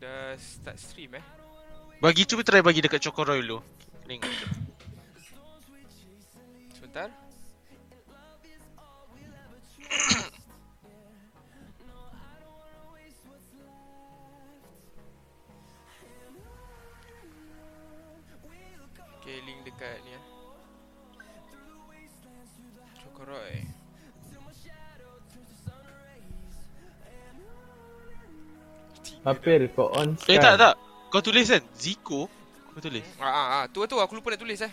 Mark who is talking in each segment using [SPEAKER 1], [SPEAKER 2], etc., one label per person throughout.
[SPEAKER 1] dah start stream eh.
[SPEAKER 2] Bagi cuba try bagi dekat Chokoroy dulu. Link.
[SPEAKER 1] Sebentar.
[SPEAKER 3] Apil kau on
[SPEAKER 2] Eh
[SPEAKER 3] kan?
[SPEAKER 2] tak tak. Kau tulis kan Zico. Kau tulis.
[SPEAKER 1] Ah, ah, ah. Tu tu aku lupa nak tulis eh.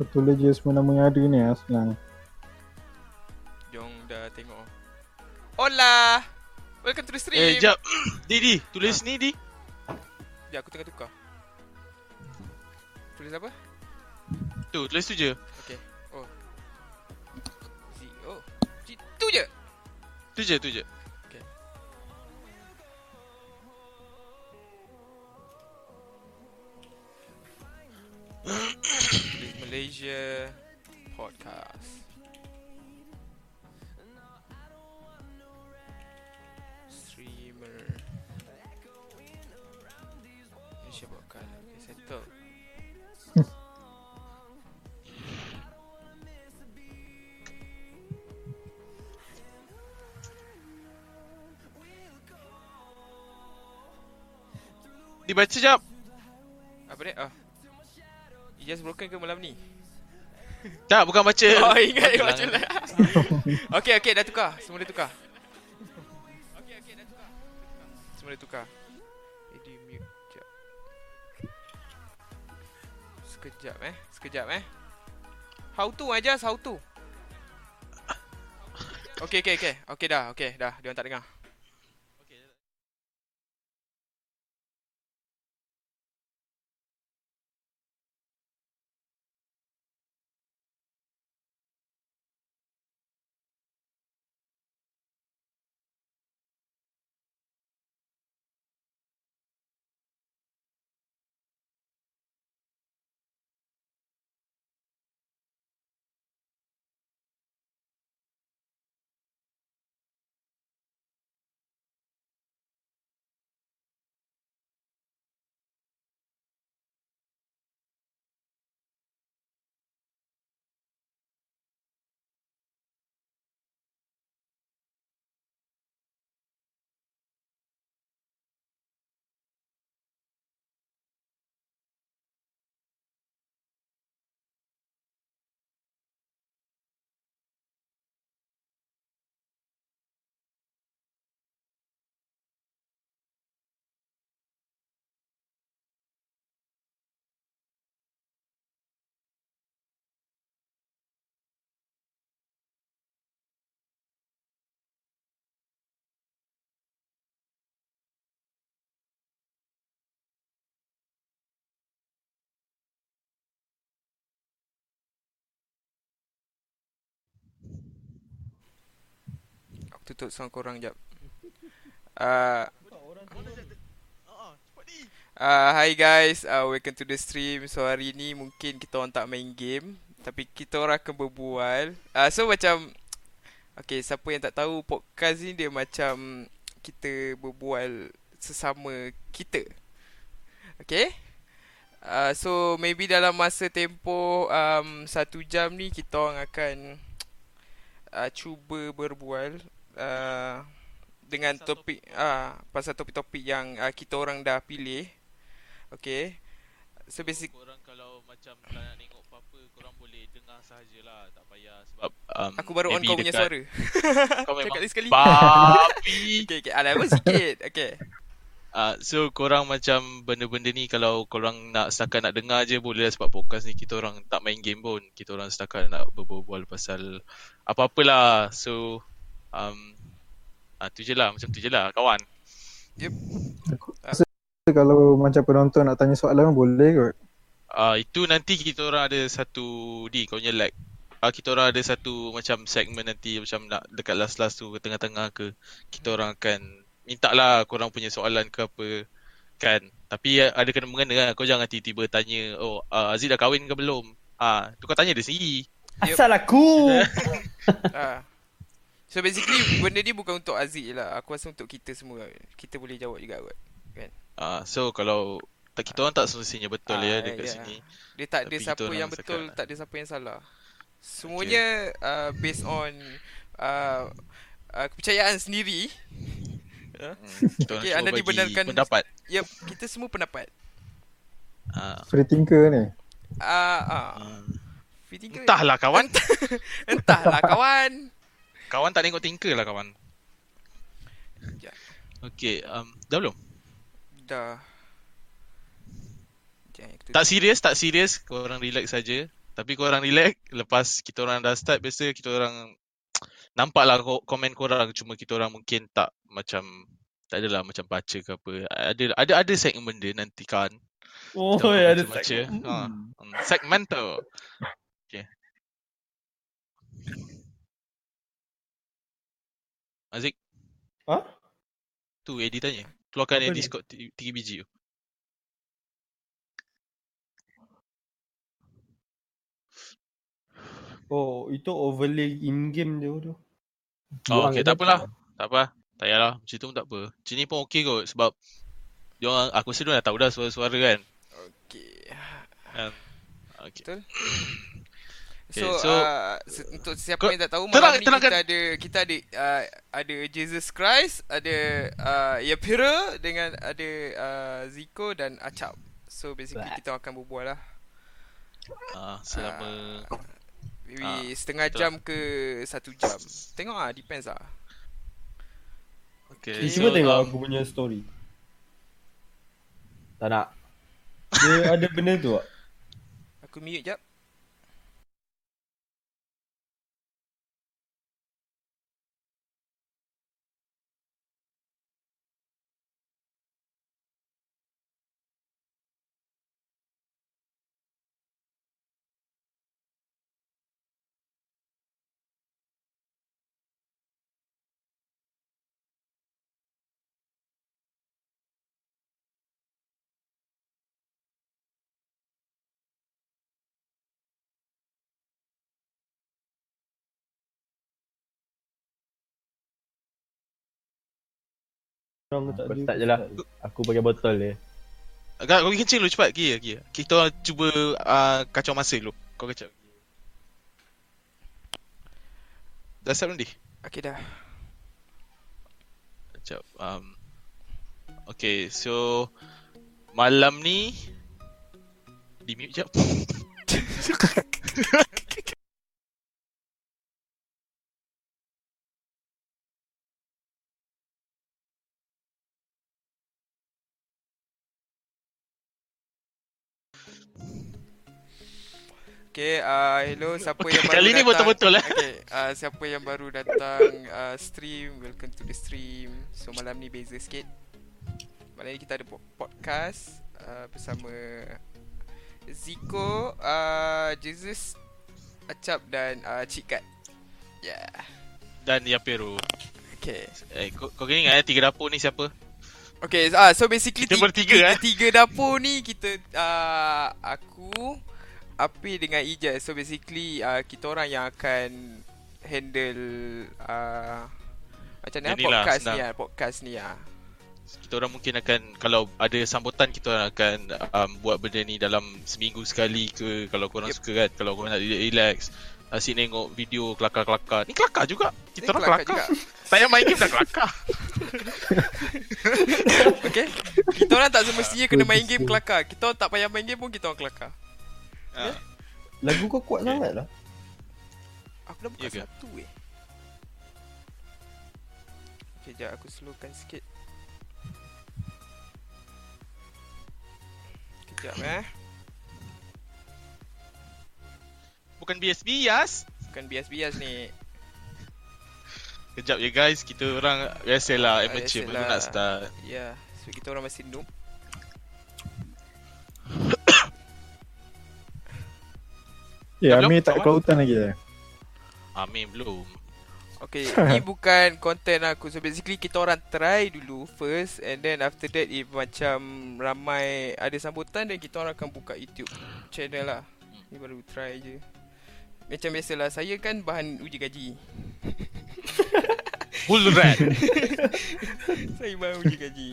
[SPEAKER 4] Kau tulis je semua nama yang ada ni lah senang.
[SPEAKER 1] Jom dah tengok. Hola. Welcome to the stream.
[SPEAKER 2] Eh jap. Di di tulis ni di.
[SPEAKER 1] Ya, aku tengah tukar. Tulis apa?
[SPEAKER 2] Tu tulis tu je. Tu je.
[SPEAKER 1] Okay. Malaysia podcast.
[SPEAKER 2] Dibaca jap.
[SPEAKER 1] Apa dia? Ah. Ijaz broken ke malam ni?
[SPEAKER 2] Tak bukan baca.
[SPEAKER 1] Oh, ingat
[SPEAKER 2] Baca
[SPEAKER 1] baca
[SPEAKER 2] lah.
[SPEAKER 1] Okey, okey, dah tukar. Semua dah tukar. Okey, okey, dah tukar. Semua dah tukar. Edit mute. Sekejap. Sekejap eh. Sekejap eh. How to aja, how to. Okey, okey, okey. Okey dah, okey dah. Dia orang tak dengar. Tutup sound korang jap. Uh, Uh, hi guys, uh, welcome to the stream. So hari ni mungkin kita orang tak main game Tapi kita orang akan berbual. Uh, So macam Okay, siapa yang tak tahu podcast ni dia macam Kita berbual sesama kita. Okay? Uh, So maybe dalam masa tempoh um, Satu jam ni kita orang akan uh, Cuba berbual uh, Dengan topik ah uh, Pasal topik-topik yang uh, kita orang dah pilih Okay? So basic
[SPEAKER 2] Korang kalau macam tak nak tengok apa-apa Korang boleh dengar sahajalah Tak payah sebab um,
[SPEAKER 1] Aku baru on kau punya
[SPEAKER 2] dekat-
[SPEAKER 1] suara.
[SPEAKER 2] Kau memang
[SPEAKER 1] Cakap sekali.
[SPEAKER 2] babi.
[SPEAKER 1] Okay okay. Alah pun sikit. Okay.
[SPEAKER 2] Uh, So korang macam benda-benda ni Kalau korang nak setakat nak dengar je Boleh lah sebab podcast ni Kita orang tak main game pun. Kita orang setakat nak berbual pasal Apa-apalah So um, uh, Tu je lah Macam tu je lah kawan.
[SPEAKER 1] Yep.
[SPEAKER 4] Aku rasa kalau macam penonton nak tanya soalan boleh kot.
[SPEAKER 2] uh, Itu nanti kita orang ada satu Di kau punya like uh, Kita orang ada satu macam segmen nanti Macam nak dekat last-last tu ke tengah-tengah ke Kita orang akan Minta lah korang punya soalan ke apa Kan. Tapi uh, ada kena mengena kan Kau jangan tiba-tiba tanya Oh uh, Aziz dah kahwin ke belum? Ah, tu kau tanya dia sendiri.
[SPEAKER 3] Asal aku.
[SPEAKER 1] Ah. So basically benda ni bukan untuk Aziz lah. Aku rasa untuk kita semua. Kita boleh jawab juga kot.
[SPEAKER 2] Ah, so kalau tak kita orang tak semestinya betul
[SPEAKER 1] Ah,
[SPEAKER 2] ya dekat
[SPEAKER 1] ya.
[SPEAKER 2] sini.
[SPEAKER 1] Dia tak ada
[SPEAKER 2] Tapi
[SPEAKER 1] siapa
[SPEAKER 2] orang
[SPEAKER 1] yang betul, tak ada siapa yang salah. Semuanya uh, based on uh, uh, kepercayaan sendiri.
[SPEAKER 2] Hmm, kita cuba
[SPEAKER 1] anda dibenarkan-
[SPEAKER 2] pendapat.
[SPEAKER 1] Yep, kita semua pendapat.
[SPEAKER 2] Ah,
[SPEAKER 4] Free thinker ni.
[SPEAKER 1] Ah, uh, uh,
[SPEAKER 2] ah.
[SPEAKER 1] Fitting ke?
[SPEAKER 2] Entahlah kawan.
[SPEAKER 1] Entahlah kawan.
[SPEAKER 2] Kawan tak tengok tinker lah kawan.
[SPEAKER 1] Ya.
[SPEAKER 2] Okay, um, dah belum?
[SPEAKER 1] Dah. Jangan aku
[SPEAKER 2] Tak serius, tak serius. Korang relax saja. Tapi korang relax. Lepas kita orang dah start, biasa kita orang nampaklah ko- komen korang. Cuma kita orang mungkin tak macam tak adalah macam baca ke apa. Ada ada ada segmen dia nanti kan.
[SPEAKER 3] Oh, ya, ada segmen.
[SPEAKER 2] Ha. Hmm, Segmen tu. Okay. Azik.
[SPEAKER 3] Ha?
[SPEAKER 2] Tu editannya. Keluarkan
[SPEAKER 3] Apa
[SPEAKER 2] yang? Discord 3 biji tu.
[SPEAKER 3] Oh, itu overlay in-game dia tu.
[SPEAKER 2] Oh,
[SPEAKER 4] Buang
[SPEAKER 2] okay, tak apalah. Tak apa. Tak payahlah. Macam tu pun tak apa. Macam ni pun okey kot sebab dia orang aku rasa dia dah tahu dah suara-suara kan.
[SPEAKER 1] Okay.
[SPEAKER 2] Um, okay.
[SPEAKER 1] Betul.
[SPEAKER 2] Okay,
[SPEAKER 1] So,
[SPEAKER 2] so-
[SPEAKER 1] uh, se- untuk siapa yang tak tahu
[SPEAKER 2] terang-
[SPEAKER 1] malam ni
[SPEAKER 2] terangkan.
[SPEAKER 1] kita ada kita ada uh, ada Jesus Christ, ada uh, Yapira dengan ada uh, Zico dan Acap. So basically kita akan berbual lah.
[SPEAKER 2] Ah, selama
[SPEAKER 1] Maybe
[SPEAKER 2] Ah,
[SPEAKER 1] setengah
[SPEAKER 2] betul.
[SPEAKER 1] jam ke satu jam. Tengok ah, depends ah.
[SPEAKER 2] okay.
[SPEAKER 3] Cuba tengok
[SPEAKER 2] um,
[SPEAKER 3] aku punya story. Tak nak. Dia ada benda tu tak?
[SPEAKER 1] Aku mute jap.
[SPEAKER 3] Orang tak
[SPEAKER 5] Kau
[SPEAKER 3] ada.
[SPEAKER 5] start je lah. Aku pakai botol dia.
[SPEAKER 2] Agak kau kencing dulu cepat. Gila, gila. Kita orang cuba uh, kacau masa dulu. Kau kacau. Dah belum, Di?
[SPEAKER 1] Okay dah.
[SPEAKER 2] Sekejap. Um, okay, so malam ni di mute jap.
[SPEAKER 1] Okay, uh, hello siapa yang baru
[SPEAKER 2] Kali ni
[SPEAKER 1] datang.
[SPEAKER 2] betul-betul, eh.
[SPEAKER 1] Okay, uh, siapa yang baru datang uh, stream, welcome to the stream. So malam ni beza sikit. Malam ni kita ada po- podcast uh, bersama Zico, uh, Jesus, Acap dan uh, Cik Kat. Yeah.
[SPEAKER 2] Dan Yapero.
[SPEAKER 1] Okay.
[SPEAKER 2] Eh, kau, kau kena ingat eh, tiga dapur ni siapa?
[SPEAKER 1] Okay, ah so basically
[SPEAKER 2] Kita
[SPEAKER 1] ti-
[SPEAKER 2] bertiga,
[SPEAKER 1] tiga,
[SPEAKER 2] eh?
[SPEAKER 1] tiga dapur ni kita uh, aku Api dengan Ijaz. So basically uh, kita orang yang akan handle uh, macam ni lah,
[SPEAKER 2] Yang ni lah,
[SPEAKER 1] podcast
[SPEAKER 2] senang.
[SPEAKER 1] ni lah, podcast ni ah.
[SPEAKER 2] Kita orang mungkin akan kalau ada sambutan kita orang akan um, buat benda ni dalam seminggu sekali ke kalau korang
[SPEAKER 1] Yep.
[SPEAKER 2] suka kan. Kalau korang nak relax asyik tengok video kelakar-kelakar. Ni kelakar juga.
[SPEAKER 1] Ni
[SPEAKER 2] kita orang
[SPEAKER 1] kelakar
[SPEAKER 2] kelakar, saya main game dah kelakar.
[SPEAKER 1] Okay. Kita orang tak semestinya kena main game kelakar. Kita orang tak payah main game pun kita orang kelakar
[SPEAKER 2] ha.
[SPEAKER 3] Lagu kau kuat
[SPEAKER 2] Okay.
[SPEAKER 3] sangat lah.
[SPEAKER 1] Aku dah buka
[SPEAKER 2] Ya ke?
[SPEAKER 1] satu eh Okay jap aku slowkan sikit Kejap eh
[SPEAKER 2] bukan BSB Yas
[SPEAKER 1] Bukan bias-bias ni
[SPEAKER 2] kejap ya guys kita orang biasalah
[SPEAKER 1] Ah,
[SPEAKER 2] amateur baru nak start
[SPEAKER 1] Ya yeah. So kita orang masih noob
[SPEAKER 4] Ya? Amir tak keluar hutan lagi eh.
[SPEAKER 2] Amin belum
[SPEAKER 1] Okay Ni bukan content aku So basically kita orang try dulu First And then after that If macam Ramai Ada sambutan Dan kita orang akan buka YouTube Channel lah Ni baru try je Macam biasalah Saya kan bahan uji gaji
[SPEAKER 2] Bull rat.
[SPEAKER 1] Saya baru je gaji.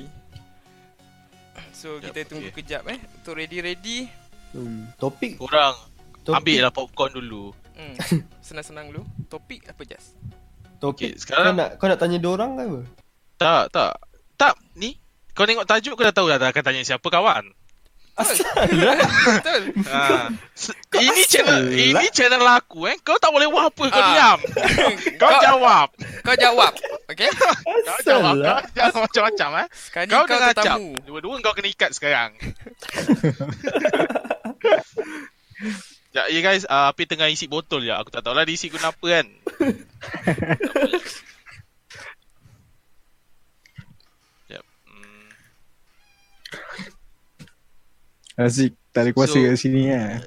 [SPEAKER 1] So kita tunggu
[SPEAKER 2] okay.
[SPEAKER 1] kejap eh. Untuk ready-ready.
[SPEAKER 3] Hmm. Topik,
[SPEAKER 2] Korang
[SPEAKER 3] topik,
[SPEAKER 2] ambil lah popcorn dulu.
[SPEAKER 1] Hmm. Senang-senang dulu. Topik apa Jas?
[SPEAKER 3] topik.
[SPEAKER 2] Okay, sekarang-
[SPEAKER 3] Kau nak, kau nak tanya dia orang ke apa?
[SPEAKER 2] Tak, tak. Tak, ni. Kau tengok tajuk kau dah tahu dah akan tanya siapa kawan.
[SPEAKER 1] Betul.
[SPEAKER 2] Ha. Ini channel
[SPEAKER 3] lah.
[SPEAKER 2] ini channel aku eh. Kau tak boleh buat apa, kau
[SPEAKER 1] Ah.
[SPEAKER 2] diam. Kau
[SPEAKER 1] Kau-
[SPEAKER 2] jawab.
[SPEAKER 1] Kau jawab. Okay?
[SPEAKER 2] Kau jawab.
[SPEAKER 3] lah.
[SPEAKER 2] Kau jawab macam-macam eh.
[SPEAKER 1] Sekarang ni
[SPEAKER 2] Kau
[SPEAKER 1] kau
[SPEAKER 2] dengan cap.
[SPEAKER 1] tetamu.
[SPEAKER 2] Dua-dua kau kena ikat sekarang. Ya, ya guys, uh, api tengah isi botol je. Aku tak tahulah dia isi guna apa kan. Yep. Hmm.
[SPEAKER 4] Aziz tak ada kuasa
[SPEAKER 2] So-
[SPEAKER 4] kat sini eh.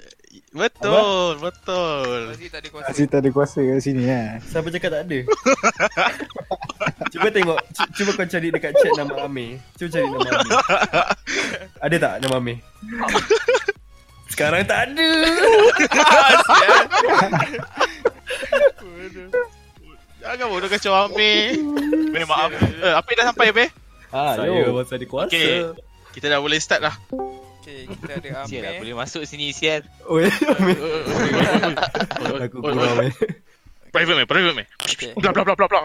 [SPEAKER 2] Betul, betul.
[SPEAKER 1] Pasti tak ada kuasa.
[SPEAKER 4] Aziz tak ada kuasa kat sini eh.
[SPEAKER 3] Siapa cakap tak ada? cuba tengok, cu- cuba kau cari dekat chat nama Amir. Cuba cari nama Amir. ada tak nama Amir? Sekarang tak ada.
[SPEAKER 2] Jangan bodoh kacau Amir. Amir maaf. Eh, Apik dah sampai Amir?
[SPEAKER 3] Ah,
[SPEAKER 5] Saya
[SPEAKER 3] yo.
[SPEAKER 5] masa ada kuasa.
[SPEAKER 2] Okay. Kita dah boleh start lah.
[SPEAKER 1] Okay, kita ada
[SPEAKER 6] Sial lah,
[SPEAKER 1] Amir.
[SPEAKER 6] boleh masuk sini sial.
[SPEAKER 3] Oi, Amir.
[SPEAKER 2] Oi,
[SPEAKER 3] Aku kurang Amir.
[SPEAKER 2] Private Amir, private Amir.
[SPEAKER 1] Okay.
[SPEAKER 2] Bla bla bla bla bla.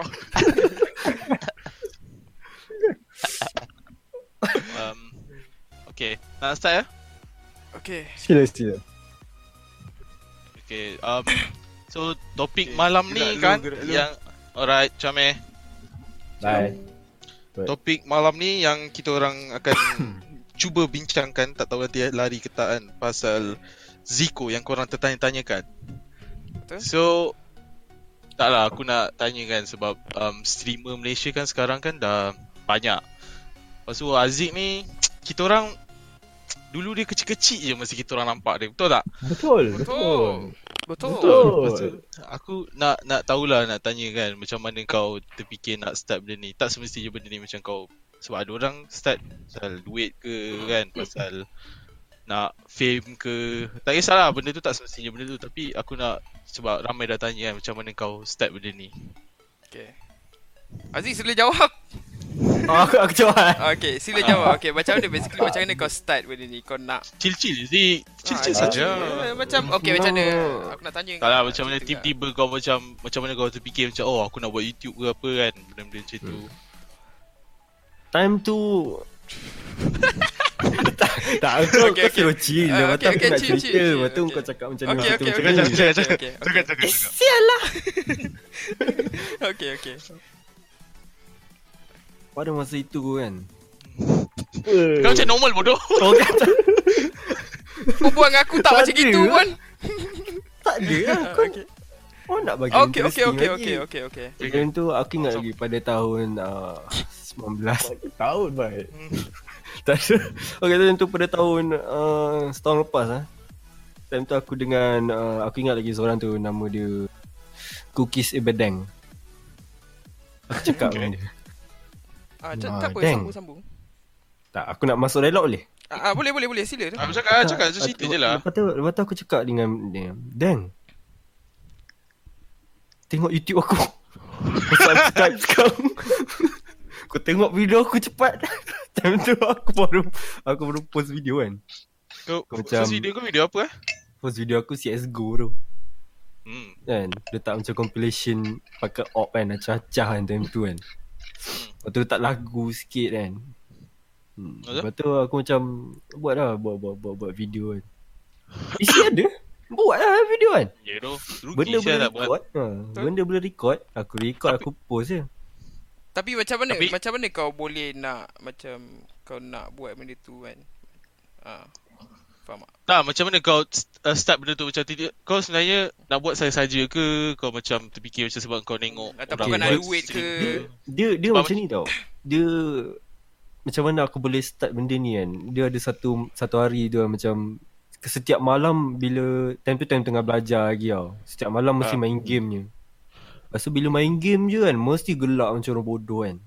[SPEAKER 2] um, okay, nak start ya?
[SPEAKER 1] Okay.
[SPEAKER 4] Sila sila.
[SPEAKER 2] Okay, um, so topik
[SPEAKER 1] Okay,
[SPEAKER 2] malam
[SPEAKER 1] gerak
[SPEAKER 2] ni
[SPEAKER 1] lu,
[SPEAKER 2] kan
[SPEAKER 1] gerak lu.
[SPEAKER 2] yang alright, Comel.
[SPEAKER 5] Bye.
[SPEAKER 2] Topik malam ni yang kita orang akan cuba bincangkan, tak tahu nanti lari ke tak kan, pasal Zico yang korang tertanya-tanyakan.
[SPEAKER 1] Betul.
[SPEAKER 2] So, taklah aku nak tanya kan sebab um, streamer Malaysia kan sekarang kan dah banyak. Lepas tu Aziz ni, kita orang dulu dia kecil-kecil je masa kita orang nampak dia. Betul tak?
[SPEAKER 5] Betul,
[SPEAKER 1] Betul.
[SPEAKER 5] betul.
[SPEAKER 1] Betul.
[SPEAKER 5] Betul.
[SPEAKER 2] Aku nak nak tahulah nak tanya kan macam mana kau terfikir nak start benda ni. Tak semestinya benda ni macam kau sebab ada orang start pasal duit ke kan, pasal nak fame ke. Tak kisahlah benda tu tak semestinya benda tu tapi aku nak sebab ramai dah tanya kan macam mana kau start benda ni.
[SPEAKER 1] Okay. Aziz sila jawab.
[SPEAKER 3] Oh, aku, aku jawab.
[SPEAKER 1] Okay, sila jawab. Okay, macam mana basically macam mana kau start benda ni? Kau nak
[SPEAKER 2] Chill-chill je. Chill-chill
[SPEAKER 1] Ah,
[SPEAKER 2] saja.
[SPEAKER 1] eh, Macam okay macam mana? Aku nak tanya.
[SPEAKER 2] Tak lah
[SPEAKER 1] kau.
[SPEAKER 2] macam mana tiba-tiba kau macam macam mana kau terfikir macam oh aku nak buat YouTube ke apa kan benda-benda macam tu.
[SPEAKER 3] Time tu tak, tak aku
[SPEAKER 1] Okay,
[SPEAKER 3] okay, kau
[SPEAKER 1] okay.
[SPEAKER 3] chill
[SPEAKER 1] Ah,
[SPEAKER 3] Lepas tu
[SPEAKER 1] okay,
[SPEAKER 3] aku
[SPEAKER 1] okay,
[SPEAKER 3] nak
[SPEAKER 1] chill,
[SPEAKER 3] cerita
[SPEAKER 1] chill, chill,
[SPEAKER 3] Lepas tu
[SPEAKER 1] okay.
[SPEAKER 3] kau cakap macam ni
[SPEAKER 1] Okay,
[SPEAKER 3] macam
[SPEAKER 1] okay,
[SPEAKER 3] tu,
[SPEAKER 1] okay,
[SPEAKER 3] macam
[SPEAKER 2] Cakap,
[SPEAKER 3] ni.
[SPEAKER 2] cakap, cakap,
[SPEAKER 1] okay,
[SPEAKER 2] cakap, cakap, cakap, cakap.
[SPEAKER 1] Okay, okay.
[SPEAKER 3] Pada masa itu kan
[SPEAKER 2] Kau macam normal bodoh.
[SPEAKER 3] Kau kata
[SPEAKER 1] Kau buat dengan aku tak
[SPEAKER 3] Tak
[SPEAKER 1] macam
[SPEAKER 3] ada
[SPEAKER 1] gitu
[SPEAKER 3] lah.
[SPEAKER 1] pun.
[SPEAKER 3] Tak ada lah Kau
[SPEAKER 1] Okay.
[SPEAKER 3] Kau nak bagi
[SPEAKER 1] Okay, okay, okay,
[SPEAKER 3] lagi.
[SPEAKER 1] okay, okay, okay.
[SPEAKER 3] Time tu aku ingat lagi pada tahun uh, 19
[SPEAKER 5] Tahun baik.
[SPEAKER 3] Tak ada Okay time tu pada tahun uh, Setahun lepas lah Time tu aku dengan uh, Aku ingat lagi seorang tu Nama dia Cookies Ibedeng Aku cakap
[SPEAKER 2] Okay.
[SPEAKER 3] dengan dia
[SPEAKER 1] Ah, tak,
[SPEAKER 3] Ah,
[SPEAKER 1] tak apa,
[SPEAKER 3] dang.
[SPEAKER 1] sambung, sambung.
[SPEAKER 3] Tak aku nak masuk dialog boleh
[SPEAKER 1] Ah, ah, boleh, boleh, boleh. Sila tu.
[SPEAKER 2] Aku cakap, cakap,
[SPEAKER 3] Tak,
[SPEAKER 2] cerita je lah.
[SPEAKER 3] Lepas tu, lepas tu aku cakap dengan dia Dang Tengok YouTube aku Kau subscribe sekarang Kau tengok video aku cepat Time tu aku baru Aku baru post video kan
[SPEAKER 2] Kau,
[SPEAKER 3] Macam-
[SPEAKER 2] first video kau video apa eh?
[SPEAKER 3] Post video aku CSGO tu
[SPEAKER 2] Hmm.
[SPEAKER 3] kan Letak macam compilation Pakai op kan Acah-acah kan time tu kan Lepas tu letak lagu sikit kan hmm.
[SPEAKER 2] Lepas tu?
[SPEAKER 3] Lepas tu aku macam Buat lah Buat, buat, buat, buat video kan Isi ada Buat lah video kan
[SPEAKER 2] Ya tu. Rugi
[SPEAKER 3] Benda boleh
[SPEAKER 2] buat.
[SPEAKER 3] record ha, Benda boleh record Aku record
[SPEAKER 2] Tapi-
[SPEAKER 3] Aku post je
[SPEAKER 1] Tapi macam mana?
[SPEAKER 2] Tapi-
[SPEAKER 1] Macam mana kau boleh nak macam kau nak buat benda tu kan? Ah. Faham tak?
[SPEAKER 2] Tak, macam mana kau uh, start benda tu macam tidak Kau sebenarnya nak buat saja-saja ke Kau macam terfikir macam sebab kau tengok
[SPEAKER 1] Ataupun
[SPEAKER 3] kau
[SPEAKER 2] orang
[SPEAKER 3] nak
[SPEAKER 1] duit ke?
[SPEAKER 2] stream
[SPEAKER 3] Dia dia
[SPEAKER 2] Sebab
[SPEAKER 3] macam ni tau Dia Macam mana aku boleh start benda ni kan Dia ada satu Satu hari tu kan, macam Setiap malam Bila Time tu time tengah belajar lagi tau Setiap malam mesti
[SPEAKER 2] Ah.
[SPEAKER 3] main game je Lepas tu bila main game je kan Mesti gelak macam orang bodoh kan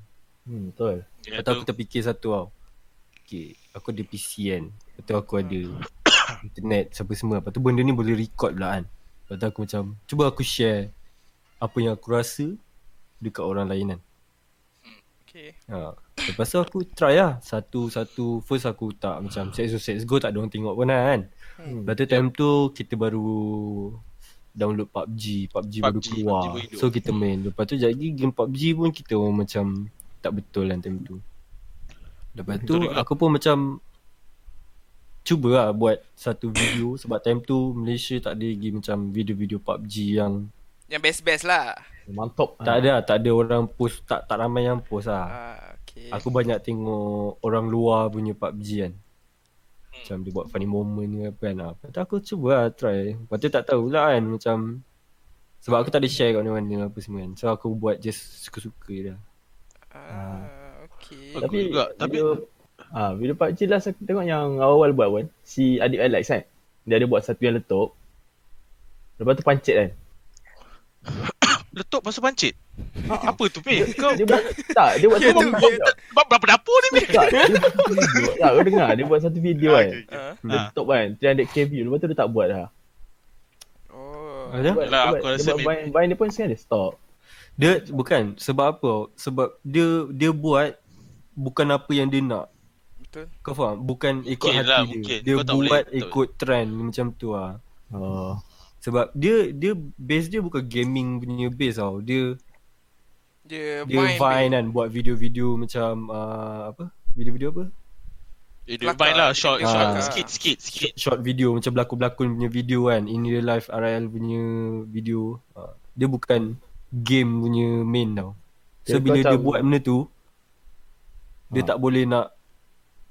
[SPEAKER 5] Hmm, betul.
[SPEAKER 3] Tu
[SPEAKER 2] tu.
[SPEAKER 3] aku terfikir satu tau Okay Aku ada PC kan Lepas tu aku ada Internet Siapa semua Lepas tu benda ni boleh record pula kan Lepas tu aku macam Cuba aku share Apa yang aku rasa dekat orang lain kan.
[SPEAKER 1] Okay.
[SPEAKER 3] Ha. Lepas tu aku try lah. Satu-satu. First aku tak macam sex go, sex go tak ada orang tengok pun kan.
[SPEAKER 1] Hmm.
[SPEAKER 3] Lepas tu time tu kita baru download PUBG. PUBG, baru
[SPEAKER 2] PUBG,
[SPEAKER 3] keluar.
[SPEAKER 2] PUBG baru
[SPEAKER 3] so kita main. Lepas tu jadi game PUBG pun kita orang macam tak betul kan time tu. Lepas tu aku pun macam cuba lah buat satu video sebab time tu Malaysia tak ada lagi macam video-video PUBG yang
[SPEAKER 1] Yang best-best lah.
[SPEAKER 5] Mantap.
[SPEAKER 3] tak ada lah, tak ada orang post tak tak ramai yang post lah.
[SPEAKER 1] Ah, okay.
[SPEAKER 3] Aku banyak tengok orang luar punya PUBG kan. Macam dia buat funny moment ke apa kan. Ah, Lepas tu aku cuba lah try. Lepas tu tak tahulah kan macam sebab aku tak ada share kat mana-mana apa semua kan. So aku buat just suka-suka je lah.
[SPEAKER 1] Ah, okay.
[SPEAKER 5] Tapi
[SPEAKER 2] juga. Tapi
[SPEAKER 5] ah video PUBG last aku tengok yang awal-awal buat pun si Adik Alex kan. Dia ada buat satu yang letup. Lepas tu pancit kan.
[SPEAKER 2] letup masuk pancit. Apa tu Pin? Kau
[SPEAKER 5] Dia buat tak, dia buat
[SPEAKER 1] Ya
[SPEAKER 5] satu
[SPEAKER 1] tu,
[SPEAKER 5] video.
[SPEAKER 1] ya
[SPEAKER 2] berapa dapur ni Pin?
[SPEAKER 5] Tak, dia buat satu video. Tak, kau dengar dia buat satu video kan.
[SPEAKER 1] Ah.
[SPEAKER 5] Dia
[SPEAKER 2] Ah.
[SPEAKER 5] letup kan 300k view lepas tu dia tak buat dah.
[SPEAKER 1] Oh.
[SPEAKER 3] Ada?
[SPEAKER 5] Dia dia
[SPEAKER 2] aku rasa
[SPEAKER 5] dia bind, bind dia pun sekarang dia stop.
[SPEAKER 3] Dia bukan sebab apa? Sebab dia dia buat bukan apa yang dia nak.
[SPEAKER 1] Betul.
[SPEAKER 3] Kau faham? Bukan ikut
[SPEAKER 2] Mungkin
[SPEAKER 3] hati
[SPEAKER 2] lah,
[SPEAKER 3] dia.
[SPEAKER 2] mungkin.
[SPEAKER 3] Dia
[SPEAKER 2] Kau tak
[SPEAKER 3] buat
[SPEAKER 2] boleh- tak
[SPEAKER 3] ikut trend macam tu lah.
[SPEAKER 5] Oh.
[SPEAKER 3] Sebab dia dia base dia bukan gaming punya base tau. Dia
[SPEAKER 1] Dia,
[SPEAKER 3] dia
[SPEAKER 1] main
[SPEAKER 3] Vine kan buat video-video macam uh, apa? Video-video apa?
[SPEAKER 2] Eh, dia
[SPEAKER 1] Kelakar.
[SPEAKER 2] main lah short, short,
[SPEAKER 3] kelakar.
[SPEAKER 2] sikit, sikit, sikit.
[SPEAKER 3] Short video macam berlakon-berlakon punya video kan. In real life RL punya video. Uh, dia bukan game punya main tau. So
[SPEAKER 5] Dia
[SPEAKER 3] bila dia buat benda tu dia
[SPEAKER 5] Ha.
[SPEAKER 3] tak boleh nak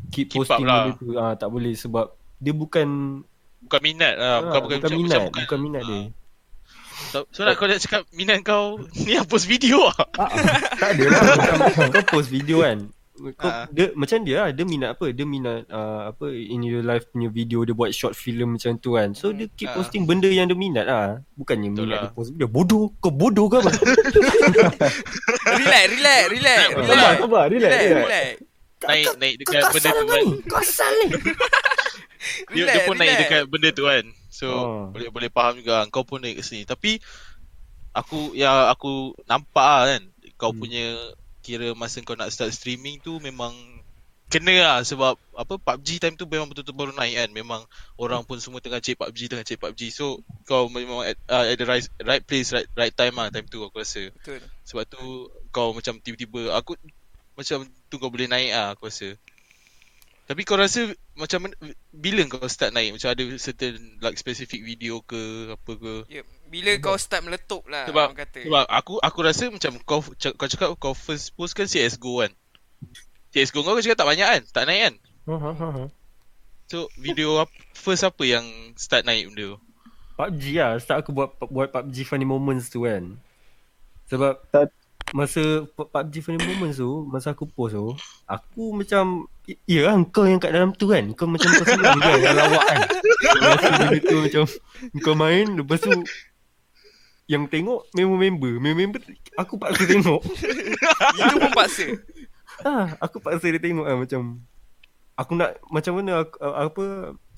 [SPEAKER 3] keep,
[SPEAKER 2] Keep
[SPEAKER 3] posting
[SPEAKER 2] lah.
[SPEAKER 3] benda tu. Ah tak boleh sebab dia bukan
[SPEAKER 2] Bukan minat lah. Bukan,
[SPEAKER 3] ah,
[SPEAKER 2] bukan,
[SPEAKER 3] bukan
[SPEAKER 2] macam,
[SPEAKER 3] minat,
[SPEAKER 2] macam
[SPEAKER 3] bukan, minat dia.
[SPEAKER 2] So, so nak kau nak cakap minat kau ni yang post video lah.
[SPEAKER 3] tak ada lah macam kau post video kan. Kau,
[SPEAKER 2] Ah.
[SPEAKER 3] dia macam dia lah, dia minat apa? Dia minat uh, apa in real life punya video dia buat short film macam tu kan. So dia keep
[SPEAKER 2] Ah.
[SPEAKER 3] posting benda yang dia minat lah. Bukannya
[SPEAKER 2] Betul
[SPEAKER 3] minat
[SPEAKER 2] lah.
[SPEAKER 3] dia post video. Bodoh. Kau bodoh ke apa?
[SPEAKER 1] Relax, relax, relax,
[SPEAKER 2] Sabar,
[SPEAKER 5] Sabar,
[SPEAKER 1] relax.
[SPEAKER 5] relax,
[SPEAKER 1] Relax,
[SPEAKER 5] relax.
[SPEAKER 2] Naik, naik dekat benda tu kan.
[SPEAKER 3] Kau asal ni.
[SPEAKER 2] Dia, pun naik dekat benda tu kan. So
[SPEAKER 3] Oh.
[SPEAKER 2] boleh boleh faham juga kau pun naik ke sini. Tapi aku ya aku nampak lah kan kau
[SPEAKER 3] Hmm.
[SPEAKER 2] punya kira masa kau nak start streaming tu memang kena lah sebab apa PUBG time tu memang betul-betul baru naik kan. Memang orang pun semua tengah cek PUBG tengah cek PUBG. So kau memang at, uh, at the right, right place right, right time lah time tu aku rasa.
[SPEAKER 1] Betul.
[SPEAKER 2] Sebab tu kau macam tiba-tiba aku macam tu kau boleh naik ah aku rasa. Tapi kau rasa macam bila kau start naik? Macam ada certain like specific video ke apa ke?
[SPEAKER 1] Ya, bila kau start meletup lah
[SPEAKER 2] Sebab
[SPEAKER 1] orang kata.
[SPEAKER 2] sebab aku aku rasa macam kau c- kau cakap kau first post kan CS:GO kan. CS:GO kau cakap tak banyak kan? Tak naik kan? So video ap- first apa yang start naik benda tu?
[SPEAKER 3] PUBG lah Start aku buat buat PUBG funny moments tu kan Sebab
[SPEAKER 4] Tak-
[SPEAKER 3] Masa pu- PUBG funny moments tu Masa aku post tu Aku macam "I- Ya lah kau yang kat dalam tu kan? Kau macam kau senang kan Yang lawak kan? Rasa benda tu macam Kau main. Lepas tu Yang tengok Member-member Member-member Aku paksa tengok.
[SPEAKER 1] Itu pun paksa.
[SPEAKER 3] ah, Aku paksa dia tengok kan Macam Aku nak Macam mana aku, Apa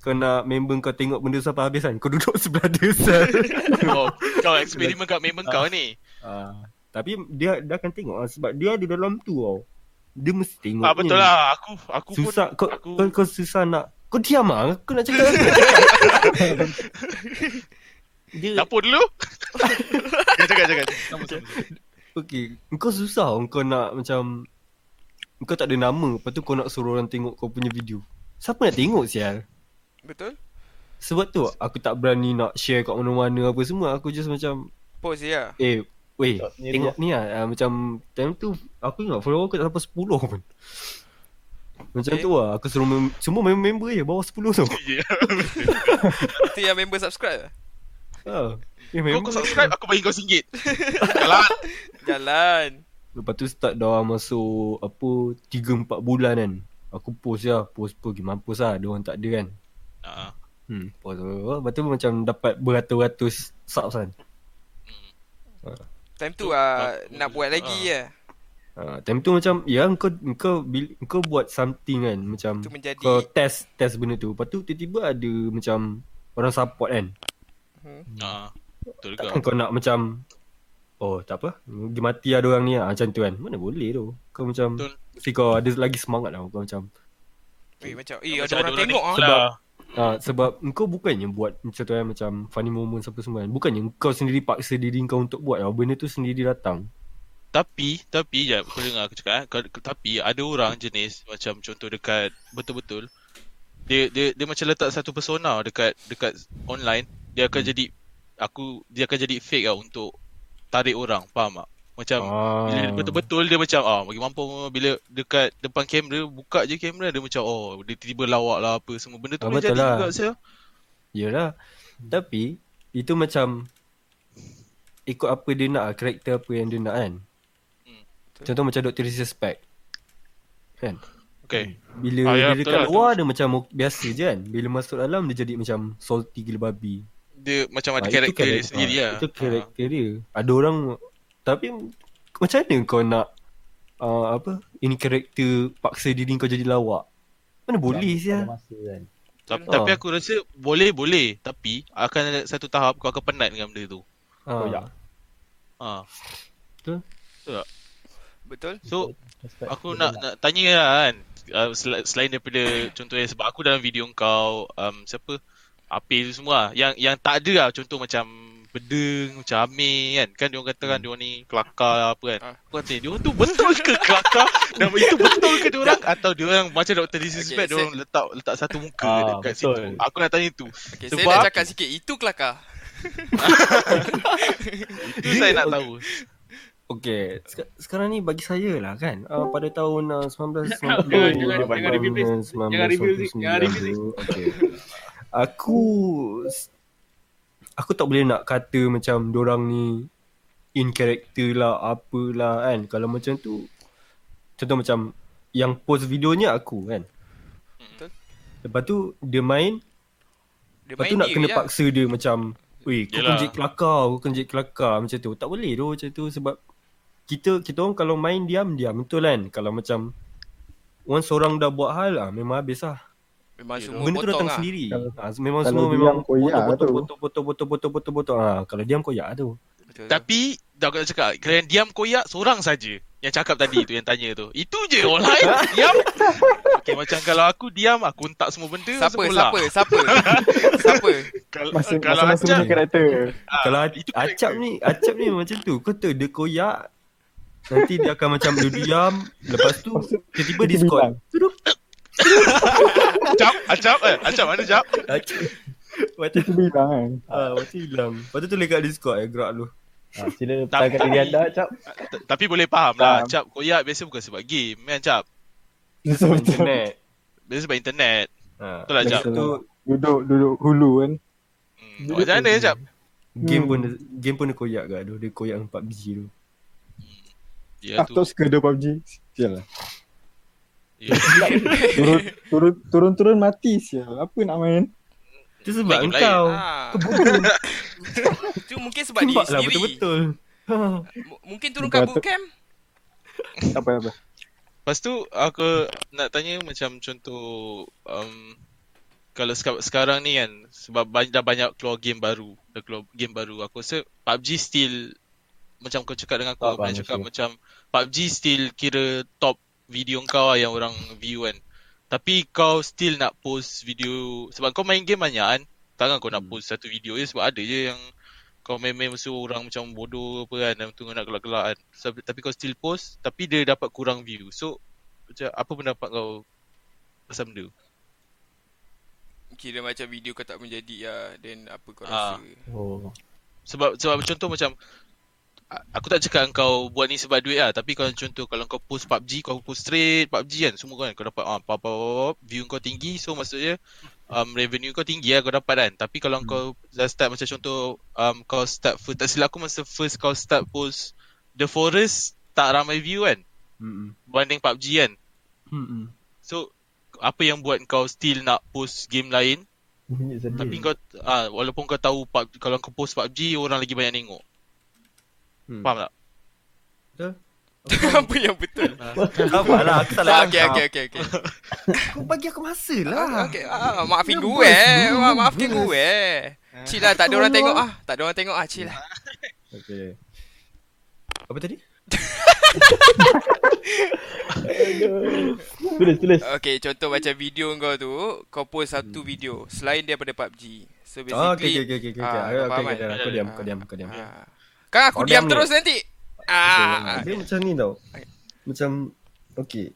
[SPEAKER 3] Kau nak member kau tengok benda sampai habis kan? Kau duduk sebelah dia Sal.
[SPEAKER 2] Kau kau eksperimen kat member kau ni.
[SPEAKER 3] Ah, tapi dia dia akan tengok lah sebab dia ada dalam tu tau. Dia mesti tengok.
[SPEAKER 2] Ah betul
[SPEAKER 3] ni.
[SPEAKER 2] lah aku aku
[SPEAKER 3] Susah
[SPEAKER 2] pun
[SPEAKER 3] kau,
[SPEAKER 2] aku
[SPEAKER 3] kau kau susah nak kau diam ah. Kau nak cakap apa? dia
[SPEAKER 2] dapur dulu. Cakap cakap sama.
[SPEAKER 3] okey, kau susah kau nak macam kau tak ada nama, lepas tu kau nak suruh orang tengok kau punya video. Siapa nak tengok sial?
[SPEAKER 1] Betul?
[SPEAKER 3] Sebab tu aku tak berani nak share kat mana-mana apa semua. Aku just macam
[SPEAKER 1] je lah.
[SPEAKER 3] eh Weh,
[SPEAKER 5] ni
[SPEAKER 3] tengok ni lah uh, Macam Time tu Aku ingat follower aku tak sampai 10 pun Macam
[SPEAKER 1] Okay.
[SPEAKER 3] tu lah Aku suruh mem- Semua member je Bawah 10 tu
[SPEAKER 2] Ya.
[SPEAKER 1] Itu yang member subscribe lah.
[SPEAKER 3] ha. Eh,
[SPEAKER 2] Kau
[SPEAKER 3] member
[SPEAKER 2] kau subscribe aku bagi kau RM1. Jalan.
[SPEAKER 1] Jalan.
[SPEAKER 3] Lepas tu start dah masuk Apa 3-4 bulan kan Aku post lah Post pergi mampus lah Diorang tak ada kan
[SPEAKER 2] Ah.
[SPEAKER 3] Hmm Post Lepas tu macam dapat beratus-ratus subs kan
[SPEAKER 1] Time tu ah
[SPEAKER 2] ah,
[SPEAKER 1] nak buat lagi
[SPEAKER 2] ah.
[SPEAKER 1] lah.
[SPEAKER 3] ha, Time tu macam Ya kau kau, kau buat something kan Macam
[SPEAKER 1] Tu menjadi
[SPEAKER 3] Kau test Test benda tu Lepas tu tiba-tiba ada Macam Orang support kan
[SPEAKER 1] Hmm.
[SPEAKER 2] Ah. Betul.
[SPEAKER 3] Takkan kau nak macam Oh tak apa Dia mati ada orang ni ah, Macam tu kan Mana boleh tu Kau macam
[SPEAKER 2] Betul.
[SPEAKER 3] Kau ada lagi semangat lah Kau macam
[SPEAKER 1] Eh macam Eh ada
[SPEAKER 2] Macam
[SPEAKER 1] orang tengok ah.
[SPEAKER 2] lah.
[SPEAKER 3] Ah, Sebab Kau bukannya buat Macam tu kan Macam funny moments apa semua kan Bukannya kau sendiri paksa diri kau untuk buat lah. Benda tu sendiri datang
[SPEAKER 2] Tapi, tapi je aku dengar aku cakap eh. Kau- Tapi ada orang jenis macam contoh dekat betul-betul dia dia dia macam letak satu persona dekat dekat online, dia akan jadi aku dia akan jadi fake lah untuk tarik orang, faham tak? Macam
[SPEAKER 3] ah.
[SPEAKER 2] bila dia betul-betul dia macam ah bagi mampu bila dekat depan kamera buka je kamera dia macam oh dia tiba-tiba lawak lah apa semua benda tu
[SPEAKER 3] Ah,
[SPEAKER 2] boleh
[SPEAKER 3] betul
[SPEAKER 2] jadi
[SPEAKER 3] lah.
[SPEAKER 2] juga saya.
[SPEAKER 3] Yelah Tapi Itu macam Ikut apa dia nak lah, Karakter apa yang dia nak kan
[SPEAKER 2] Hmm.
[SPEAKER 3] Contoh macam Dr. Disrespect Kan
[SPEAKER 2] Okay.
[SPEAKER 3] Bila
[SPEAKER 2] Ah, ya,
[SPEAKER 3] dia dekat
[SPEAKER 2] lah,
[SPEAKER 3] luar dia macam biasa je kan Bila masuk dalam dia jadi macam Salty gila babi
[SPEAKER 2] Dia macam ada
[SPEAKER 3] Ah,
[SPEAKER 2] karakter dia
[SPEAKER 3] karak-
[SPEAKER 2] sendiri
[SPEAKER 3] ah,
[SPEAKER 2] lah.
[SPEAKER 3] Itu karakter dia Ada orang Tapi Macam mana kau nak uh, Apa Ini karakter Paksa diri kau jadi lawak Mana boleh sih
[SPEAKER 5] kan.
[SPEAKER 2] Tapi,
[SPEAKER 3] Ah.
[SPEAKER 2] tapi aku rasa boleh boleh tapi akan ada satu tahap kau akan penat dengan benda tu.
[SPEAKER 3] ha.
[SPEAKER 5] Koyak.
[SPEAKER 2] Ha.
[SPEAKER 1] Betul
[SPEAKER 2] So
[SPEAKER 5] Respect.
[SPEAKER 2] aku
[SPEAKER 5] Betul
[SPEAKER 2] nak nak tanya lah kan uh, sel- selain daripada contohnya sebab aku dalam video kau um, siapa Apil semua lah. yang yang tak ada lah contoh macam bedeng macam Amir kan. Kan dia orang kata kan dia orang ni kelakar lah apa kan.
[SPEAKER 1] Ah.
[SPEAKER 2] aku kata dia orang tu betul ke kelakar? Dan itu betul ke dia orang? Atau dia orang macam Dr. Disrespect
[SPEAKER 1] Okay,
[SPEAKER 2] dia orang letak letak satu muka
[SPEAKER 5] Ah,
[SPEAKER 2] dekat
[SPEAKER 5] betul.
[SPEAKER 2] situ. Aku nak tanya tu.
[SPEAKER 1] Okay
[SPEAKER 2] Sebab-
[SPEAKER 1] saya nak cakap sikit Itu kelakar.
[SPEAKER 2] Itu saya nak tahu.
[SPEAKER 3] Okay, Sek- sekarang ni bagi saya lah kan. Uh, Pada tahun uh, 1990
[SPEAKER 5] Jangan- review. Jangan review,
[SPEAKER 3] okay. Aku Aku tak boleh nak kata macam Diorang ni In character lah Apalah kan. Kalau macam tu Contoh macam Yang post videonya aku kan.
[SPEAKER 1] Betul.
[SPEAKER 3] Lepas tu Dia main.
[SPEAKER 1] Dia
[SPEAKER 3] Lepas
[SPEAKER 1] main
[SPEAKER 3] tu nak kena
[SPEAKER 1] je.
[SPEAKER 3] paksa dia macam Weh kau
[SPEAKER 2] Yelah.
[SPEAKER 3] kelakar Kau kenjit kelakar Macam tu. Tak boleh tu macam tu Sebab Kita kita orang kalau main diam Diam. Betul kan? Kalau macam orang dah buat hal lah Memang habis lah
[SPEAKER 1] Memang semua
[SPEAKER 3] Benda tu
[SPEAKER 1] potong
[SPEAKER 3] datang
[SPEAKER 1] lah.
[SPEAKER 3] sendiri.
[SPEAKER 4] Kalau-
[SPEAKER 3] ha, Memang
[SPEAKER 4] kalau
[SPEAKER 3] semua memang
[SPEAKER 4] koyak
[SPEAKER 3] Potong potong potong potong potong potong potong ha, Kalau diam koyak tu.
[SPEAKER 1] Betul.
[SPEAKER 2] Tapi dah aku nak cakap Kalau yang diam koyak Seorang saja Yang cakap tadi tu Yang tanya tu. Itu je orang lain Diam. Okay, Macam kalau aku diam Aku hentak semua benda
[SPEAKER 1] Siapa
[SPEAKER 2] masuk
[SPEAKER 1] siapa
[SPEAKER 2] bola.
[SPEAKER 1] siapa? Siapa?
[SPEAKER 2] Kalau,
[SPEAKER 4] Masa,
[SPEAKER 2] kalau
[SPEAKER 4] masa-masa
[SPEAKER 2] Acap.
[SPEAKER 4] karakter.
[SPEAKER 2] ah,
[SPEAKER 3] Kalau
[SPEAKER 2] itu
[SPEAKER 3] acap ni Acap ni macam tu. Kau tahu dia koyak Nanti dia akan macam Dia diam. Lepas tu Tiba-tiba
[SPEAKER 4] Dia
[SPEAKER 3] Discord
[SPEAKER 4] bilang.
[SPEAKER 2] Acap Acap eh Acap mana Acap
[SPEAKER 3] Acap Macam
[SPEAKER 4] Itu bilang kan.
[SPEAKER 3] Ah, macam hilang. Lepas tu tulis kat Discord eh, gerak lu.
[SPEAKER 5] Ha, sila letakkan diri anda, Cap.
[SPEAKER 2] T- Tapi boleh faham lah. Acap koyak biasa bukan sebab game Kan Acap
[SPEAKER 4] betul.
[SPEAKER 3] Internet.
[SPEAKER 2] Biasa sebab internet
[SPEAKER 3] Ha.
[SPEAKER 2] Betul lah Acap
[SPEAKER 3] tu
[SPEAKER 4] Duduk, duduk hulu kan.
[SPEAKER 2] hmm. Macam mana Acap
[SPEAKER 3] game
[SPEAKER 4] Hmm.
[SPEAKER 3] pun game pun dia koyak kat tu. Dia koyak dengan PUBG tu.
[SPEAKER 2] Ya
[SPEAKER 4] Aku
[SPEAKER 2] tu
[SPEAKER 4] tak suka dia PUBG. Sial lah. Turun, turun, turun, turun mati sial. Apa nak main?
[SPEAKER 3] Tu sebab
[SPEAKER 2] Game
[SPEAKER 3] engkau.
[SPEAKER 1] Ah. Itu mungkin sebab diri
[SPEAKER 3] Tembak lah
[SPEAKER 1] sendiri
[SPEAKER 3] betul-betul. Ha.
[SPEAKER 1] M- Mungkin turun kat
[SPEAKER 4] Betul.
[SPEAKER 1] bootcamp
[SPEAKER 4] Tak apa, apa.
[SPEAKER 2] Lepas tu aku nak tanya macam contoh um, kalau seka- sekarang ni kan sebab banyak, dah banyak keluar game baru, dah keluar game baru. Aku rasa PUBG still macam kau cakap dengan aku, aku cakap macam PUBG still kira top video kau lah yang orang view kan. Tapi kau still nak post video sebab kau main game banyak kan. Takkan kau nak
[SPEAKER 3] Hmm.
[SPEAKER 2] post satu video je sebab ada je yang kau main-main musuh orang macam bodoh apa kan dan tunggu nak gelak-gelak kan. So, tapi kau still post tapi dia dapat kurang view. So macam apa pendapat kau pasal benda? tu?
[SPEAKER 1] Kira macam video kau tak menjadi lah Then apa kau
[SPEAKER 2] Ah.
[SPEAKER 1] rasa
[SPEAKER 5] Oh.
[SPEAKER 2] Sebab sebab contoh macam aku tak cakap kau buat ni sebab duit lah. Tapi kalau contoh kalau kau post PUBG kau post straight PUBG kan semua kan kau dapat ah apa apa view kau tinggi so maksudnya um, revenue kau tinggi lah kau dapat kan. Tapi kalau
[SPEAKER 3] Hmm.
[SPEAKER 2] kau dah start macam contoh um, kau start first, tak silap aku masa first kau start post The Forest tak ramai view kan.
[SPEAKER 3] Hmm.
[SPEAKER 2] banding PUBG kan.
[SPEAKER 3] Hmm.
[SPEAKER 2] so apa yang buat kau still nak post game lain? Tapi kau ah walaupun kau tahu kalau kau post PUBG orang lagi banyak tengok
[SPEAKER 3] Hmm.
[SPEAKER 2] faham tak
[SPEAKER 1] Apa yang betul
[SPEAKER 3] Apa lah aku salah.
[SPEAKER 1] Ah, Okay okay okay, okay.
[SPEAKER 3] Kau bagi aku masa
[SPEAKER 1] Ah,
[SPEAKER 3] lah.
[SPEAKER 1] okay. Ah, maafin
[SPEAKER 3] Dia
[SPEAKER 1] gue
[SPEAKER 3] bos
[SPEAKER 1] eh.
[SPEAKER 3] dulu,
[SPEAKER 1] Ma- Maafkan
[SPEAKER 3] bos.
[SPEAKER 1] gue eh. Chill lah, tak ada orang tengok ah. Tak ada orang tengok ah, chill lah.
[SPEAKER 5] Okay.
[SPEAKER 3] Apa tadi?
[SPEAKER 5] Tulis, tulis.
[SPEAKER 1] Okay, contoh macam video kau tu, kau post satu video selain daripada PUBG. So basically,
[SPEAKER 3] Ah, okay, okay, okay, okay, okay.
[SPEAKER 1] Ah,
[SPEAKER 3] okay,
[SPEAKER 1] kau
[SPEAKER 3] okay,
[SPEAKER 1] faham
[SPEAKER 3] okay,
[SPEAKER 1] kan?
[SPEAKER 3] Kau diam,
[SPEAKER 1] Ah.
[SPEAKER 3] kau diam, kau diam.
[SPEAKER 1] Ah. Kan aku
[SPEAKER 3] Kau
[SPEAKER 1] diam
[SPEAKER 3] diam ni.
[SPEAKER 1] terus nanti. Ah.
[SPEAKER 3] Dia macam ni tau. Macam okay.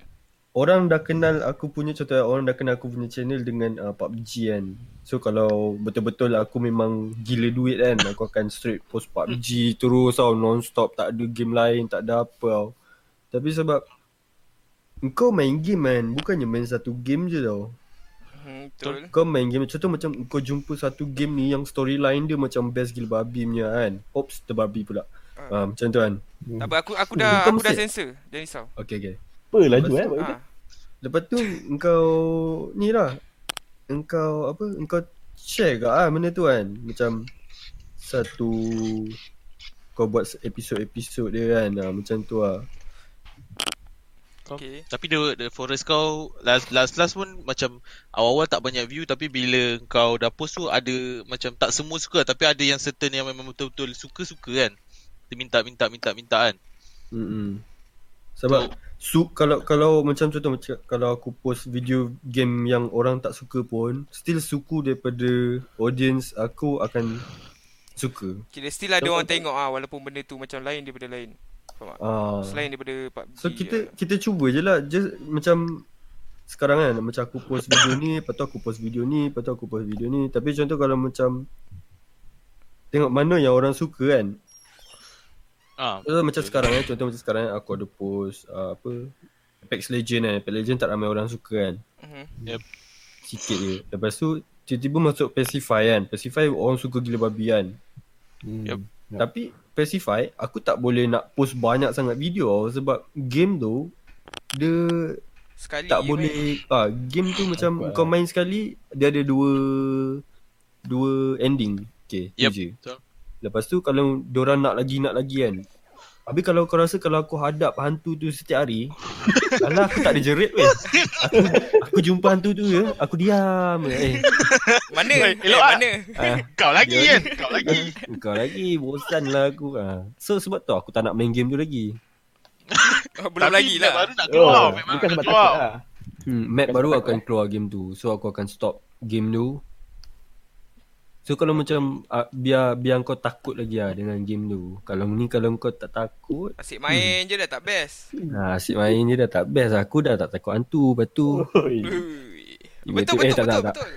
[SPEAKER 3] Orang dah kenal aku punya contoh orang dah kenal aku punya channel dengan uh, PUBG kan. So kalau betul-betul aku memang gila duit kan, aku akan straight post PUBG terus tau non-stop tak ada game lain, tak ada apa tau. Tapi sebab kau main game kan, bukannya main satu game je tau.
[SPEAKER 1] Hmm, betul.
[SPEAKER 3] Kau main game Contoh macam Kau jumpa satu game ni Yang storyline dia Macam best gila babi punya kan Oops terbabi pula
[SPEAKER 1] Ah.
[SPEAKER 3] uh, Macam tu kan
[SPEAKER 1] Tak apa, aku aku dah
[SPEAKER 3] Bukan
[SPEAKER 1] aku dah sensor. Jangan risau.
[SPEAKER 3] Okay okay
[SPEAKER 5] Apa laju eh? buat
[SPEAKER 1] Ah.
[SPEAKER 3] Lepas tu Engkau Ni lah Engkau Apa Engkau share ke ah benda tu kan Macam Satu Kau buat episod-episod dia kan ah, Macam tu lah
[SPEAKER 1] Okay.
[SPEAKER 2] Tapi the, the forest kau last last last pun macam awal-awal tak banyak view tapi bila kau dah post tu ada macam tak semua suka tapi ada yang certain yang memang betul-betul suka-suka kan. Dia minta minta minta minta kan.
[SPEAKER 3] Mm-mm. Sebab su kalau kalau macam contoh macam kalau aku post video game yang orang tak suka pun still suku daripada audience aku akan suka.
[SPEAKER 1] Kira still ada orang tengok ah walaupun benda tu macam lain daripada lain. Faham tak?
[SPEAKER 3] Ah.
[SPEAKER 1] Selain daripada PUBG.
[SPEAKER 3] So kita
[SPEAKER 1] ah.
[SPEAKER 3] kita cuba je lah just macam sekarang kan macam aku post video ni lepas tu aku post video ni lepas tu aku post video ni tapi contoh kalau macam tengok mana yang orang suka kan
[SPEAKER 2] Ah,
[SPEAKER 3] So, macam sekarang eh contoh macam sekarang aku ada post uh, apa Apex Legend kan Apex Legend tak ramai orang suka kan
[SPEAKER 1] Mhm.
[SPEAKER 3] sikit je lepas tu tiba-tiba masuk Pacify kan Pacify orang suka gila babi kan
[SPEAKER 2] Yup.
[SPEAKER 5] Yup.
[SPEAKER 3] tapi Pacify aku tak boleh nak post banyak sangat video sebab game tu dia
[SPEAKER 1] Sekali
[SPEAKER 3] tak boleh ah game tu macam
[SPEAKER 5] Apa,
[SPEAKER 3] kau main sekali dia ada dua dua ending okay
[SPEAKER 2] Yup,
[SPEAKER 3] tu je
[SPEAKER 2] betul.
[SPEAKER 3] lepas tu kalau diorang nak lagi nak lagi kan Habis kalau kau rasa kalau aku hadap hantu tu setiap hari Alah aku tak ada jerit weh aku, aku jumpa hantu tu je Aku diam eh,
[SPEAKER 1] Mana?
[SPEAKER 2] Eh,
[SPEAKER 1] Eh,
[SPEAKER 2] elok ah.
[SPEAKER 1] mana?
[SPEAKER 3] ah,
[SPEAKER 2] kau lagi
[SPEAKER 3] Ya.
[SPEAKER 2] kan? Kau lagi.
[SPEAKER 3] Kau lagi bosan lah aku ah. So sebab tu aku tak nak main game tu lagi
[SPEAKER 1] Oh, belum
[SPEAKER 2] Tapi
[SPEAKER 1] lagi lah.
[SPEAKER 2] baru nak keluar.
[SPEAKER 5] Oh,
[SPEAKER 2] memang
[SPEAKER 5] bukan
[SPEAKER 2] nak
[SPEAKER 5] sebab
[SPEAKER 2] keluar.
[SPEAKER 5] takut lah.
[SPEAKER 3] hmm, Map baru akan keluar game tu So aku akan stop game tu So kalau macam uh, biar biar kau takut lagi lah dengan game tu. Kalau ni kalau kau tak takut,
[SPEAKER 1] Asyik main je dah tak best.
[SPEAKER 3] ha, asyik main je dah tak best. Aku dah tak takut hantu. Lepas tu. Betul,
[SPEAKER 1] Betul
[SPEAKER 3] eh,
[SPEAKER 1] betul
[SPEAKER 3] tak, tak,
[SPEAKER 1] betul
[SPEAKER 3] tak.
[SPEAKER 1] betul.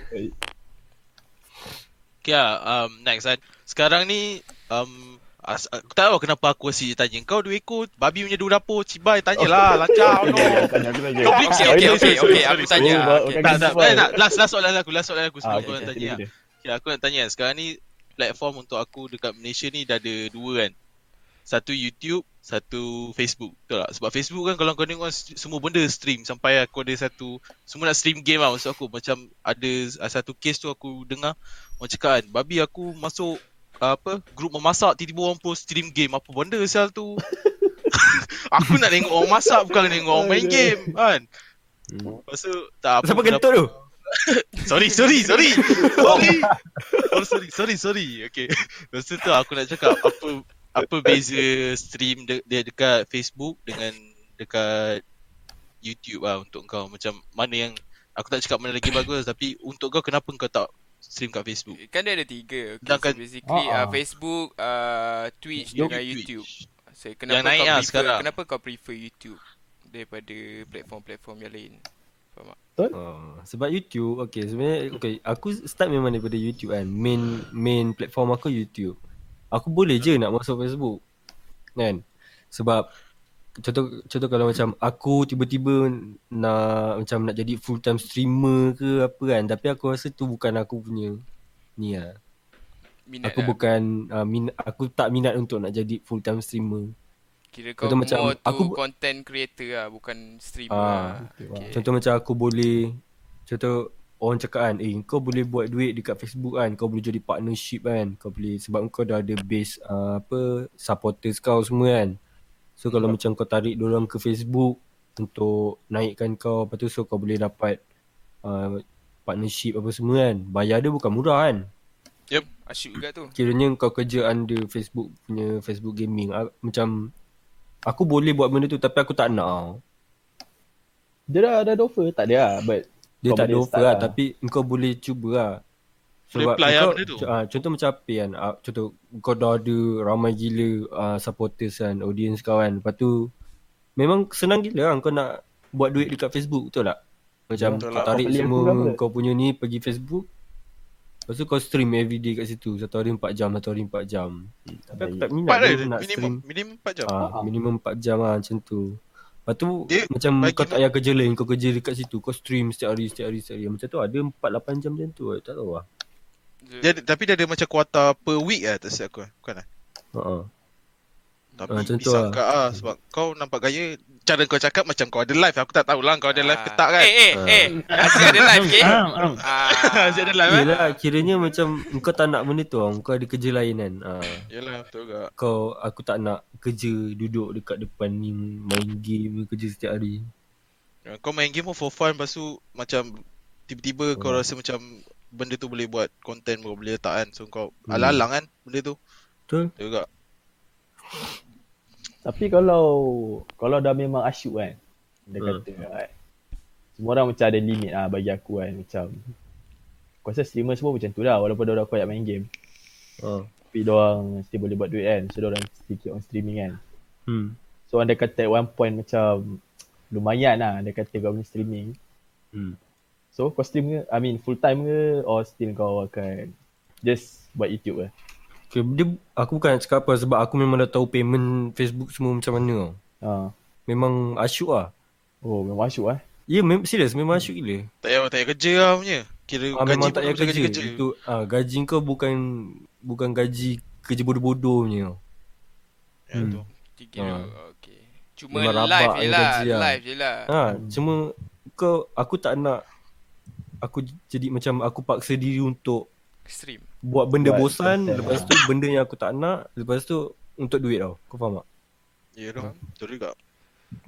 [SPEAKER 2] Okay lah, um, next kan. Sekarang ni, um, as, aku tak tahu kenapa aku asyik tanya. Kau dua ekor, babi punya dua dapur, cibai, tanyalah. Lancar no.
[SPEAKER 5] Tanya aku tanya.
[SPEAKER 2] Kau beli
[SPEAKER 1] Okay, okay, okay, okay. Aku tanya.
[SPEAKER 5] Oh,
[SPEAKER 1] Okay.
[SPEAKER 2] Tak, tak,
[SPEAKER 5] Cibai.
[SPEAKER 2] tak, tak. Last, last soalan aku, last soalan aku
[SPEAKER 5] Ah,
[SPEAKER 2] sebelum
[SPEAKER 5] okay,
[SPEAKER 2] aku nak
[SPEAKER 5] okay,
[SPEAKER 2] Ya, aku nak tanya. Sekarang ni, platform untuk aku dekat Malaysia ni dah ada dua kan. Satu YouTube, satu Facebook. Betul tak? Sebab Facebook kan kalau kau tengok semua benda stream. Sampai aku ada satu, semua nak stream game lah maksud aku. Macam ada uh, satu case tu aku dengar. Orang cakap kan, babi aku masuk uh, apa grup memasak tiba-tiba orang post stream game apa benda sial tu aku nak tengok orang masak bukan tengok orang main game kan
[SPEAKER 3] Hmm.
[SPEAKER 2] Lepas tu tak apa
[SPEAKER 3] siapa kentut tu?
[SPEAKER 2] Sorry, sorry, sorry. Sorry. Oh, sorry, sorry, sorry. Okay. Lepas tu aku nak cakap apa apa beza stream de- dia dekat Facebook dengan dekat YouTube lah untuk kau macam mana yang aku tak cakap mana lagi bagus tapi untuk kau kenapa kau tak stream kat Facebook?
[SPEAKER 1] Kan dia ada tiga. Okay,
[SPEAKER 2] Sedangkan-
[SPEAKER 1] so basically
[SPEAKER 5] Ah, ah.
[SPEAKER 1] uh, Facebook, uh, Twitch
[SPEAKER 5] YouTube,
[SPEAKER 1] dengan. YouTube. So, kenapa
[SPEAKER 2] Yang naik
[SPEAKER 1] kau
[SPEAKER 2] lah
[SPEAKER 1] prefer,
[SPEAKER 2] sekarang.
[SPEAKER 1] Kenapa kau prefer YouTube daripada platform-platform yang lain? Faham tak?
[SPEAKER 3] Oh, sebab YouTube, okay sebenarnya okay, aku start memang daripada YouTube kan. Main main platform aku YouTube. Aku boleh je nak masuk Facebook. Kan? Sebab contoh contoh kalau macam aku tiba-tiba nak macam nak jadi full time streamer ke apa kan, tapi aku rasa tu bukan aku punya ni lah.
[SPEAKER 1] Minat
[SPEAKER 3] Aku
[SPEAKER 1] lah.
[SPEAKER 3] bukan uh, min, aku tak minat untuk nak jadi full time streamer.
[SPEAKER 1] Kira kau
[SPEAKER 3] Contoh
[SPEAKER 1] more
[SPEAKER 3] macam, aku-
[SPEAKER 1] content creator lah, bukan streamer
[SPEAKER 3] Ah,
[SPEAKER 1] lah.
[SPEAKER 5] okay,
[SPEAKER 1] Okay.
[SPEAKER 3] Contoh macam aku boleh Contoh orang cakap kan Eh kau boleh buat duit dekat Facebook kan Kau boleh jadi partnership kan Kau boleh Sebab kau dah ada base uh, Apa Supporters kau semua kan. So kalau macam kau tarik orang ke Facebook Untuk naikkan kau Lepas tu so kau boleh dapat uh, Partnership apa semua kan. Bayar dia bukan murah kan?
[SPEAKER 1] Asyik juga tu.
[SPEAKER 3] Kiranya kau kerja under Facebook punya Facebook gaming. Ah, Macam Aku boleh buat benda tu tapi aku tak nak.
[SPEAKER 5] Dia dah, dah ada offer. Tak ada lah. But
[SPEAKER 3] Dia tak ada
[SPEAKER 5] boleh
[SPEAKER 3] offer lah,
[SPEAKER 5] lah.
[SPEAKER 3] tapi kau boleh cuba lah.
[SPEAKER 2] Boleh apply lah
[SPEAKER 3] kau,
[SPEAKER 2] benda tu.
[SPEAKER 3] Uh, contoh macam apa kan, uh, contoh kau dah ada ramai gila uh, supporters kan, audience kau kan. Lepas tu, memang senang gila lah kau nak buat duit dekat Facebook, betul tak? Macam
[SPEAKER 2] Betul
[SPEAKER 3] kau
[SPEAKER 2] lah.
[SPEAKER 3] tarik
[SPEAKER 5] Kau beli
[SPEAKER 3] semua
[SPEAKER 5] aku berapa?
[SPEAKER 3] kau punya ni pergi Facebook. Lepas tu kau stream everyday kat situ. Satu hari 4 jam, satu hari 4 jam. Hmm. Tapi aku tak minat dia
[SPEAKER 2] dia
[SPEAKER 3] nak
[SPEAKER 2] minimum
[SPEAKER 3] stream.
[SPEAKER 2] minimum 4 jam.
[SPEAKER 3] Ah, minimum 4 jam lah macam tu. Lepas tu
[SPEAKER 2] Dia
[SPEAKER 3] macam kau tak payah kerja lain, kau kerja dekat situ, kau stream setiap hari, setiap hari, setiap hari. Macam tu ada 4 8 jam macam tu. Tak tahu lah.
[SPEAKER 2] Dia tapi dia ada macam kuota per week lah tak silap aku. Bukan lah.
[SPEAKER 3] Ha
[SPEAKER 2] Tapi
[SPEAKER 3] Ah, macam tu
[SPEAKER 2] bisa
[SPEAKER 3] lah.
[SPEAKER 2] kak ah sebab kau nampak gaya cara kau cakap macam kau ada live. Aku tak tahulah kau ada live ke tak kan.
[SPEAKER 1] Eh, eh, eh. Asyik ada live, okay?
[SPEAKER 5] Ah,
[SPEAKER 1] Ah,
[SPEAKER 2] Asyik ada live kan.
[SPEAKER 3] Yelah kiranya macam kau tak nak benda tu lah. Kau ada kerja lain kan. Ha.
[SPEAKER 2] Yalah betul kak.
[SPEAKER 3] Kau aku tak nak kerja duduk dekat depan ni main game kerja setiap hari.
[SPEAKER 2] Ya, Kau main game pun for fun Lepas tu macam Tiba-tiba kau
[SPEAKER 3] Hmm.
[SPEAKER 2] rasa macam Benda tu boleh buat Content kau boleh letak kan So kau
[SPEAKER 3] Hmm.
[SPEAKER 2] alang-alang kan Benda tu
[SPEAKER 3] Betul?
[SPEAKER 2] Betul kak
[SPEAKER 5] Tapi kalau kalau dah memang asyuk kan. Dia
[SPEAKER 3] Hmm.
[SPEAKER 5] kata kan. Semua orang macam ada limit lah bagi aku kan. Macam Aku rasa streamer semua macam tu lah walaupun diorang kuat main game.
[SPEAKER 3] Ha.
[SPEAKER 5] Tapi diorang still boleh buat duit kan. So diorang still keep on streaming kan.
[SPEAKER 3] Hmm.
[SPEAKER 5] So anda kata at one point macam lumayan lah dia kata kau punya streaming.
[SPEAKER 3] Hmm.
[SPEAKER 5] So kau stream ke? I mean full time ke or still kau akan just buat YouTube ke?
[SPEAKER 3] Okay, dia, aku bukan nak cakap apa sebab aku memang dah tahu payment Facebook semua macam mana tau.
[SPEAKER 5] Ha.
[SPEAKER 3] Memang asyuk lah.
[SPEAKER 5] Oh memang asyuk lah.
[SPEAKER 3] Ya, mem- serius memang asyuk gila.
[SPEAKER 2] Tak payah, tak payah kerja lah punya Kira
[SPEAKER 3] Ah,
[SPEAKER 2] gaji
[SPEAKER 3] memang tak payah kerja.
[SPEAKER 2] gaji-kerja.
[SPEAKER 3] Itu ah gaji kau bukan bukan gaji kerja bodoh-bodoh punya. tau.
[SPEAKER 2] Ya
[SPEAKER 3] Hmm.
[SPEAKER 2] tu
[SPEAKER 1] Tiga
[SPEAKER 3] Ah.
[SPEAKER 1] okay. Cuma
[SPEAKER 3] Memang
[SPEAKER 1] live
[SPEAKER 3] rabak
[SPEAKER 1] je
[SPEAKER 3] je
[SPEAKER 1] lah.
[SPEAKER 3] gaji lah.
[SPEAKER 1] Live je lah.
[SPEAKER 3] Ha, cuma kau aku tak nak aku jadi macam aku paksa diri untuk
[SPEAKER 1] Stream.
[SPEAKER 3] buat benda
[SPEAKER 5] Buat
[SPEAKER 3] bosan,
[SPEAKER 5] content
[SPEAKER 3] lepas tu benda yang aku tak nak, lepas tu untuk duit tau. Kau faham tak?
[SPEAKER 2] Ya tu Betul juga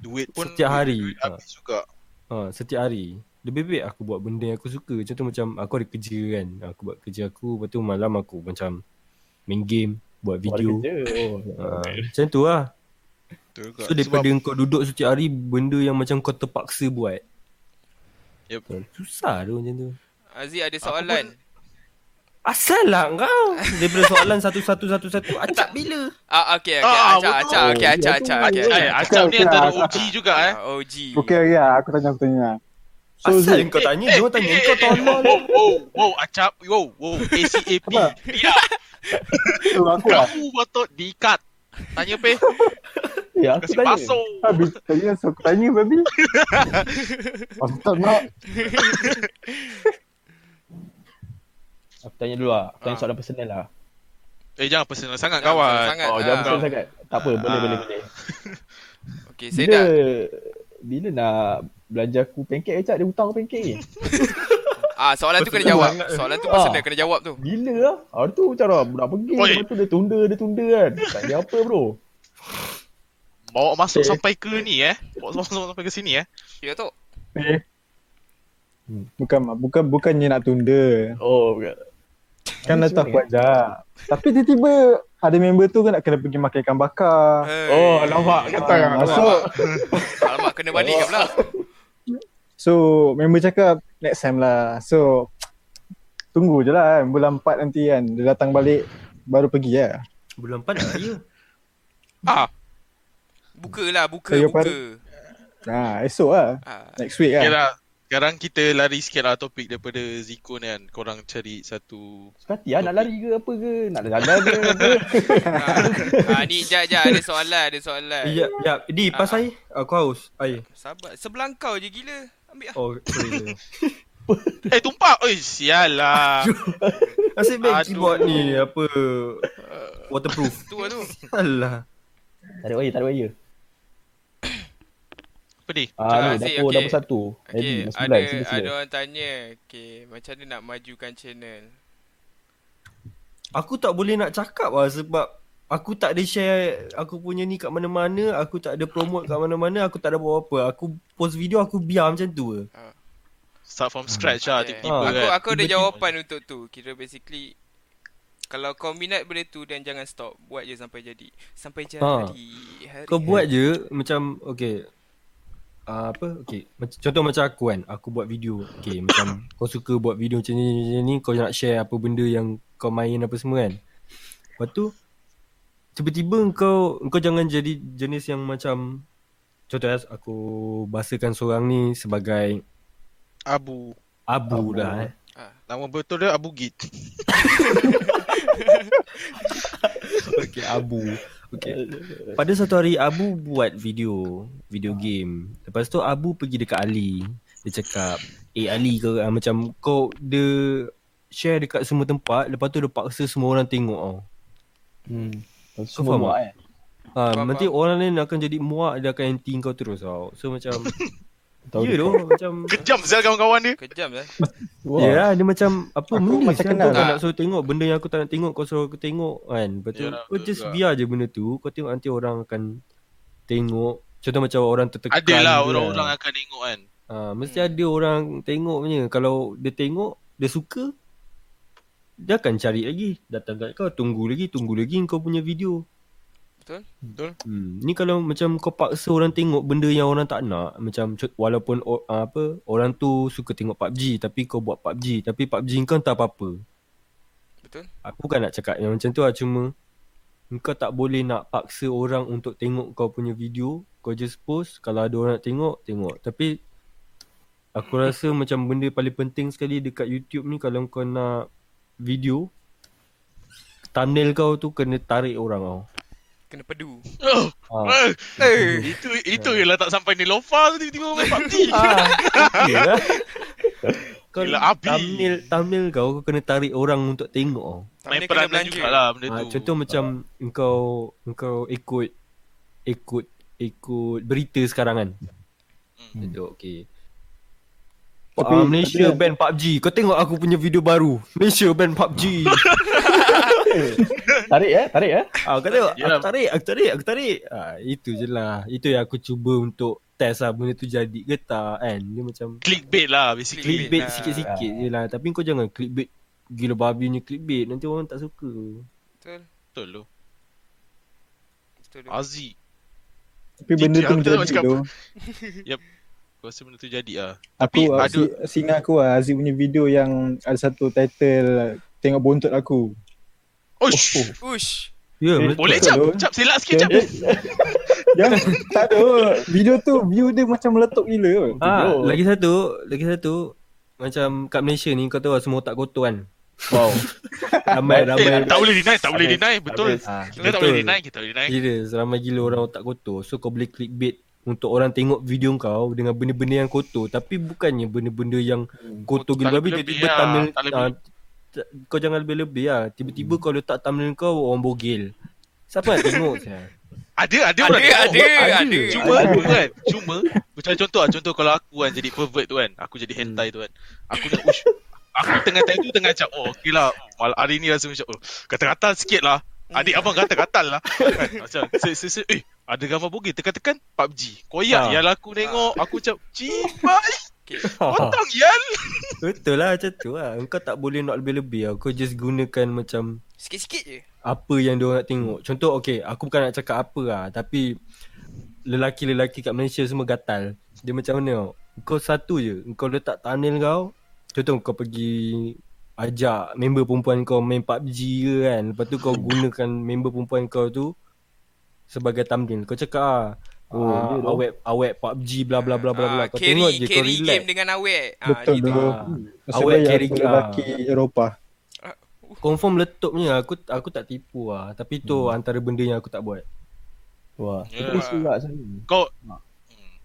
[SPEAKER 2] Duit pun
[SPEAKER 3] Setiap hari.
[SPEAKER 2] duit Habis juga
[SPEAKER 3] Ha, setiap hari. Lebih baik aku buat benda yang aku suka. Contoh macam aku ada kerja kan. Aku buat kerja aku, lepas tu malam aku macam main game, buat video.
[SPEAKER 5] Oh.
[SPEAKER 3] Ha, macam tu lah.
[SPEAKER 2] Betul juga
[SPEAKER 3] So daripada kau duduk setiap hari benda yang macam kau terpaksa buat.
[SPEAKER 2] Yep.
[SPEAKER 3] Susah tu macam tu.
[SPEAKER 1] Aziz ada soalan.
[SPEAKER 3] Asal lah kau Daripada soalan satu-satu-satu-satu Acap bila
[SPEAKER 1] Ah, okay, okay.
[SPEAKER 2] Ah,
[SPEAKER 1] acak,
[SPEAKER 2] betul.
[SPEAKER 1] acak. Okay, acak, acak. Okay,
[SPEAKER 2] Acap,
[SPEAKER 1] acak.
[SPEAKER 2] acap ni
[SPEAKER 4] Okey,
[SPEAKER 2] antara
[SPEAKER 4] okey,
[SPEAKER 2] OG juga eh
[SPEAKER 1] Ah, OG.
[SPEAKER 4] Okay, okay lah. Aku tanya, aku tanya. So,
[SPEAKER 3] Asal
[SPEAKER 4] Zul,
[SPEAKER 3] kau tanya
[SPEAKER 2] Eh,
[SPEAKER 3] Dia tanya
[SPEAKER 2] eh,
[SPEAKER 3] kau tolong
[SPEAKER 2] Wow, wow, wow, acap, wow, wow, ACAP.
[SPEAKER 4] Apa?
[SPEAKER 2] Tidak,
[SPEAKER 4] lah.
[SPEAKER 2] kamu patut diikat. Tanya pe,
[SPEAKER 5] Ya, aku
[SPEAKER 2] kasih
[SPEAKER 5] tanya.
[SPEAKER 4] Habis tanya, so aku tanya, babi. Aku tak nak.
[SPEAKER 5] Aku tanya dulu lah. Aku tanya
[SPEAKER 1] Ah.
[SPEAKER 5] soalan personal lah.
[SPEAKER 2] Eh, jangan personal sangat
[SPEAKER 1] Jangan
[SPEAKER 2] kawan.
[SPEAKER 1] personal sangat.
[SPEAKER 5] Oh,
[SPEAKER 1] Ah.
[SPEAKER 5] jangan personal sangat. Tak apa, boleh,
[SPEAKER 2] Ah.
[SPEAKER 5] boleh, boleh.
[SPEAKER 1] Okay, saya
[SPEAKER 5] Bila,
[SPEAKER 1] dah.
[SPEAKER 5] bila nak belanja aku pancake ke, Cak? Dia hutang aku pancake ni.
[SPEAKER 1] Ah, soalan tu kena jawab. Soalan tu
[SPEAKER 5] Ah.
[SPEAKER 1] personal kena jawab tu.
[SPEAKER 5] Bila lah? Ah, tu cara nak pergi.
[SPEAKER 2] Oi.
[SPEAKER 5] Lepas tu dia tunda, dia tunda kan. Tak ada apa bro.
[SPEAKER 2] Bawa masuk
[SPEAKER 5] Eh.
[SPEAKER 2] sampai ke ni eh. Bawa masuk sampai ke sini eh.
[SPEAKER 1] Ya tu.
[SPEAKER 4] Eh.
[SPEAKER 5] Hmm.
[SPEAKER 4] Bukan, bukan, bukannya nak tunda.
[SPEAKER 5] Oh, bukan.
[SPEAKER 4] Kan dah tahu aku ajak. Tapi tiba-tiba ada member tu kan nak kena pergi makan ikan bakar.
[SPEAKER 5] Oh, nampak kata.
[SPEAKER 4] Ah, Masuk.
[SPEAKER 1] Alamak, kena balik ke pula.
[SPEAKER 4] So member cakap next time lah. So tunggu je lah kan. Bulan 4 nanti kan. Dia datang balik baru pergi lah.
[SPEAKER 3] Bulan 4 dah raya
[SPEAKER 2] Ah,
[SPEAKER 1] Buka lah, buka,
[SPEAKER 4] Saya
[SPEAKER 1] buka.
[SPEAKER 4] Nah esok lah.
[SPEAKER 1] Ah.
[SPEAKER 4] Next week
[SPEAKER 2] okay
[SPEAKER 4] kan.
[SPEAKER 2] Lah. Sekarang kita lari sikit lah topik daripada Ziko ni kan. Korang cari satu...
[SPEAKER 5] Suka hati lah nak lari ke apa ke. Nak jalan ke apa.
[SPEAKER 1] ah, ni jap jap ada soalan, ada soalan.
[SPEAKER 3] Ya, ya. Di, pas
[SPEAKER 1] Ah.
[SPEAKER 3] air. Aku haus. Air.
[SPEAKER 1] Sabar. Sebelah kau je gila. Ambil ah.
[SPEAKER 3] Oh, sorry.
[SPEAKER 2] Eh, tumpah! Oi, sial lah.
[SPEAKER 3] Nasib baik
[SPEAKER 2] Aduh.
[SPEAKER 3] keyboard ni apa waterproof.
[SPEAKER 1] Tu lah tu.
[SPEAKER 3] Alah.
[SPEAKER 5] tak ada wire, tak ada wire.
[SPEAKER 2] Apa ni?
[SPEAKER 5] Ah, ni dapur,
[SPEAKER 1] okey.
[SPEAKER 5] dapur satu.
[SPEAKER 1] Okay,
[SPEAKER 5] dah
[SPEAKER 1] ada
[SPEAKER 5] sembilan, sila,
[SPEAKER 1] ada
[SPEAKER 5] sila.
[SPEAKER 1] orang tanya, okay, macam mana nak majukan channel?
[SPEAKER 3] Aku tak boleh nak cakap lah sebab aku tak ada share aku punya ni kat mana-mana, aku tak ada promote kat mana-mana, aku tak ada buat apa. Aku post video aku biar macam tu je.
[SPEAKER 2] Start from scratch lah,
[SPEAKER 1] Okay.
[SPEAKER 2] tiba-tiba
[SPEAKER 3] Ah.
[SPEAKER 1] Aku
[SPEAKER 2] kan.
[SPEAKER 1] aku ada
[SPEAKER 3] Tiba-tiba-
[SPEAKER 1] jawapan untuk tu. Kira basically Kalau kau minat benda tu dan jangan stop. Buat je sampai jadi. Sampai jadi.
[SPEAKER 3] Ha.
[SPEAKER 1] Hari
[SPEAKER 3] Kau buat je macam okay. Uh, apa okay macam, contoh macam aku kan aku buat video okay macam kau suka buat video macam ni, macam ni kau nak share apa benda yang kau main apa semua kan lepas tu tiba-tiba kau kau jangan jadi jenis yang macam contoh aku bahasakan seorang ni sebagai
[SPEAKER 2] Abu.
[SPEAKER 3] abu,
[SPEAKER 4] Abu.
[SPEAKER 3] dah eh
[SPEAKER 2] Nama betul dia Abu Git.
[SPEAKER 3] okay abu okay. Pada satu hari abu buat video video game. Lepas tu abu pergi dekat Ali. Dia cakap eh Ali kau ah, macam kau dia share dekat semua tempat. Lepas tu dia paksa semua orang tengok tau.
[SPEAKER 5] Hmm.
[SPEAKER 3] Kau
[SPEAKER 5] Semua
[SPEAKER 3] faham
[SPEAKER 5] muak
[SPEAKER 3] tak?
[SPEAKER 5] eh.
[SPEAKER 3] ha,
[SPEAKER 1] Faham,
[SPEAKER 3] nanti orang lain akan jadi muak dia akan anti kau terus tau. So macam
[SPEAKER 5] Tahu
[SPEAKER 3] ya macam
[SPEAKER 2] Kejam sekali kawan-kawan dia.
[SPEAKER 1] Kejam lah.
[SPEAKER 5] Wah.
[SPEAKER 3] Ya lah, dia macam apa
[SPEAKER 4] Aku
[SPEAKER 3] benda
[SPEAKER 4] macam
[SPEAKER 3] sekarang
[SPEAKER 4] kenal.
[SPEAKER 3] kau tak nak suruh tengok benda yang aku tak nak tengok kau suruh aku tengok kan. Lepas tu
[SPEAKER 2] Yalah,
[SPEAKER 3] kau
[SPEAKER 2] betul
[SPEAKER 3] just
[SPEAKER 2] juga.
[SPEAKER 3] biar je benda tu. Kau tengok nanti orang akan tengok. Contoh macam orang tertekan.
[SPEAKER 2] Ada lah
[SPEAKER 3] ke
[SPEAKER 2] orang-orang
[SPEAKER 3] kan.
[SPEAKER 2] akan tengok kan.
[SPEAKER 3] Ha, mesti ada orang tengok punya. Kalau dia tengok, dia suka, dia akan cari lagi. Datang kat kau, tunggu lagi, tunggu lagi kau punya video.
[SPEAKER 1] Betul?
[SPEAKER 2] Betul.
[SPEAKER 3] Hmm. Ni kalau macam kau paksa orang tengok benda yang orang tak nak, macam walaupun ah, apa orang tu suka tengok PUBG tapi kau buat PUBG tapi PUBG kau tak apa-apa.
[SPEAKER 1] Betul?
[SPEAKER 3] Aku kan nak cakap yang macam tu lah cuma kau tak boleh nak paksa orang untuk tengok kau punya video. Kau just post kalau ada orang nak tengok, tengok. Tapi aku rasa macam benda paling penting sekali dekat YouTube ni kalau kau nak video thumbnail kau tu kena tarik orang tau.
[SPEAKER 1] Kena pedu.
[SPEAKER 2] Oh,
[SPEAKER 3] Ha.
[SPEAKER 2] eh, itu itu ialah tak sampai ni lofa tu tiba-tiba main PUBG.
[SPEAKER 3] Ah, Yalah. Kau
[SPEAKER 2] Gila, Abi.
[SPEAKER 3] thumbnail, thumbnail kau kau kena tarik orang untuk tengok.
[SPEAKER 2] Main
[SPEAKER 1] belanja.
[SPEAKER 2] jugalah benda
[SPEAKER 3] Ha,
[SPEAKER 2] tu.
[SPEAKER 3] contoh macam engkau engkau ikut ikut ikut berita sekarang kan.
[SPEAKER 2] Hmm.
[SPEAKER 3] Contoh okey.
[SPEAKER 4] Tapi-
[SPEAKER 3] Ah, Malaysia
[SPEAKER 4] tapi-
[SPEAKER 3] ban PUBG. Kau tengok aku punya video baru. Malaysia ban PUBG.
[SPEAKER 5] Tarik eh, tarik eh.
[SPEAKER 3] ah, kau tengok.
[SPEAKER 2] Yalah.
[SPEAKER 3] Aku tarik, aku tarik, aku tarik. Ah, itu je lah. Itu yang aku cuba untuk test lah benda tu jadi ke tak kan. Dia macam
[SPEAKER 2] Clickbait lah basically.
[SPEAKER 3] clickbait
[SPEAKER 1] lah.
[SPEAKER 3] sikit-sikit je lah. Tapi kau jangan clickbait gila babi ni clickbait. Nanti orang tak suka.
[SPEAKER 1] Betul?
[SPEAKER 2] Betul lu.
[SPEAKER 1] Betul.
[SPEAKER 2] Aziz.
[SPEAKER 4] Tapi benda tu
[SPEAKER 2] aku
[SPEAKER 4] menjadi
[SPEAKER 2] cakap.
[SPEAKER 4] tu.
[SPEAKER 2] Aku rasa benda tu jadi ah.
[SPEAKER 4] Aku
[SPEAKER 2] Tapi ada-
[SPEAKER 4] si, singa aku lah Aziz punya video yang ada satu title tengok bontot aku.
[SPEAKER 2] Oish.
[SPEAKER 1] Ush.
[SPEAKER 3] Ya,
[SPEAKER 4] Eh,
[SPEAKER 3] betul.
[SPEAKER 2] Boleh
[SPEAKER 4] Betul
[SPEAKER 2] cap, cap selak sikit cap.
[SPEAKER 4] Yang tak ada video tu view dia macam meletup gila.
[SPEAKER 3] Ah,
[SPEAKER 5] Video.
[SPEAKER 3] lagi satu, lagi satu macam kat Malaysia ni kau tahu lah semua otak kotor kan.
[SPEAKER 5] Wow.
[SPEAKER 3] Ramai ramai
[SPEAKER 2] Eh, tak boleh deny, tak boleh deny, betul.
[SPEAKER 3] Ah,
[SPEAKER 2] Kita tak boleh deny, kita tak boleh deny.
[SPEAKER 3] Serius, ramai gila orang otak kotor. So kau boleh clickbait untuk orang tengok video kau dengan benda-benda yang kotor tapi bukannya benda-benda yang kotor
[SPEAKER 2] Tak
[SPEAKER 3] gila babi
[SPEAKER 2] lebih-lebih
[SPEAKER 3] tiba-tiba
[SPEAKER 2] lah,
[SPEAKER 3] thumbnail
[SPEAKER 2] tak lebih.
[SPEAKER 3] t- kau jangan lebih-lebih lah. Tiba-tiba kau letak thumbnail kau orang bogel. Siapa nak tengok saya?
[SPEAKER 2] Ada, ada
[SPEAKER 1] Ada,
[SPEAKER 2] orang tengok.
[SPEAKER 1] ada,
[SPEAKER 3] Ada.
[SPEAKER 1] ada.
[SPEAKER 2] Cuma
[SPEAKER 5] Ada.
[SPEAKER 2] kan, cuma macam contoh lah, contoh kalau aku kan jadi pervert tu kan, aku jadi hentai tu kan. Aku nak ush. Aku tengah time tu tengah cakap, oh okey lah, mal hari ni rasa macam, oh, kata-kata sikit lah. Adik abang kata-kata lah. Kan, macam, se, se, se, eh, ada gambar bogey, tekan-tekan PUBG. Koyak,
[SPEAKER 3] Ha.
[SPEAKER 2] yang aku tengok, aku macam, cibai,
[SPEAKER 1] Okay.
[SPEAKER 2] potong yan.
[SPEAKER 3] Betul lah macam tu lah. Kau tak boleh nak lebih-lebih lah. Kau just gunakan macam
[SPEAKER 1] Sikit-sikit je.
[SPEAKER 3] apa yang dia nak tengok. Contoh okay, aku bukan nak cakap apa lah tapi lelaki-lelaki kat Malaysia semua gatal. Dia macam mana tau? Kau satu je, kau letak thumbnail kau. Contoh kau pergi ajak member perempuan kau main PUBG ke kan. Lepas tu kau gunakan member perempuan kau tu sebagai thumbnail. Kau cakap ah
[SPEAKER 5] Oh, ya tu.
[SPEAKER 3] awet awet PUBG bla bla bla bla bla.
[SPEAKER 1] Ah,
[SPEAKER 3] Kau
[SPEAKER 1] carry,
[SPEAKER 3] tengok je kau
[SPEAKER 1] carry
[SPEAKER 3] relax.
[SPEAKER 1] game dengan awet. Ah,
[SPEAKER 4] Betul dulu.
[SPEAKER 3] Ah.
[SPEAKER 4] Nasib
[SPEAKER 3] Awet carry
[SPEAKER 4] aku
[SPEAKER 3] game.
[SPEAKER 4] lelaki Eropah.
[SPEAKER 3] Confirm letupnya aku aku tak tipu lah. Tapi tu
[SPEAKER 5] Hmm.
[SPEAKER 3] antara benda yang aku tak buat.
[SPEAKER 5] Wah.
[SPEAKER 2] Ya.
[SPEAKER 5] Itu surat sana.
[SPEAKER 2] Kau,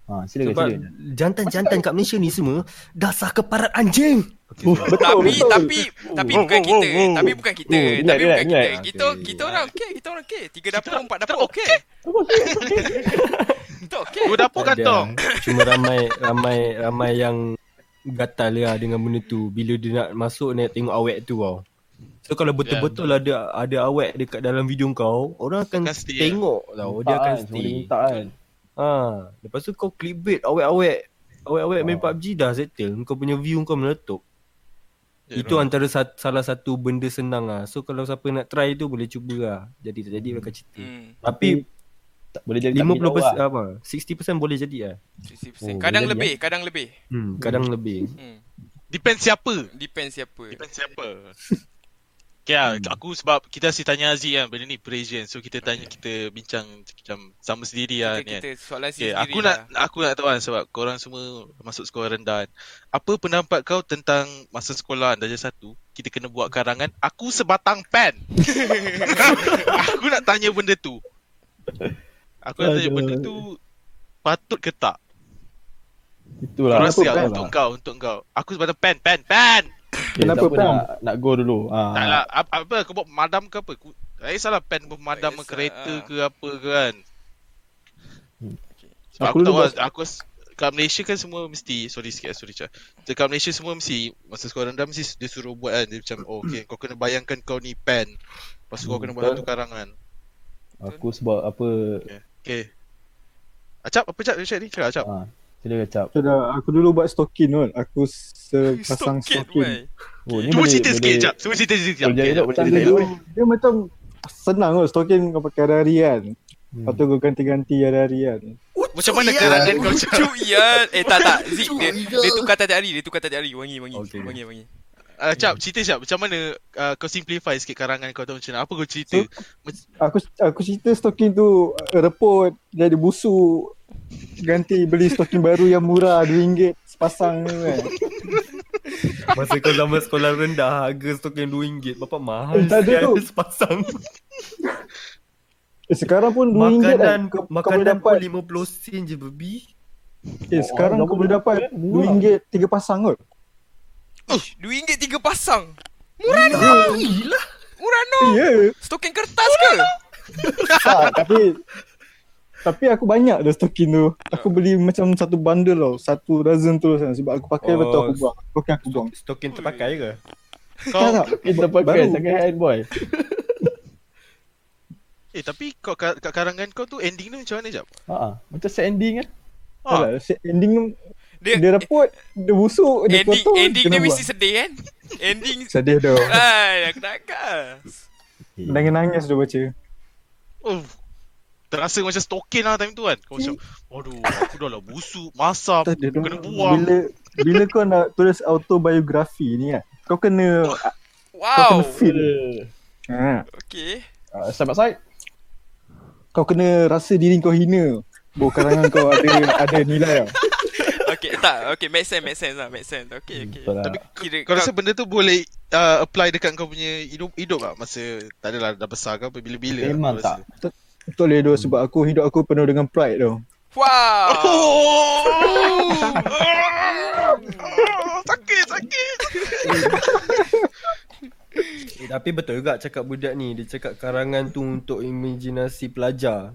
[SPEAKER 5] Ha, silakan
[SPEAKER 3] Sebab
[SPEAKER 5] silakan.
[SPEAKER 3] jantan-jantan kat Malaysia ni semua dasar keparat anjing.
[SPEAKER 4] Betul,
[SPEAKER 1] Tapi
[SPEAKER 4] betul.
[SPEAKER 1] tapi tapi
[SPEAKER 2] Oh,
[SPEAKER 1] bukan
[SPEAKER 2] oh,
[SPEAKER 1] kita.
[SPEAKER 2] oh, oh.
[SPEAKER 1] Tapi bukan kita.
[SPEAKER 5] Oh, ingat,
[SPEAKER 1] Tapi bukan
[SPEAKER 5] ingat,
[SPEAKER 1] kita. Kita
[SPEAKER 3] Okay.
[SPEAKER 1] kita orang okey, kita orang okey. Tiga dapur,
[SPEAKER 2] Kita-
[SPEAKER 1] empat dapur okey. Kita okey.
[SPEAKER 2] dua dapur kantong.
[SPEAKER 3] Cuma ramai ramai ramai yang gatal lah dengan benda tu bila dia nak masuk nak tengok awet tu tau. So kalau betul-betul ada ada awet dekat dalam video kau, orang akan
[SPEAKER 2] stay,
[SPEAKER 3] tengok tau. Dia akan
[SPEAKER 5] kan, semua dia
[SPEAKER 3] stay.
[SPEAKER 5] minta kan.
[SPEAKER 3] Ha, lepas tu kau clickbait awet-awet. Awet-awet main
[SPEAKER 5] Oh.
[SPEAKER 3] PUBG dah settle. Kau punya view kau meletup. Itu antara sat, salah satu benda senang lah. So kalau siapa nak try tu boleh cuba lah. Jadi tak jadi akan cerita.
[SPEAKER 1] Hmm.
[SPEAKER 3] Tapi
[SPEAKER 5] Tak boleh jadi tak
[SPEAKER 3] 50%
[SPEAKER 5] minat orang.
[SPEAKER 3] apa? 60% boleh jadi lah.
[SPEAKER 1] 60%.
[SPEAKER 5] Oh,
[SPEAKER 1] kadang lebih, kadang lebih.
[SPEAKER 3] Hmm, kadang lebih.
[SPEAKER 1] Hmm.
[SPEAKER 2] Depends siapa.
[SPEAKER 1] Depends siapa.
[SPEAKER 2] Depends siapa. Okay lah, aku sebab kita asyik tanya Aziz kan benda ni Parisian. So kita tanya, kita bincang macam sama sendiri lah
[SPEAKER 1] Kita,
[SPEAKER 2] ni kan.
[SPEAKER 1] kita soalan
[SPEAKER 2] Okay,
[SPEAKER 1] sendiri
[SPEAKER 2] aku
[SPEAKER 1] lah.
[SPEAKER 2] nak aku nak tahu kan sebab korang semua masuk sekolah rendah kan. Apa pendapat kau tentang masa sekolah darjah satu kita kena buat karangan aku sebatang pen. aku nak tanya benda tu. Aku nak tanya benda tu patut ke tak?
[SPEAKER 5] Itulah.
[SPEAKER 2] Kau rasa untuk
[SPEAKER 4] lah?
[SPEAKER 2] kau untuk kau. Aku sebatang pen, pen, pen.
[SPEAKER 5] Okay,
[SPEAKER 4] Kenapa
[SPEAKER 5] tak apa,
[SPEAKER 4] pen?
[SPEAKER 5] nak, nak go dulu. Ah.
[SPEAKER 2] Tak lah, apa, apa kau buat pemadam ke apa? Tak kisahlah pen pemadam
[SPEAKER 1] Tak kisah,
[SPEAKER 2] kereta
[SPEAKER 1] ah.
[SPEAKER 2] ke apa ke kan.
[SPEAKER 5] Hmm.
[SPEAKER 2] Sebab
[SPEAKER 4] Aku
[SPEAKER 2] aku, tahu
[SPEAKER 4] buat-
[SPEAKER 2] lah, aku kat Malaysia kan semua mesti sorry sikit sorry cak. Dekat Malaysia semua mesti masa sekolah rendah mesti dia suruh buat kan dia macam oh, okay kau kena bayangkan kau ni pen. Lepas tu kau kena buat satu karangan.
[SPEAKER 5] Aku sebab apa
[SPEAKER 2] Okay. Acap apa cak cak ni? Cakap acap.
[SPEAKER 5] ah, Sila kecap.
[SPEAKER 4] So dah, aku dulu buat stokin kot. Aku sepasang
[SPEAKER 1] Stokin.
[SPEAKER 5] Oh, ni boleh-
[SPEAKER 2] cerita sikit jap. Cuba cerita sikit jap.
[SPEAKER 5] Boleh
[SPEAKER 2] Okay.
[SPEAKER 5] Boleh
[SPEAKER 4] Macam
[SPEAKER 5] jadi
[SPEAKER 4] dia, macam senang kot. Stokin kau pakai hari-hari kan.
[SPEAKER 5] Hmm.
[SPEAKER 4] Lepas tu kau ganti-ganti hari-hari kan.
[SPEAKER 2] Macam mana karangan kau cak?
[SPEAKER 1] Cuk Ian Eh tak tak Zik dia, dia tukar tiap hari Dia tukar tiap hari Wangi wangi
[SPEAKER 3] Okay.
[SPEAKER 1] Wangi wangi
[SPEAKER 2] Uh, cap, cerita cap. Macam mana uh, kau simplify sikit karangan kau tu macam mana? Apa kau cerita?
[SPEAKER 4] Aku aku cerita stokin tu uh, repot jadi busuk. Ganti beli stokin baru yang murah RM2 sepasang tu kan.
[SPEAKER 3] Masa kau zaman sekolah rendah harga stokin RM2. Bapak mahal
[SPEAKER 4] Eh, tak ada
[SPEAKER 3] sekali
[SPEAKER 4] tu.
[SPEAKER 3] sepasang.
[SPEAKER 4] Eh, sekarang pun RM2 kan.
[SPEAKER 3] Makanan
[SPEAKER 4] Kau, kau boleh
[SPEAKER 3] makanan
[SPEAKER 4] dapat
[SPEAKER 3] pun 50 sen je babi.
[SPEAKER 4] eh, sekarang
[SPEAKER 5] Oh,
[SPEAKER 4] kau boleh dapat
[SPEAKER 5] murah.
[SPEAKER 4] RM2 tiga pasang kot.
[SPEAKER 1] RM2 tiga pasang
[SPEAKER 3] Murah Gila.
[SPEAKER 1] Murah no
[SPEAKER 4] Ya. Yeah.
[SPEAKER 1] Stokin kertas ke
[SPEAKER 4] Tak, tapi tapi aku banyak dah stokin tu. Aku beli macam satu bundle tau. Satu dozen tu kan. Sebab aku pakai
[SPEAKER 3] Oh,
[SPEAKER 4] betul aku buang. Stokin aku buang.
[SPEAKER 3] Stokin terpakai ke?
[SPEAKER 2] Kau
[SPEAKER 4] Tak, tak.
[SPEAKER 5] Kita pakai second hand boy.
[SPEAKER 2] eh tapi kau kat kat karangan kau tu ending tu macam mana jap?
[SPEAKER 5] Ha ah. Macam set ending kan.
[SPEAKER 2] Ha.
[SPEAKER 4] Alah, set ending tu
[SPEAKER 1] Dia,
[SPEAKER 4] dia repot, dia busuk, dia
[SPEAKER 1] Ending
[SPEAKER 4] kotor.
[SPEAKER 1] Ending dia mesti sedih kan Ending
[SPEAKER 4] sedih tu.
[SPEAKER 1] Ay, aku nak gas
[SPEAKER 4] Nangis-nangis dia baca.
[SPEAKER 2] Oh. Terasa macam stokin lah time tu kan. Kau macam, aduh, aku dah lah busuk, masam, kena
[SPEAKER 4] tu-
[SPEAKER 2] buang.
[SPEAKER 4] Bila bila kau nak tulis autobiografi ni kan. Kau kena kau
[SPEAKER 1] Wow
[SPEAKER 4] kena feel. Ha.
[SPEAKER 1] Okay
[SPEAKER 5] uh, side by side.
[SPEAKER 4] Kau kena rasa diri kau hina. Bo karangan kau ada ada nilai tau.
[SPEAKER 1] Okay tak Okay make sense Make sense lah Make sense Okay okay
[SPEAKER 5] Betul lah.
[SPEAKER 2] Tapi
[SPEAKER 1] Kira
[SPEAKER 2] kau rasa benda tu boleh uh, apply dekat kau punya hidup hidup tak masa tak adalah dah besar ke apa bila-bila
[SPEAKER 5] Memang
[SPEAKER 2] kau
[SPEAKER 5] tak.
[SPEAKER 4] Betul boleh tu sebab aku hidup aku penuh dengan pride tau.
[SPEAKER 1] Wow
[SPEAKER 2] Oh! sakit sakit.
[SPEAKER 3] Eh, tapi betul juga cakap budak ni. Dia cakap karangan tu untuk imajinasi pelajar.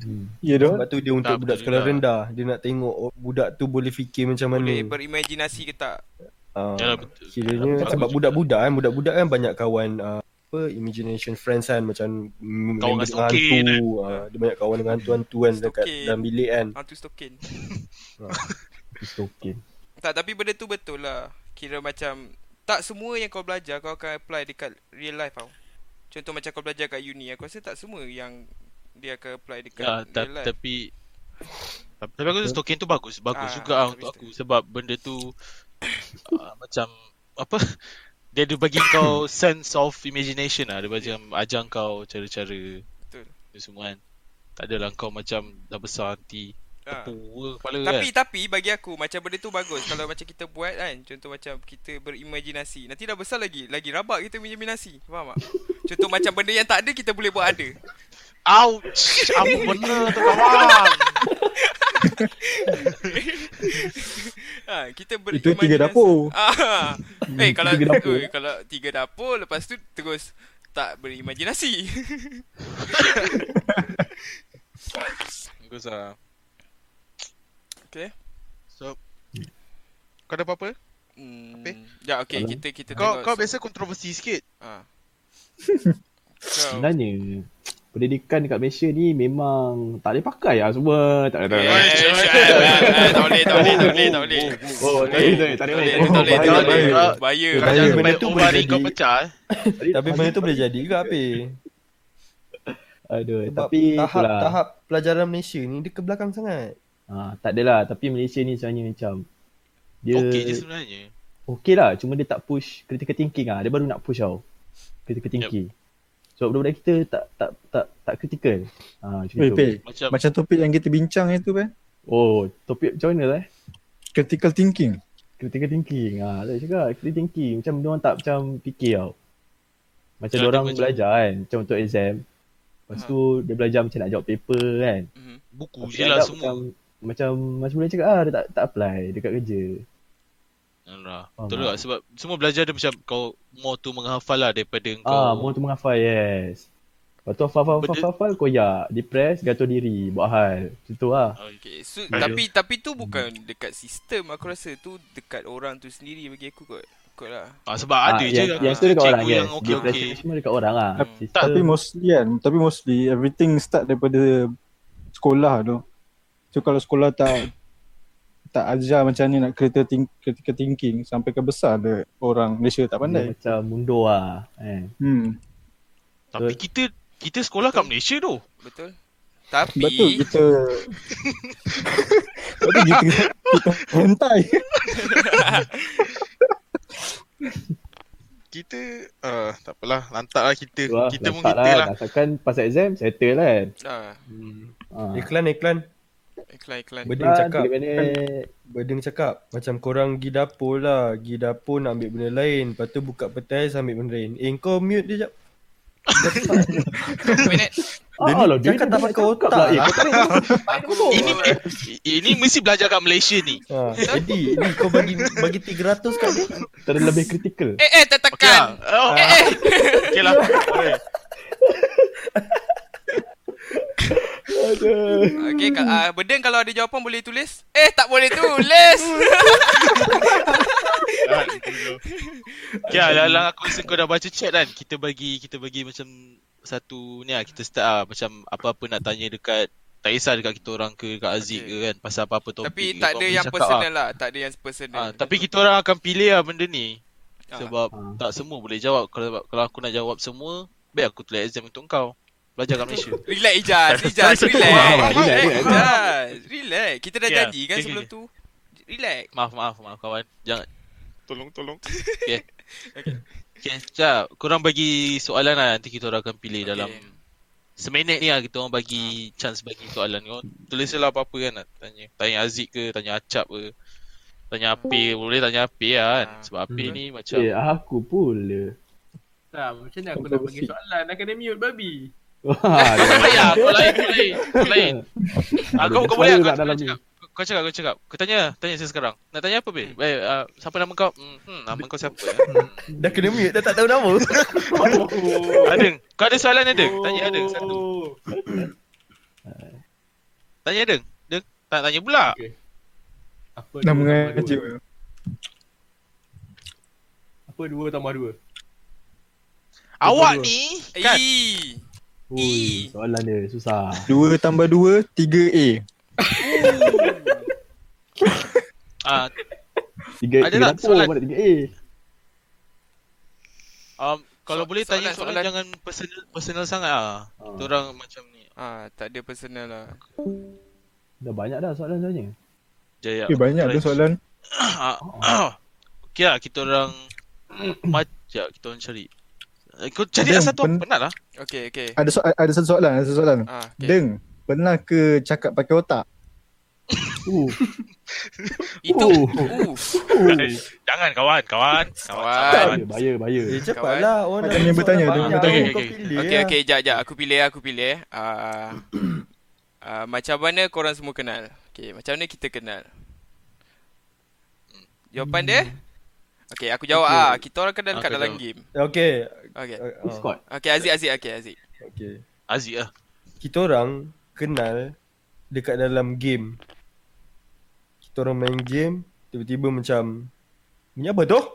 [SPEAKER 5] Hmm.
[SPEAKER 4] Ya tu.
[SPEAKER 3] Sebab tu dia untuk
[SPEAKER 2] Tak,
[SPEAKER 3] budak sekolah
[SPEAKER 2] juga.
[SPEAKER 3] rendah. Dia nak tengok oh, budak tu boleh fikir macam mana.
[SPEAKER 1] Boleh berimajinasi ke tak
[SPEAKER 3] Ah,
[SPEAKER 2] Yalah, betul.
[SPEAKER 3] Kiranya sebab budak-budak kan, budak-budak kan banyak kawan uh, apa imagination friends kan macam
[SPEAKER 2] Kawan dengan stokin,
[SPEAKER 3] hantu, uh, dia banyak kawan dengan hantu-hantu kan dekat
[SPEAKER 1] Stokin.
[SPEAKER 3] dalam bilik kan.
[SPEAKER 1] Hantu stokin
[SPEAKER 5] It's okay.
[SPEAKER 1] Tak tapi benda tu betul lah Kira macam Tak semua yang kau belajar Kau akan apply dekat real life tau Contoh macam kau belajar kat uni Aku rasa tak semua yang Dia akan apply dekat
[SPEAKER 2] Ya, ta-
[SPEAKER 1] real life
[SPEAKER 2] tapi tapi tapi aku rasa stokin tu bagus, bagus
[SPEAKER 1] Ah,
[SPEAKER 2] juga
[SPEAKER 1] tapi
[SPEAKER 2] untuk
[SPEAKER 1] tu.
[SPEAKER 2] aku sebab benda tu uh, macam apa dia ada bagi kau sense of imagination lah. Dia macam ajar kau cara-cara
[SPEAKER 1] Betul.
[SPEAKER 2] tu semua kan. Tak adalah kau macam dah besar nanti
[SPEAKER 1] ha.
[SPEAKER 2] kepala
[SPEAKER 1] Tapi
[SPEAKER 2] kan.
[SPEAKER 1] tapi bagi aku Macam benda tu bagus Kalau macam kita buat kan Contoh macam kita berimajinasi Nanti dah besar lagi Lagi rabak kita berimajinasi Faham tak? Contoh macam benda yang tak ada Kita boleh buat ada
[SPEAKER 2] Ouch! Apa benda tu kawan?
[SPEAKER 1] ha, Kita
[SPEAKER 4] Itu
[SPEAKER 1] berimajinasi
[SPEAKER 4] tiga dapur.
[SPEAKER 1] ah. Eh kalau
[SPEAKER 5] Tiga dapur.
[SPEAKER 1] oi, Kalau tiga dapur Lepas tu terus Tak berimajinasi
[SPEAKER 2] Bagus lah.
[SPEAKER 1] Okay
[SPEAKER 2] So, kau ada apa-apa?
[SPEAKER 1] hmm,
[SPEAKER 2] Apa?
[SPEAKER 1] Ya okay
[SPEAKER 5] Kalau-
[SPEAKER 1] kita kita
[SPEAKER 2] Kau
[SPEAKER 1] tengok
[SPEAKER 2] kau biasa kontroversi sikit.
[SPEAKER 1] ha. Kau
[SPEAKER 5] Sebenarnya pendidikan dekat Malaysia ni memang tak boleh pakai lah semua. Tak boleh.
[SPEAKER 1] Eh,
[SPEAKER 5] Tak boleh.
[SPEAKER 1] eh, eh, Tak boleh, tak boleh, tak boleh, tak boleh.
[SPEAKER 5] Oh, tak boleh, tak boleh. Tak
[SPEAKER 1] Tak
[SPEAKER 5] boleh.
[SPEAKER 1] boleh, tak boleh, tak boleh.
[SPEAKER 2] bahaya. Jangan
[SPEAKER 3] Benda tu boleh
[SPEAKER 2] ovari kau
[SPEAKER 3] jadi-
[SPEAKER 2] pecah eh.
[SPEAKER 3] Tapi benda tu boleh jadi juga Api.
[SPEAKER 5] Aduh,
[SPEAKER 3] Sebab
[SPEAKER 5] tapi
[SPEAKER 3] tahap
[SPEAKER 5] itulah.
[SPEAKER 3] tahap pelajaran Malaysia ni dia ke belakang sangat.
[SPEAKER 5] Ha, tak adalah. Tapi Malaysia ni sebenarnya macam dia
[SPEAKER 2] Okey je sebenarnya.
[SPEAKER 5] Okey lah, cuma dia tak push critical thinking ah. Dia baru nak push tau. Critical thinking. Sebab budak-budak kita tak tak tak tak critical. Ha, macam
[SPEAKER 4] Weh,
[SPEAKER 5] tu.
[SPEAKER 2] Macam
[SPEAKER 4] Macam topik yang kita bincang itu, Pei.
[SPEAKER 5] Oh, topik macam mana lah eh?
[SPEAKER 4] Critical thinking.
[SPEAKER 5] Critical thinking. Ha, tak cakap critical thinking. Macam dia orang tak macam fikir tau. Macam dia orang belajar kan, macam untuk exam. Lepas tu dia belajar macam nak jawab paper kan.
[SPEAKER 1] Mhm.
[SPEAKER 2] buku
[SPEAKER 5] Tapi
[SPEAKER 2] je lah semua.
[SPEAKER 5] Macam, macam macam boleh cakap ah dia tak tak apply dekat kerja.
[SPEAKER 2] Alah. Betul
[SPEAKER 5] tak?
[SPEAKER 2] Sebab semua belajar dia macam kau more tu menghafal lah daripada kau.
[SPEAKER 5] Ah, mau tu menghafal, yes. Lepas tu hafal, hafal, hafal, hafal, koyak, depress, gantung diri, buat hal. Macam tu lah.
[SPEAKER 1] Okay, so,
[SPEAKER 2] Bahaya.
[SPEAKER 1] tapi tapi tu bukan dekat sistem aku rasa tu dekat orang tu sendiri bagi aku kot. Kot lah.
[SPEAKER 2] Ah, sebab ada je
[SPEAKER 5] yang, yang tu dekat
[SPEAKER 2] cikgu
[SPEAKER 5] orang, yes.
[SPEAKER 2] yang okey-okey.
[SPEAKER 5] Depression semua dekat orang lah.
[SPEAKER 1] Hmm.
[SPEAKER 5] Sistem,
[SPEAKER 4] Tapi mostly kan, tapi mostly everything start daripada sekolah tu. So kalau sekolah tak tak ajar macam ni nak critical, think, critical thinking sampai ke besar ada orang Malaysia tak
[SPEAKER 5] dia
[SPEAKER 4] pandai.
[SPEAKER 5] macam mundur lah. Eh.
[SPEAKER 4] Hmm.
[SPEAKER 2] Tapi kita kita sekolah kat Malaysia tu.
[SPEAKER 1] Betul? Tapi
[SPEAKER 4] Betul kita Betul kita kita hentai.
[SPEAKER 2] Kita uh, tak apalah, lantak lah kita.
[SPEAKER 5] Lah,
[SPEAKER 2] kita pun
[SPEAKER 5] lantak
[SPEAKER 2] kita lah.
[SPEAKER 5] Asalkan pasal exam, settle kan.
[SPEAKER 1] ah,
[SPEAKER 5] Ha.
[SPEAKER 3] Iklan iklan.
[SPEAKER 1] iklan iklan.
[SPEAKER 3] Beding cakap.
[SPEAKER 5] Minit.
[SPEAKER 3] Bedeng cakap macam korang pergi dapur lah. Pergi dapur nak ambil benda lain. Lepas tu buka petai ambil benda lain. Eh kau mute dia jap.
[SPEAKER 1] minit.
[SPEAKER 5] Ah, lah, dia
[SPEAKER 3] cakap
[SPEAKER 5] ni
[SPEAKER 3] tak pakai
[SPEAKER 5] cakap
[SPEAKER 3] otak
[SPEAKER 5] lah. Eh,
[SPEAKER 3] lah.
[SPEAKER 2] Ini eh, ini mesti belajar kat Malaysia ni.
[SPEAKER 3] Ha, Eddie, Eddie kau bagi bagi 300 kat dia.
[SPEAKER 5] Terlebih kritikal.
[SPEAKER 1] Eh eh tak
[SPEAKER 2] Okey lah.
[SPEAKER 1] tekan.
[SPEAKER 2] Oh,
[SPEAKER 1] Eh eh.
[SPEAKER 2] Okey lah.
[SPEAKER 1] Okey, ka- ah, bedeng kalau ada jawapan boleh tulis. Eh tak boleh tulis.
[SPEAKER 2] Okay lah, dalam aku rasa kau dah baca chat kan Kita bagi kita bagi macam Satu ni lah Kita start lah Macam apa-apa nak tanya dekat Tak kisah dekat kita orang ke Dekat Aziz
[SPEAKER 1] Okay.
[SPEAKER 2] ke kan Pasal apa-apa topik
[SPEAKER 1] Tapi
[SPEAKER 2] ke,
[SPEAKER 1] tak ada yang
[SPEAKER 2] cakap
[SPEAKER 1] personal lah. Tak ada yang personal.
[SPEAKER 2] Ah, Tapi kita orang akan pilih lah benda ni
[SPEAKER 1] Ah.
[SPEAKER 2] Sebab
[SPEAKER 5] Ah.
[SPEAKER 2] tak semua boleh jawab Kalau kalau aku nak jawab semua Baik aku tulis exam untuk kau Belajar kat Malaysia
[SPEAKER 1] Relax Ijaz, Ijaz, relax.
[SPEAKER 5] Relax,
[SPEAKER 1] Relax,
[SPEAKER 5] relax.
[SPEAKER 1] Ijaz. Relax. Kita dah
[SPEAKER 2] Okay,
[SPEAKER 1] janji kan
[SPEAKER 2] okay,
[SPEAKER 1] sebelum
[SPEAKER 2] okay.
[SPEAKER 1] tu. Relax.
[SPEAKER 2] Maaf maaf maaf kawan Jangan Tolong tolong Okay
[SPEAKER 1] Okay.
[SPEAKER 2] Okay Sekejap Korang bagi soalan lah Nanti kita orang akan pilih
[SPEAKER 1] Okay.
[SPEAKER 2] dalam Seminit ni lah kita orang bagi chance bagi soalan kau tulis lah apa-apa kan nak tanya. Tanya Aziz ke, tanya Acap ke. Tanya Api, boleh tanya Api lah kan.
[SPEAKER 1] Ah.
[SPEAKER 2] Sebab Api
[SPEAKER 3] Hmm.
[SPEAKER 2] ni macam
[SPEAKER 5] Eh, aku pula.
[SPEAKER 6] Tak, macam mana aku nak bagi soalan? Nak kena mute babi.
[SPEAKER 5] Wah,
[SPEAKER 2] Ya, kau lain, kau lain, kau lain. Ah, kau, kau boleh kau,
[SPEAKER 5] dalam
[SPEAKER 2] cakap. Kau cakap, kau cakap. Kau tanya, tanya saya sekarang. Nak tanya apa, Bil? Eh, uh, siapa nama kau? Hmm, hmm, nama kau siapa? Hmm.
[SPEAKER 3] Dah kena mute dah tak tahu nama.
[SPEAKER 2] Adeng, kau ada soalan Adeng? Tanya Adeng satu. Tanya Adeng. Adeng, tak tanya pula.
[SPEAKER 6] Apa
[SPEAKER 4] Dah
[SPEAKER 6] dua? Apa dua tambah dua?
[SPEAKER 2] Awak
[SPEAKER 6] dua.
[SPEAKER 2] ni, kan?
[SPEAKER 1] Ih.
[SPEAKER 5] Ui, soalan dia susah.
[SPEAKER 4] 2 tambah 2, 3A.
[SPEAKER 2] Ah,
[SPEAKER 5] Tiga,
[SPEAKER 2] Ada
[SPEAKER 5] tiga
[SPEAKER 2] tak soalan?
[SPEAKER 5] mana tiga A?
[SPEAKER 2] um, kalau
[SPEAKER 1] So-
[SPEAKER 2] boleh tanya
[SPEAKER 1] soalan-
[SPEAKER 2] soalan,
[SPEAKER 1] soalan.
[SPEAKER 2] jangan personal personal sangat ah.
[SPEAKER 5] Ah.
[SPEAKER 2] Kita orang macam ni.
[SPEAKER 1] Ah, tak ada personal lah.
[SPEAKER 5] Dah banyak dah soalan sebenarnya.
[SPEAKER 2] Jaya.
[SPEAKER 4] Eh banyak tu soalan.
[SPEAKER 2] Okey lah, kita orang macam kita orang cari. Kau cari
[SPEAKER 4] Deng,
[SPEAKER 2] lah satu
[SPEAKER 4] pen-
[SPEAKER 2] penat lah.
[SPEAKER 1] Okey, okey.
[SPEAKER 4] Ada so- ada satu soalan, ada satu soalan.
[SPEAKER 1] Ah, okey.
[SPEAKER 4] Deng, pernah ke cakap pakai otak?
[SPEAKER 5] Uh,
[SPEAKER 1] Itu. Uh.
[SPEAKER 2] Jangan kawan, kawan.
[SPEAKER 1] Kawan.
[SPEAKER 5] bahaya, bahaya.
[SPEAKER 3] Eh cepatlah orang
[SPEAKER 4] Ada
[SPEAKER 3] nak
[SPEAKER 4] member tanya, ada
[SPEAKER 3] banyak.
[SPEAKER 4] member tanya.
[SPEAKER 3] Kau
[SPEAKER 2] Okey,
[SPEAKER 3] pilih
[SPEAKER 1] Okey,
[SPEAKER 3] lah.
[SPEAKER 1] okey, jap, jap. Aku pilih, aku pilih. Ah, ah, macam mana korang semua kenal? Okey, macam mana kita kenal? Jawapan dia? Okey, aku jawab ah. Kita orang kenal kat
[SPEAKER 2] Aku
[SPEAKER 1] dalam
[SPEAKER 2] jawab.
[SPEAKER 1] game.
[SPEAKER 3] Okey.
[SPEAKER 1] Okey.
[SPEAKER 3] Oh,
[SPEAKER 5] Discord.
[SPEAKER 1] Okey, Aziz, Aziz, okey, Aziz.
[SPEAKER 3] Okey.
[SPEAKER 2] Aziz lah.
[SPEAKER 3] Kita orang kenal dekat dalam game. Kita orang main game, tiba-tiba macam Bunyi apa tu?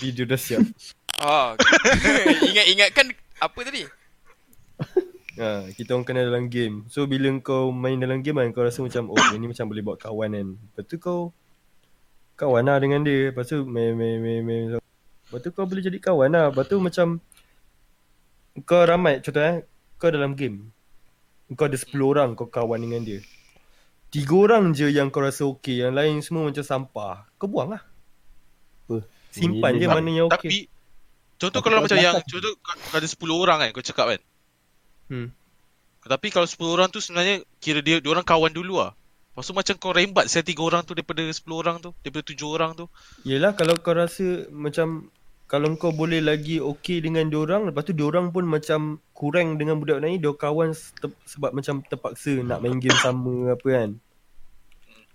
[SPEAKER 3] Video dah siap.
[SPEAKER 1] Oh, okay. ingat ingat kan Apa tadi?
[SPEAKER 3] Ha, kita orang kenal dalam game. So bila kau main dalam game kan kau rasa macam oh ini macam boleh buat kawan kan. Lepas tu kau kawan lah dengan dia. Lepas tu main main main main. Lepas tu kau boleh jadi kawan lah. Lepas tu macam kau ramai contoh eh kau dalam game. Kau ada 10 orang kau kawan dengan dia. Tiga orang je yang kau rasa okey, yang lain semua macam sampah. Kau buang lah.
[SPEAKER 5] Apa?
[SPEAKER 3] Simpan je
[SPEAKER 5] Tapi-
[SPEAKER 3] mana yang okey.
[SPEAKER 2] Tapi contoh kalau macam yang contoh kau kau ada 10 orang kan kau cakap kan.
[SPEAKER 3] Hmm.
[SPEAKER 2] Tapi kalau 10 orang tu sebenarnya kira dia dia orang kawan dulu ah. Lepas tu macam kau rembat saya 3 orang tu daripada 10 orang tu, daripada 7 orang tu.
[SPEAKER 3] Yelah kalau kau rasa macam kalau kau boleh lagi okey dengan diorang lepas tu diorang pun macam kurang dengan budak lain dia kawan te- sebab macam terpaksa nak main game sama apa kan.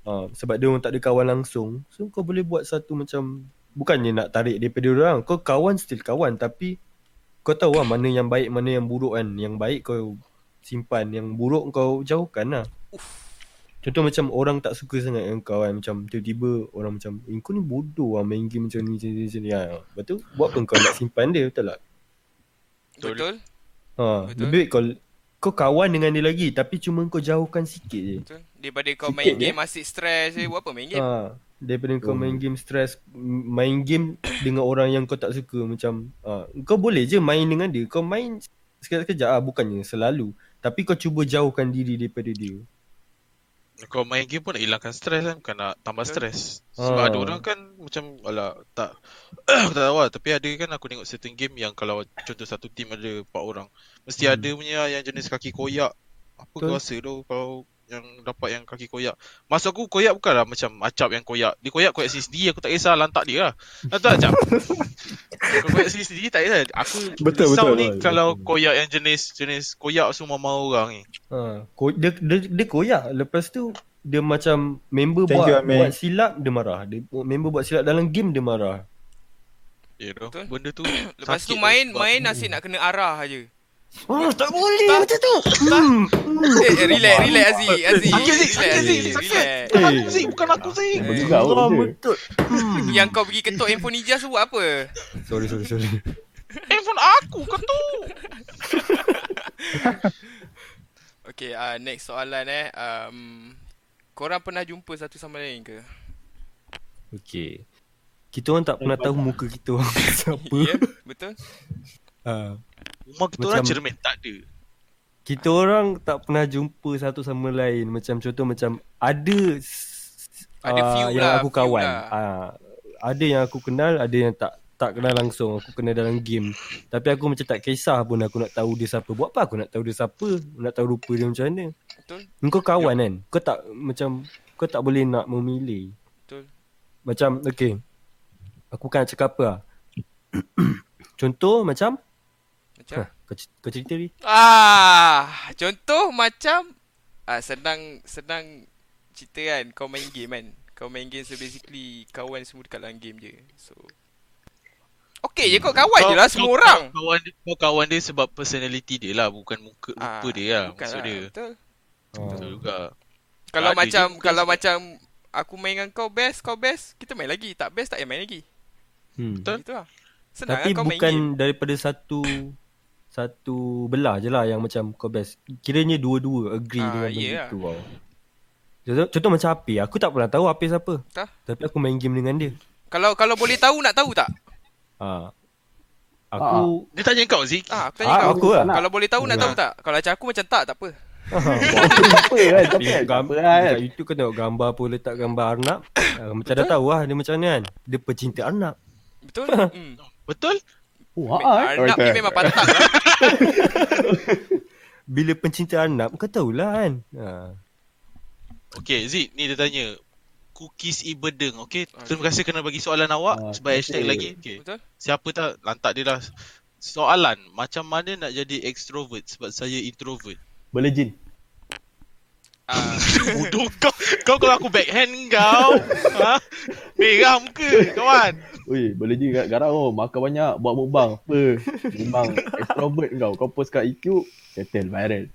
[SPEAKER 3] Ha, sebab dia orang tak ada kawan langsung. So kau boleh buat satu macam bukannya nak tarik daripada orang. Kau kawan still kawan tapi kau tahu lah mana yang baik mana yang buruk kan. Yang baik kau simpan, yang buruk kau jauhkan lah. Contoh macam orang tak suka sangat dengan kau kan Macam tiba-tiba orang macam Eh kau ni bodoh lah main game macam ni macam ni macam ni ha. Lepas tu buat apa kau nak simpan dia betul tak?
[SPEAKER 2] Betul.
[SPEAKER 3] Ha,
[SPEAKER 1] Betul.
[SPEAKER 3] lebih baik kau kau kawan dengan dia lagi tapi cuma kau jauhkan sikit je.
[SPEAKER 1] Betul. Daripada kau
[SPEAKER 3] Sikit
[SPEAKER 1] main
[SPEAKER 3] je.
[SPEAKER 1] game asyik stress je, buat apa main game?
[SPEAKER 3] Ha, daripada kau main game stress main game dengan orang yang kau tak suka macam ha, kau boleh je main dengan dia. Kau main sekejap-sekejap ah bukannya selalu. Tapi kau cuba jauhkan diri daripada dia.
[SPEAKER 2] Kau main game pun nak hilangkan stres kan, bukan nak tambah
[SPEAKER 1] Betul.
[SPEAKER 2] stres. Sebab
[SPEAKER 3] Ah.
[SPEAKER 2] ada orang kan macam alah tak aku tak tahu lah, tapi ada kan aku tengok certain game yang kalau contoh satu team ada 4 orang, mesti
[SPEAKER 3] Hmm.
[SPEAKER 2] ada punya yang jenis kaki koyak. Apa
[SPEAKER 3] Betul.
[SPEAKER 2] kau rasa tu kalau yang dapat yang kaki koyak. Maksud aku koyak bukanlah macam acap yang koyak. Dia koyak koyak sendiri aku tak kisah lantak dia lah. Lantak acap. Kau koyak sendiri tak kisah. Aku
[SPEAKER 4] Betul,
[SPEAKER 2] risau
[SPEAKER 4] betul.
[SPEAKER 2] ni
[SPEAKER 5] Betul.
[SPEAKER 2] kalau koyak yang jenis jenis koyak semua mau orang ni.
[SPEAKER 3] Ha, ko- dia, dia, dia koyak. Lepas tu dia macam member
[SPEAKER 4] Thank
[SPEAKER 3] buat,
[SPEAKER 4] you,
[SPEAKER 3] buat silap dia marah. Dia member buat silap dalam game dia marah.
[SPEAKER 2] Ya tu.
[SPEAKER 1] Betul.
[SPEAKER 2] Benda tu
[SPEAKER 1] Lepas tu main
[SPEAKER 2] sebab-
[SPEAKER 1] main asyik nak kena arah aje.
[SPEAKER 3] Oh, tak boleh
[SPEAKER 1] Tak.
[SPEAKER 3] macam tu. Hmm.
[SPEAKER 1] Eh, eh, relax, relax Aziz. Aziz.
[SPEAKER 2] Sakit Zik, sakit
[SPEAKER 1] Relax,
[SPEAKER 2] Zik,
[SPEAKER 1] Aziz,
[SPEAKER 2] sakit.
[SPEAKER 1] relax.
[SPEAKER 2] Bukan
[SPEAKER 3] Eh.
[SPEAKER 2] aku Zik, bukan aku Zik.
[SPEAKER 1] Eh.
[SPEAKER 5] Juga
[SPEAKER 3] Oh,
[SPEAKER 5] oh,
[SPEAKER 3] betul.
[SPEAKER 1] Yang kau pergi ketuk handphone Ijaz tu buat apa?
[SPEAKER 3] Sorry, sorry, sorry.
[SPEAKER 2] Handphone aku ketuk.
[SPEAKER 1] Okay, uh, next soalan eh. Um, korang pernah jumpa satu sama lain ke?
[SPEAKER 3] Okay. Kita orang tak pernah tahu muka kita orang siapa.
[SPEAKER 1] Ya, betul?
[SPEAKER 3] Ha.
[SPEAKER 2] Rumah kita orang
[SPEAKER 3] Macam-
[SPEAKER 2] cermin tak ada.
[SPEAKER 3] Kita orang tak pernah jumpa satu sama lain. Macam contoh macam ada
[SPEAKER 1] Ada
[SPEAKER 3] ah,
[SPEAKER 1] few
[SPEAKER 3] yang
[SPEAKER 1] lah,
[SPEAKER 3] aku
[SPEAKER 1] few
[SPEAKER 3] kawan.
[SPEAKER 1] lah.
[SPEAKER 3] Ah, ada yang aku kenal, ada yang tak tak kenal langsung. Aku kenal dalam game. Tapi aku macam tak kisah pun aku nak tahu dia siapa. Buat apa aku nak tahu dia siapa? Nak tahu rupa dia macam mana?
[SPEAKER 1] Betul?
[SPEAKER 3] Kau kawan kan? Kau tak macam kau tak boleh nak memilih.
[SPEAKER 1] Betul.
[SPEAKER 3] Macam okay. Aku kan nak cakap apa lah. Contoh macam
[SPEAKER 1] Macam?
[SPEAKER 3] ha, kau, kau cerita ni.
[SPEAKER 1] Ah, contoh macam ah senang senang cerita kan kau main game kan. Kau main game so basically kawan semua dekat dalam game je. So Okay je kau kawan je lah semua
[SPEAKER 2] kau-
[SPEAKER 1] orang.
[SPEAKER 2] Kau kawan dia, kau kawan dia sebab personality dia lah, bukan muka
[SPEAKER 1] Ah,
[SPEAKER 2] rupa dia lah.
[SPEAKER 1] bukan
[SPEAKER 2] Maksud
[SPEAKER 1] lah,
[SPEAKER 2] dia.
[SPEAKER 1] Betul.
[SPEAKER 2] Betul juga.
[SPEAKER 1] Kalau
[SPEAKER 2] ada
[SPEAKER 1] macam
[SPEAKER 2] je
[SPEAKER 1] kalau
[SPEAKER 2] bukan-
[SPEAKER 1] macam aku main dengan kau best, kau best, kita main lagi. Tak best tak payah main lagi.
[SPEAKER 3] Hmm.
[SPEAKER 2] Betul.
[SPEAKER 1] Gitu lah. Senang
[SPEAKER 3] Tapi
[SPEAKER 1] lah kau main
[SPEAKER 3] bukan
[SPEAKER 1] game.
[SPEAKER 3] daripada satu satu belah je lah yang macam kau best. Kiranya dua-dua agree
[SPEAKER 1] Ah,
[SPEAKER 3] dengan benda
[SPEAKER 1] yeah.
[SPEAKER 3] tu tau. Contoh, contoh macam Hafiz. Aku tak pernah tahu Hafiz siapa.
[SPEAKER 1] Tak.
[SPEAKER 3] Tapi aku main game dengan dia.
[SPEAKER 1] Kalau kalau boleh tahu nak tahu tak?
[SPEAKER 3] Ha. Aku
[SPEAKER 2] Dia tanya kau Zik.
[SPEAKER 1] Ah, aku tanya
[SPEAKER 3] Ah,
[SPEAKER 1] kau.
[SPEAKER 3] aku lah.
[SPEAKER 1] Kalau boleh tahu nak tahu tak? Kalau macam aku macam tak, tak apa.
[SPEAKER 5] Kan? Tapi
[SPEAKER 3] gam-
[SPEAKER 5] apa kan?
[SPEAKER 3] Kau tengok gambar apa letak gambar Arnab uh, Macam dah tahu lah dia macam mana kan Dia pecinta Arnab
[SPEAKER 1] Betul? hmm.
[SPEAKER 2] Betul?
[SPEAKER 5] Oh, ha, eh.
[SPEAKER 1] Arnab ni memang pantang lah.
[SPEAKER 3] Bila pencinta Arnab kau tahulah kan ha.
[SPEAKER 2] Okay Zik, ni dia tanya. Cookies Ibedeng. Okay,
[SPEAKER 1] Ah,
[SPEAKER 2] terima kasih kerana bagi soalan awak.
[SPEAKER 5] Ah,
[SPEAKER 2] Sebab hashtag
[SPEAKER 5] okay.
[SPEAKER 2] lagi. Okay.
[SPEAKER 1] Betul?
[SPEAKER 2] Siapa tak lantak dia dah. Soalan, macam mana nak jadi extrovert sebab saya introvert?
[SPEAKER 5] Berlejin.
[SPEAKER 1] Ah,
[SPEAKER 2] Bodoh kau. Kau kalau aku backhand kau. ha? Merah muka, kawan.
[SPEAKER 5] Ui, berlejin kat garang oh. Makan banyak, buat mukbang. Apa? Memang extrovert kau. Kau post kat EQ, settle viral.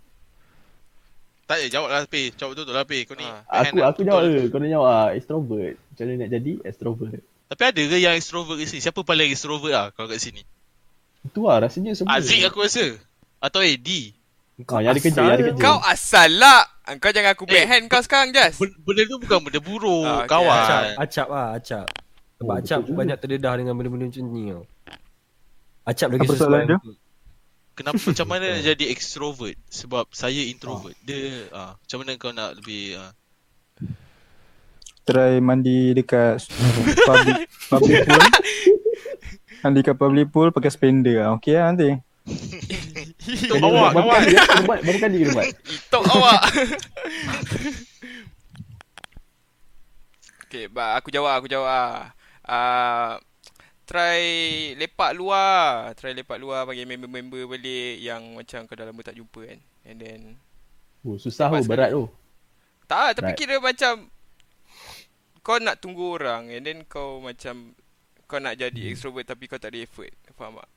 [SPEAKER 2] Tak payah jawab lah. Jawab betul-betul lah P. Kau ni. Backhand
[SPEAKER 5] Aku
[SPEAKER 2] lah,
[SPEAKER 5] aku jawab ke? Kau dah jawab ah, extrovert. Macam mana nak jadi extrovert?
[SPEAKER 2] Tapi ada ke yang extrovert kat sini? Siapa paling extrovert lah kalau kat sini?
[SPEAKER 5] Itu lah rasanya semua.
[SPEAKER 2] Aziz aku rasa. Atau AD.
[SPEAKER 5] Ah, yang ada kerja, yang ada kerja.
[SPEAKER 1] Kau asal lah. Kau jangan aku
[SPEAKER 2] Eh.
[SPEAKER 1] backhand kau sekarang, Jas.
[SPEAKER 2] Ben- Benda tu bukan benda buruk,
[SPEAKER 1] Ah, okay.
[SPEAKER 2] kawan.
[SPEAKER 3] Acap, acap lah, acap. Sebab
[SPEAKER 5] Oh,
[SPEAKER 3] acap banyak terdedah dengan benda-benda macam ni tau. Acap lagi sesuai.
[SPEAKER 2] Kenapa macam mana nak jadi extrovert? Sebab saya introvert. Dia ah, macam mana kau nak lebih ah.
[SPEAKER 4] Try mandi dekat public, public pool. Mandi kat public pool pakai spender lah. Okay lah nanti.
[SPEAKER 2] Itu awak kawan.
[SPEAKER 5] kali buat, berapa kali kena buat?
[SPEAKER 1] Tok awak. okay, ba, aku jawab, aku jawab. Uh, try lepak luar. Try lepak luar bagi member-member balik yang macam kau dah lama tak jumpa kan. And then
[SPEAKER 5] Oh, susah tu, berat tu.
[SPEAKER 1] Tak, tapi
[SPEAKER 5] Right.
[SPEAKER 1] kira macam kau nak tunggu orang and then kau macam kau nak jadi extrovert tapi kau tak ada effort. Faham tak?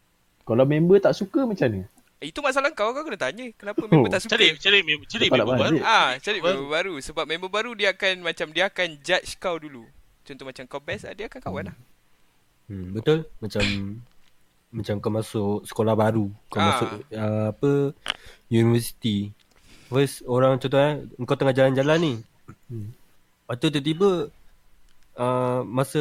[SPEAKER 5] Kalau member tak suka macam mana?
[SPEAKER 1] Eh, itu masalah kau, kau kena tanya. Kenapa member tak suka?
[SPEAKER 2] Cari cari mem- cari member baru.
[SPEAKER 1] Ah, cari
[SPEAKER 2] Baru.
[SPEAKER 1] member baru sebab member baru dia akan macam dia akan judge kau dulu. Contoh macam kau best, ah, dia akan kawan lah.
[SPEAKER 3] Hmm, betul. Macam macam kau masuk sekolah baru, kau
[SPEAKER 1] Ah.
[SPEAKER 3] masuk uh, apa universiti. First orang contoh eh, kau tengah jalan-jalan ni.
[SPEAKER 5] Hmm.
[SPEAKER 3] Lepas tu tiba-tiba uh, masa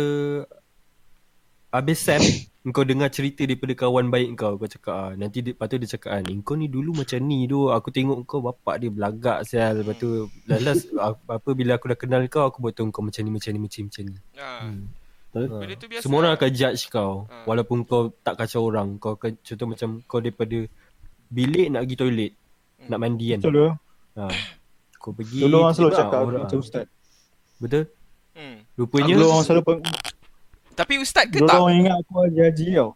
[SPEAKER 3] habis sem kau dengar cerita daripada kawan baik kau kau cakap ah nanti dia, lepas tu dia cakap kan eh, kau ni dulu macam ni tu aku tengok kau bapak dia belagak sial lepas tu last apa bila aku dah kenal kau aku buat tahu kau macam ni macam ni macam ni macam ni
[SPEAKER 1] Ah.
[SPEAKER 5] Hmm.
[SPEAKER 3] Ha.
[SPEAKER 1] Benda tu biasa
[SPEAKER 3] Semua orang
[SPEAKER 1] lah.
[SPEAKER 3] akan judge kau
[SPEAKER 1] Ha.
[SPEAKER 3] Walaupun kau tak kacau orang Kau akan contoh macam Kau daripada Bilik nak pergi toilet
[SPEAKER 1] Hmm.
[SPEAKER 3] Nak mandi kan
[SPEAKER 4] Betul lah.
[SPEAKER 3] ha. Kau pergi
[SPEAKER 4] Dulu orang selalu cakap
[SPEAKER 3] orang-
[SPEAKER 4] macam ustaz.
[SPEAKER 3] Betul
[SPEAKER 1] Hmm.
[SPEAKER 3] Rupanya
[SPEAKER 4] Dulu orang selalu peng-
[SPEAKER 1] Tapi ustaz ke
[SPEAKER 4] dulu
[SPEAKER 1] tak?
[SPEAKER 4] orang ingat aku haji haji tau.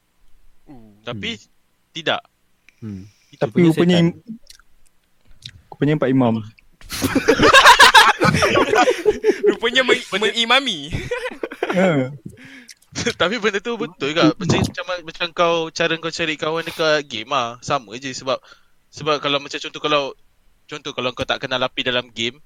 [SPEAKER 1] Uh.
[SPEAKER 2] Tapi tidak.
[SPEAKER 3] hmm.
[SPEAKER 4] Tapi
[SPEAKER 3] Rupanya
[SPEAKER 4] rupanya
[SPEAKER 3] setan.
[SPEAKER 4] rupanya Pak Imam.
[SPEAKER 1] Rupanya meng- mengimami.
[SPEAKER 4] Ha.
[SPEAKER 2] Tapi benda tu betul juga. Macam macam macam kau cara kau cari kawan dekat game ah sama je sebab sebab kalau macam contoh kalau contoh kalau kau tak kenal api dalam game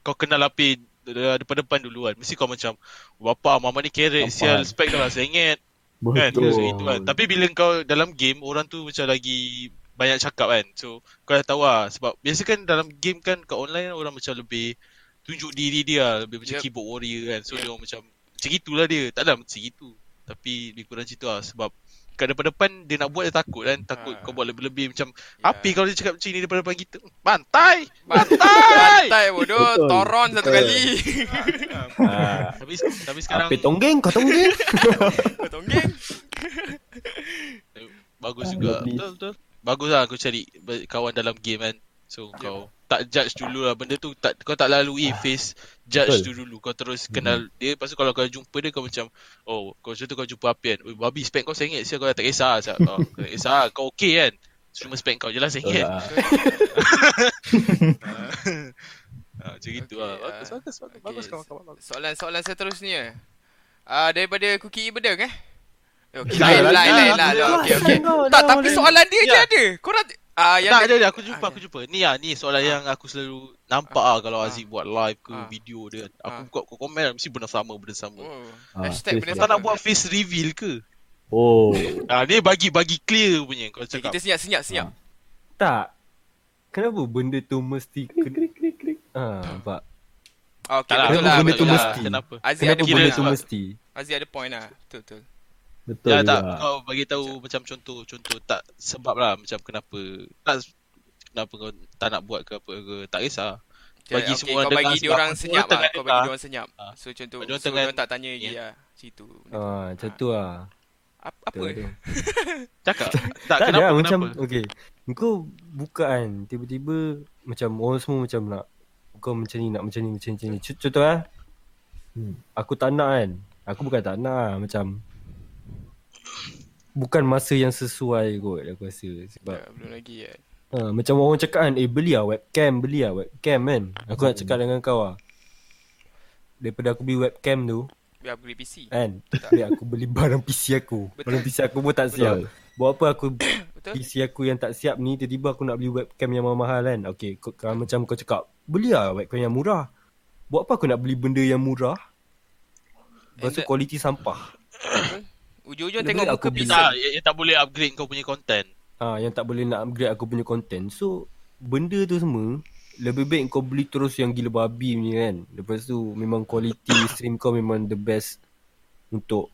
[SPEAKER 2] kau kenal api depan-depan dulu kan. Mesti kau macam bapa mama ni kerek
[SPEAKER 5] Bapa.
[SPEAKER 2] sial spek dah lah sengit kan.
[SPEAKER 5] Betul.
[SPEAKER 2] So, itu kan. Tapi bila kau dalam game orang tu macam lagi banyak cakap kan. So kau dah tahu lah sebab biasa kan dalam game kan kat online orang macam lebih tunjuk diri dia lebih macam
[SPEAKER 1] Yep.
[SPEAKER 2] keyboard warrior kan. So dia orang macam macam gitulah dia. Tak ada macam gitu. Tapi lebih kurang tu lah sebab kat depan-depan dia nak buat dia takut kan. Takut
[SPEAKER 1] Ha.
[SPEAKER 2] kau buat lebih-lebih macam
[SPEAKER 1] Ya.
[SPEAKER 2] api kalau dia cakap macam ni depan-depan kita. Bantai! Bantai!
[SPEAKER 1] Bantai bodoh,
[SPEAKER 5] Betul.
[SPEAKER 1] toron satu
[SPEAKER 5] Betul.
[SPEAKER 1] kali.
[SPEAKER 3] ha.
[SPEAKER 2] tapi tapi sekarang
[SPEAKER 3] Api tonggeng kau tonggeng
[SPEAKER 1] Tonggeng.
[SPEAKER 2] bagus
[SPEAKER 5] Ah,
[SPEAKER 2] juga.
[SPEAKER 5] lovely.
[SPEAKER 2] Betul betul. Bagus lah aku cari kawan dalam game kan. So kau tak judge dulu lah benda tu tak kau tak lalui face judge tu
[SPEAKER 5] Betul.
[SPEAKER 2] dulu kau terus kenal dia lepas tu kalau kau jumpa dia kau macam oh kau contoh kau jumpa api kan Oi babi spek kau sengit sial kau tak kisah sial. Oh, kau tak kisah kau okey kan cuma spek kau je lah
[SPEAKER 5] Betul
[SPEAKER 2] sengit
[SPEAKER 5] lah.
[SPEAKER 2] ha, macam gitu lah
[SPEAKER 1] Okey,
[SPEAKER 2] bagus
[SPEAKER 1] ah.
[SPEAKER 2] bagus bagus bagus
[SPEAKER 1] Okey,
[SPEAKER 2] kawan-kawan bagus
[SPEAKER 1] Soalan-soalan seterusnya. Ah daripada Cookie Bedeng eh? Okey,
[SPEAKER 2] Tak,
[SPEAKER 1] lain
[SPEAKER 2] tak,
[SPEAKER 1] lain
[SPEAKER 2] tak,
[SPEAKER 1] lain
[SPEAKER 2] tak,
[SPEAKER 1] lah.
[SPEAKER 2] tak,
[SPEAKER 1] Okey okey.
[SPEAKER 3] tak,
[SPEAKER 1] Tak
[SPEAKER 3] tak,
[SPEAKER 1] tapi
[SPEAKER 3] tak.
[SPEAKER 1] soalan dia je
[SPEAKER 2] Ya.
[SPEAKER 1] ada. Korang ah yang
[SPEAKER 2] tak
[SPEAKER 1] dia-
[SPEAKER 2] ada ada aku jumpa
[SPEAKER 1] Ah,
[SPEAKER 2] aku jumpa ni ah ni soalan yang aku selalu nampak ah kalau Aziz buat live ke
[SPEAKER 1] Ah.
[SPEAKER 2] video dia aku
[SPEAKER 1] Ah.
[SPEAKER 2] buka aku komen mesti benda sama benda sama
[SPEAKER 1] Oh,
[SPEAKER 5] Ah,
[SPEAKER 1] hashtag benda
[SPEAKER 5] ke?
[SPEAKER 2] tak nak
[SPEAKER 1] sama.
[SPEAKER 2] buat face reveal ke
[SPEAKER 5] Oh.
[SPEAKER 2] Ah dia bagi bagi clear punya kau
[SPEAKER 1] Okay,
[SPEAKER 2] cakap.
[SPEAKER 1] kita senyap senyap senyap.
[SPEAKER 3] Tak Kenapa benda tu mesti
[SPEAKER 5] Klik, klik, klik, klik.
[SPEAKER 3] ha, nampak
[SPEAKER 1] Ah,
[SPEAKER 2] Tak lah,
[SPEAKER 1] betul
[SPEAKER 3] kenapa
[SPEAKER 1] lah.
[SPEAKER 3] benda
[SPEAKER 1] betul
[SPEAKER 3] tu
[SPEAKER 1] lah.
[SPEAKER 3] mesti?
[SPEAKER 2] Kenapa?
[SPEAKER 1] Aziz
[SPEAKER 3] Kenapa
[SPEAKER 1] ada
[SPEAKER 2] kira
[SPEAKER 3] benda tu
[SPEAKER 1] lah.
[SPEAKER 3] mesti
[SPEAKER 1] Aziz ada point lah. Betul betul.
[SPEAKER 5] Betul
[SPEAKER 2] Ya
[SPEAKER 5] juga.
[SPEAKER 2] tak kau bagi tahu macam contoh contoh tak sebab lah macam kenapa tak kenapa kau tak nak buat ke apa ke tak kisah.
[SPEAKER 1] Okay,
[SPEAKER 2] Bagi
[SPEAKER 1] okay,
[SPEAKER 2] semua
[SPEAKER 1] kau
[SPEAKER 2] dengar
[SPEAKER 1] bagi
[SPEAKER 2] sebab
[SPEAKER 1] dia orang senyap lah. Kau bagi dia orang senyap.
[SPEAKER 2] Ah.
[SPEAKER 1] So contoh
[SPEAKER 2] Dia orang
[SPEAKER 1] so
[SPEAKER 2] tengah-
[SPEAKER 1] dia tak tanya lagi
[SPEAKER 2] Ya.
[SPEAKER 1] lah. Situ.
[SPEAKER 3] ha, Macam tu lah
[SPEAKER 1] Apa? apa?
[SPEAKER 2] Cakap tak,
[SPEAKER 3] Tak,
[SPEAKER 2] kenapa
[SPEAKER 3] ada
[SPEAKER 2] kenapa?
[SPEAKER 3] macam Okay Kau buka kan Tiba-tiba Macam orang semua macam nak Kau macam ni nak macam ni macam ni, macam ni C- Contoh lah
[SPEAKER 5] Hmm.
[SPEAKER 3] Aku tak nak kan Aku bukan tak nak lah, Macam Bukan masa yang sesuai kot Aku rasa. Sebab
[SPEAKER 1] Tak, belum lagi kan.
[SPEAKER 3] ha, Macam orang cakap kan Eh beli lah webcam Beli lah webcam kan. Aku nak cakap dengan kau lah. Daripada aku beli webcam tu
[SPEAKER 1] Biar aku beli PC.
[SPEAKER 3] Kan Biar aku beli barang PC aku.
[SPEAKER 1] Betul.
[SPEAKER 3] Barang PC aku pun tak siap. Buat apa aku
[SPEAKER 1] Betul?
[SPEAKER 3] PC aku yang tak siap ni Tiba-tiba aku nak beli webcam yang mahal-mahal kan. Okay kau, kalau macam kau cakap Beli lah webcam yang murah. Buat apa aku nak beli benda yang murah? Lepas tu
[SPEAKER 1] that-
[SPEAKER 3] kualiti sampah.
[SPEAKER 1] Betul? Ujung-ujung tengok muka
[SPEAKER 3] aku
[SPEAKER 1] bisa.
[SPEAKER 2] Tak, yang, yang tak boleh upgrade kau punya content.
[SPEAKER 3] Ah, yang tak boleh nak upgrade aku punya content. So, benda tu semua lebih baik kau beli terus yang gila babi punya kan. Lepas tu memang quality stream kau memang the best untuk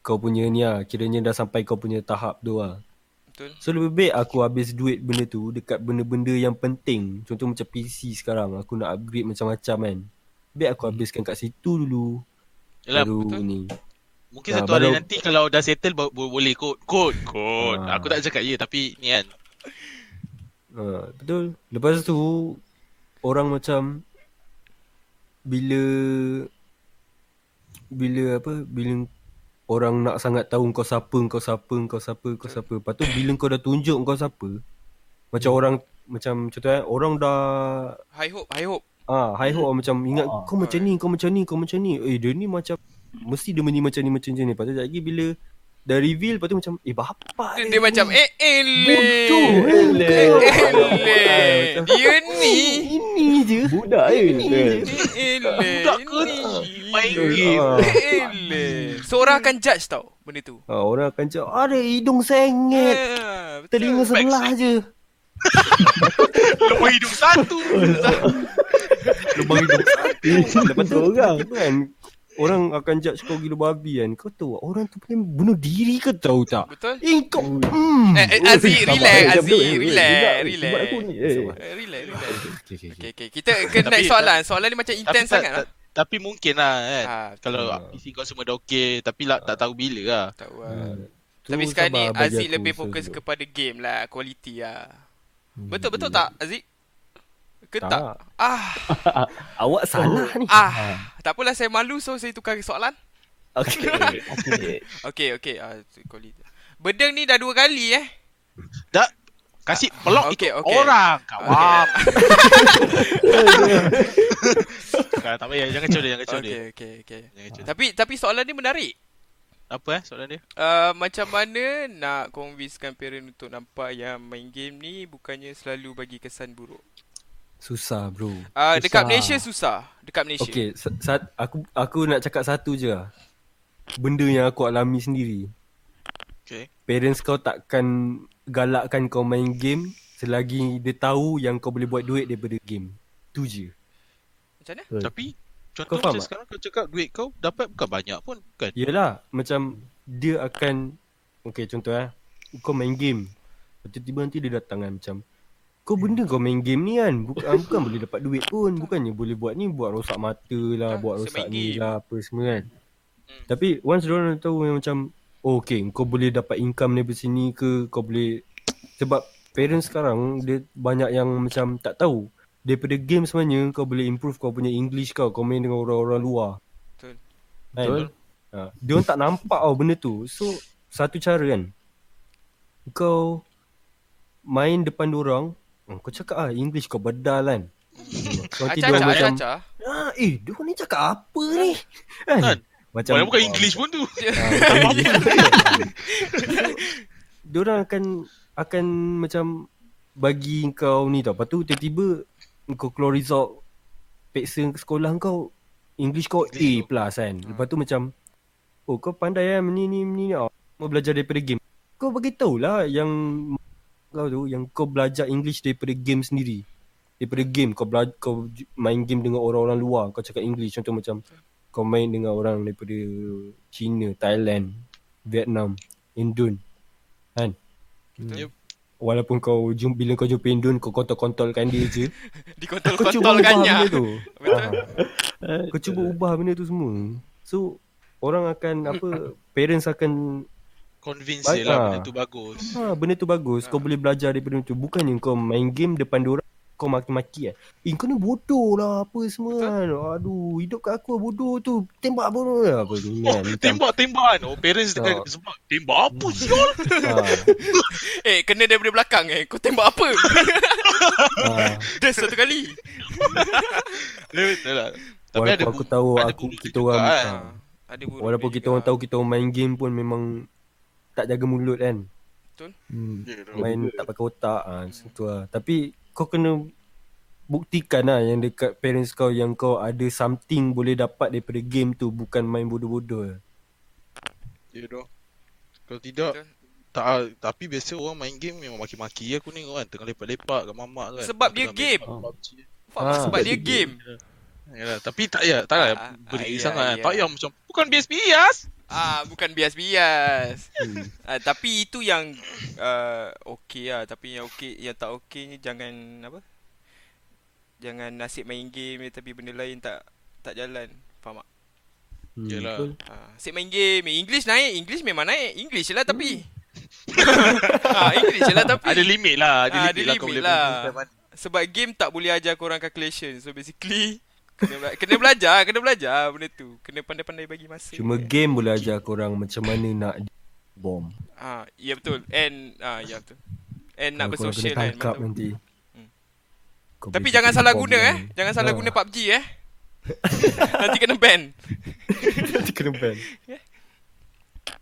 [SPEAKER 3] kau punya ni lah. Kiranya dah sampai kau punya tahap tu lah.
[SPEAKER 1] Betul.
[SPEAKER 3] So lebih baik aku habis duit benda tu dekat benda-benda yang penting. Contoh macam PC sekarang aku nak upgrade macam-macam kan. Baik aku habiskan kat situ dulu.
[SPEAKER 2] Yalah,
[SPEAKER 3] baru
[SPEAKER 1] betul.
[SPEAKER 3] ni.
[SPEAKER 2] Mungkin
[SPEAKER 3] Ah,
[SPEAKER 2] satu hari
[SPEAKER 3] baru-
[SPEAKER 2] nanti kalau dah settle bo- bo- boleh kod. Kod, kod.
[SPEAKER 3] Ah.
[SPEAKER 2] Aku tak cakap ya tapi ni kan.
[SPEAKER 3] Ha, betul. Lepas tu orang macam bila bila apa bila orang nak sangat tahu kau siapa kau siapa kau siapa kau siapa. Lepas tu bila kau dah tunjuk kau siapa macam orang macam contoh eh orang dah
[SPEAKER 1] High hope, high hope.
[SPEAKER 3] ah high hope macam ingat kau macam ni kau macam ni kau macam ni. Eh dia ni macam mesti dia ni macam ni macam ni. Lepas tu sekejap lagi bila dah reveal lepas tu macam eh bapa
[SPEAKER 1] Dia, dia macam eh eh le.
[SPEAKER 3] Bodoh,
[SPEAKER 1] Eh
[SPEAKER 5] le.
[SPEAKER 1] eh le. Dia ni.
[SPEAKER 3] ini je.
[SPEAKER 5] Budak je.
[SPEAKER 1] Eh eh le.
[SPEAKER 2] Budak ke
[SPEAKER 1] Ini.
[SPEAKER 2] main game.
[SPEAKER 1] So orang akan judge tau benda tu.
[SPEAKER 3] Ha, orang akan cakap ada hidung sengit.
[SPEAKER 1] Ah.
[SPEAKER 3] Telinga sebelah je.
[SPEAKER 2] Lepas hidung satu.
[SPEAKER 3] Lubang hidung satu. Lepas tu
[SPEAKER 5] Orang.
[SPEAKER 3] kan orang akan judge kau gila babi kan. Kau tahu orang tu punya bunuh diri ke tahu tak?
[SPEAKER 1] Betul.
[SPEAKER 3] Eh kau hmm.
[SPEAKER 1] Eh, eh Aziz, relax,
[SPEAKER 5] eh,
[SPEAKER 1] Aziz,
[SPEAKER 5] eh,
[SPEAKER 1] relax, relax.
[SPEAKER 5] eh.
[SPEAKER 1] Eh, Relax, relax.
[SPEAKER 3] Okay, okay,
[SPEAKER 1] Okay, okay. Kita ke next soalan. Soalan ni macam intense sangat lah.
[SPEAKER 2] tapi mungkin lah kan.
[SPEAKER 1] Ha,
[SPEAKER 2] Kalau
[SPEAKER 3] Ah.
[SPEAKER 2] PC kau semua dah okey tapi lah tak tahu bila lah.
[SPEAKER 1] tak tahu
[SPEAKER 3] Hmm.
[SPEAKER 1] lah.
[SPEAKER 3] Tu
[SPEAKER 1] Tapi sekarang ni Aziz lebih fokus kepada game lah, quality lah.
[SPEAKER 3] Hmm,
[SPEAKER 1] Betul betul tak Aziz? Ke tak?
[SPEAKER 3] Tak.
[SPEAKER 1] Ah,
[SPEAKER 3] Awak salah ni.
[SPEAKER 1] ah. Tak apalah saya malu so saya tukar soalan.
[SPEAKER 3] Okay.
[SPEAKER 5] Okay.
[SPEAKER 1] Okay, okay. Ah. Bedeng ni dah dua kali eh.
[SPEAKER 2] Dah kasih pelok
[SPEAKER 1] Okey,
[SPEAKER 2] itu
[SPEAKER 1] okey.
[SPEAKER 2] orang kawan.
[SPEAKER 1] Okay.
[SPEAKER 2] tak, payah jangan kacau dia, jangan dia.
[SPEAKER 1] okay, okay, okay.
[SPEAKER 2] Jangan kacau.
[SPEAKER 1] Tapi tapi soalan ni menarik.
[SPEAKER 2] Apa eh soalan dia?
[SPEAKER 1] Uh, macam mana nak convincekan parent untuk nampak yang main game ni bukannya selalu bagi kesan buruk?
[SPEAKER 3] Susah bro.
[SPEAKER 1] Uh, dekat
[SPEAKER 5] Susah.
[SPEAKER 1] Malaysia susah. Dekat Malaysia.
[SPEAKER 3] Okay, sa- sa- aku aku nak cakap satu je lah. Benda yang aku alami sendiri.
[SPEAKER 2] Okay.
[SPEAKER 3] Parents kau takkan galakkan kau main game selagi dia tahu yang kau boleh buat duit daripada game. Tu je.
[SPEAKER 1] Macam mana?
[SPEAKER 5] Betul.
[SPEAKER 2] Tapi
[SPEAKER 3] Kau
[SPEAKER 2] contoh
[SPEAKER 3] faham
[SPEAKER 2] macam
[SPEAKER 3] tak?
[SPEAKER 2] sekarang kau cakap duit kau dapat bukan banyak pun kan?
[SPEAKER 3] Yelah, macam dia akan Okay, contoh eh. Kau main game. Lepas tu tiba nanti dia datang kan macam kau benda kau main game ni kan bukan, bukan boleh dapat duit pun Bukannya boleh buat ni Buat rosak mata lah
[SPEAKER 1] Ah,
[SPEAKER 3] Buat rosak ni
[SPEAKER 1] game.
[SPEAKER 3] lah Apa semua kan
[SPEAKER 1] Hmm.
[SPEAKER 3] Tapi once diorang tahu yang macam oh, Okay kau boleh dapat income daripada sini ke Kau boleh Sebab parents sekarang Dia banyak yang macam tak tahu Daripada game sebenarnya Kau boleh improve kau punya English kau Kau main dengan orang-orang luar
[SPEAKER 1] Betul.
[SPEAKER 3] Kan?
[SPEAKER 5] Betul.
[SPEAKER 3] Ha, dia orang tak nampak tau benda tu. So satu cara kan. Kau main depan orang, hmm, kau cakap ah English kau bedal kan. Hmm, Kau nanti dia macam ah, eh dia ni cakap apa ni? Kan? Macam
[SPEAKER 2] Macam bukan English pun tu.
[SPEAKER 3] dia orang akan akan macam bagi kau ni tau. Lepas tu tiba-tiba kau keluar result peksa ke sekolah kau English kau A plus kan. Lepas tu macam oh kau pandai kan ni ni ni oh. Mau belajar daripada game. Kau bagi tahu lah yang kau tu yang kau belajar English daripada game sendiri. Daripada game kau belajar kau main game dengan orang-orang luar kau cakap English contoh macam kau main dengan orang daripada China, Thailand, Vietnam, Indon. Kan?
[SPEAKER 2] Yup.
[SPEAKER 3] Walaupun kau jumpa bila kau jumpa Indon kau kontol-kontolkan dia je. Kau cuba ubah
[SPEAKER 1] Dikontol-kontolkannya.
[SPEAKER 3] benda tu. Kau cuba ubah benda tu semua. So orang akan apa parents akan
[SPEAKER 2] Convince
[SPEAKER 3] Baik
[SPEAKER 2] je lah benda tu bagus.
[SPEAKER 3] ha benda tu bagus kau boleh belajar daripada tu bukannya kau main game depan dia orang kau maki-maki eh. Eh kau ni bodoh lah apa semua kan. Aduh hidup kat aku bodoh tu. Tembak bodoh lah apa tu
[SPEAKER 2] Oh,
[SPEAKER 3] kan. Macam,
[SPEAKER 2] tembak-tembakan. Oh, parents dengan
[SPEAKER 3] Ah.
[SPEAKER 2] sebab tembak apa siul?
[SPEAKER 3] ha,
[SPEAKER 1] Eh, kena daripada belakang eh. Kau tembak apa?
[SPEAKER 3] ha.
[SPEAKER 1] Dah satu kali.
[SPEAKER 2] Betul lah. Tapi
[SPEAKER 3] Walaupun
[SPEAKER 2] ada
[SPEAKER 3] aku
[SPEAKER 2] bu-
[SPEAKER 3] tahu
[SPEAKER 2] ada
[SPEAKER 3] aku kita orang
[SPEAKER 2] kan.
[SPEAKER 3] ha.
[SPEAKER 1] Ada buruk
[SPEAKER 3] Walaupun kita orang tahu kita orang main game pun memang tak jaga mulut kan.
[SPEAKER 5] Hmm.
[SPEAKER 2] Ya.
[SPEAKER 3] Main tak pakai otak ah ha, tu lah. Tapi kau kena buktikan lah yang dekat parents kau yang kau ada something boleh dapat daripada game tu bukan main bodoh-bodoh.
[SPEAKER 2] You know. Kalau tidak
[SPEAKER 1] Betul.
[SPEAKER 2] tak tapi biasa orang main game memang maki-maki aku tengok kan tengah lepak-lepak kat mamak kan.
[SPEAKER 1] Sebab dia game. Faham?
[SPEAKER 3] Ah,
[SPEAKER 1] Sebab dia game.
[SPEAKER 2] Yalah, tapi tak ya, tak
[SPEAKER 1] Ah,
[SPEAKER 2] lah
[SPEAKER 1] ah,
[SPEAKER 2] beri
[SPEAKER 1] ah,
[SPEAKER 2] sangat
[SPEAKER 1] ya,
[SPEAKER 2] kan.
[SPEAKER 1] ya.
[SPEAKER 2] Tak yang macam bukan bias-bias.
[SPEAKER 1] Ah, bukan bias-bias.
[SPEAKER 3] Hmm.
[SPEAKER 1] Ah, tapi itu yang uh, okey lah. Tapi yang okey, yang tak okey ni jangan apa? Jangan nasib main game tapi benda lain tak tak jalan. Faham tak?
[SPEAKER 5] Hmm, betul.
[SPEAKER 1] Ah, asyik main game. English naik. English memang naik. English je lah tapi. ah, English je lah tapi.
[SPEAKER 2] Ada limit lah, ada
[SPEAKER 1] Ah,
[SPEAKER 2] limit
[SPEAKER 1] ada
[SPEAKER 2] lah kau
[SPEAKER 1] limit lah.
[SPEAKER 2] game mana.
[SPEAKER 1] Sebab game tak boleh ajar korang calculation. So basically kena, bela- kena belajar, kena belajar benda tu. Kena pandai-pandai bagi masa.
[SPEAKER 3] Cuma game boleh ajar korang macam mana nak bom.
[SPEAKER 1] Ah, ya betul. And ah ya betul. And nak
[SPEAKER 3] Kalau
[SPEAKER 1] bersosial
[SPEAKER 3] kena
[SPEAKER 1] kan.
[SPEAKER 3] tangkap nanti.
[SPEAKER 1] Hmm. Tapi
[SPEAKER 3] boleh
[SPEAKER 1] jangan
[SPEAKER 3] bikin
[SPEAKER 1] salah guna eh.
[SPEAKER 3] kan.
[SPEAKER 1] Jangan salah
[SPEAKER 3] Ah.
[SPEAKER 1] guna PUBG eh. Nanti kena ban.
[SPEAKER 3] Nanti kena ban.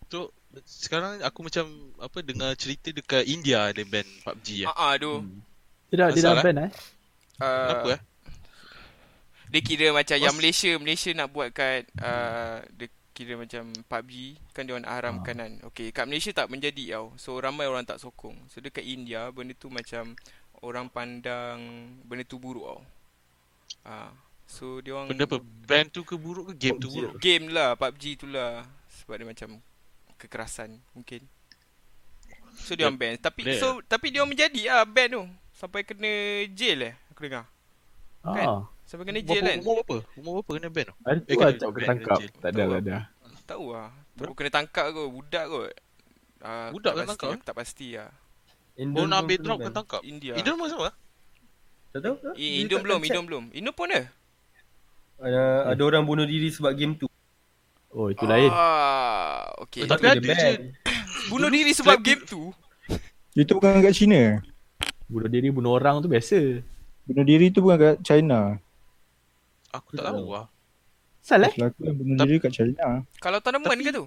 [SPEAKER 2] So sekarang aku macam apa dengar cerita dekat India ada ban PUBG
[SPEAKER 1] Ah
[SPEAKER 2] ah.
[SPEAKER 1] ah aduh.
[SPEAKER 5] Dia dah, dia dah ban eh?
[SPEAKER 1] Ah,
[SPEAKER 2] Kenapa eh?
[SPEAKER 1] Dia kira macam yang Malaysia, Malaysia nak buat kat uh, dia kira macam PUBG kan dia orang nak haramkan kan. Okey, kat Malaysia tak menjadi tau. So ramai orang tak sokong. So dekat India benda tu macam orang pandang benda tu buruk tau. Ah. So dia orang
[SPEAKER 2] Benda apa? Ban tu ke buruk ke game tu buruk?
[SPEAKER 1] game lah PUBG tu lah sebab dia macam kekerasan mungkin. So dia orang ban. Tapi
[SPEAKER 2] Boleh.
[SPEAKER 1] so tapi dia orang menjadi ah ban tu sampai kena jail eh aku dengar. Kan? Sampai kena jail kan.
[SPEAKER 2] Umur, berapa? Umur berapa kena ban tu?
[SPEAKER 5] Hari
[SPEAKER 2] Eh,
[SPEAKER 5] tu
[SPEAKER 2] kena
[SPEAKER 5] lah cak
[SPEAKER 2] ban,
[SPEAKER 5] ketangkap.
[SPEAKER 2] kena jail.
[SPEAKER 5] Tak ada lah
[SPEAKER 1] lah.
[SPEAKER 5] dah.
[SPEAKER 1] Tahu lah. Tahu kena tangkap kot, budak kot. Ah,
[SPEAKER 2] Budak
[SPEAKER 1] tak
[SPEAKER 2] kena
[SPEAKER 1] pasti,
[SPEAKER 2] tangkap,
[SPEAKER 1] aku tak pasti lah.
[SPEAKER 2] Oh nak ambil drop kena tangkap.
[SPEAKER 1] India.
[SPEAKER 2] Indon masa apa?
[SPEAKER 3] Tak tahu?
[SPEAKER 1] I- Indon belum, Indon belum. Indon pun ada.
[SPEAKER 3] Ada, ada orang bunuh diri sebab game tu.
[SPEAKER 5] Oh, itu lain.
[SPEAKER 1] Ah, okey.
[SPEAKER 2] Tapi
[SPEAKER 3] Itu
[SPEAKER 2] ada je.
[SPEAKER 1] Bunuh diri sebab game tu.
[SPEAKER 4] Itu bukan kat China.
[SPEAKER 5] Bunuh diri, bunuh orang tu biasa.
[SPEAKER 4] Bunuh diri tu bukan kat China.
[SPEAKER 2] Aku tak tahu lah.
[SPEAKER 5] Salah eh?
[SPEAKER 4] Pelaku yang bunuh diri kat China.
[SPEAKER 1] Kalau tournament ke tu?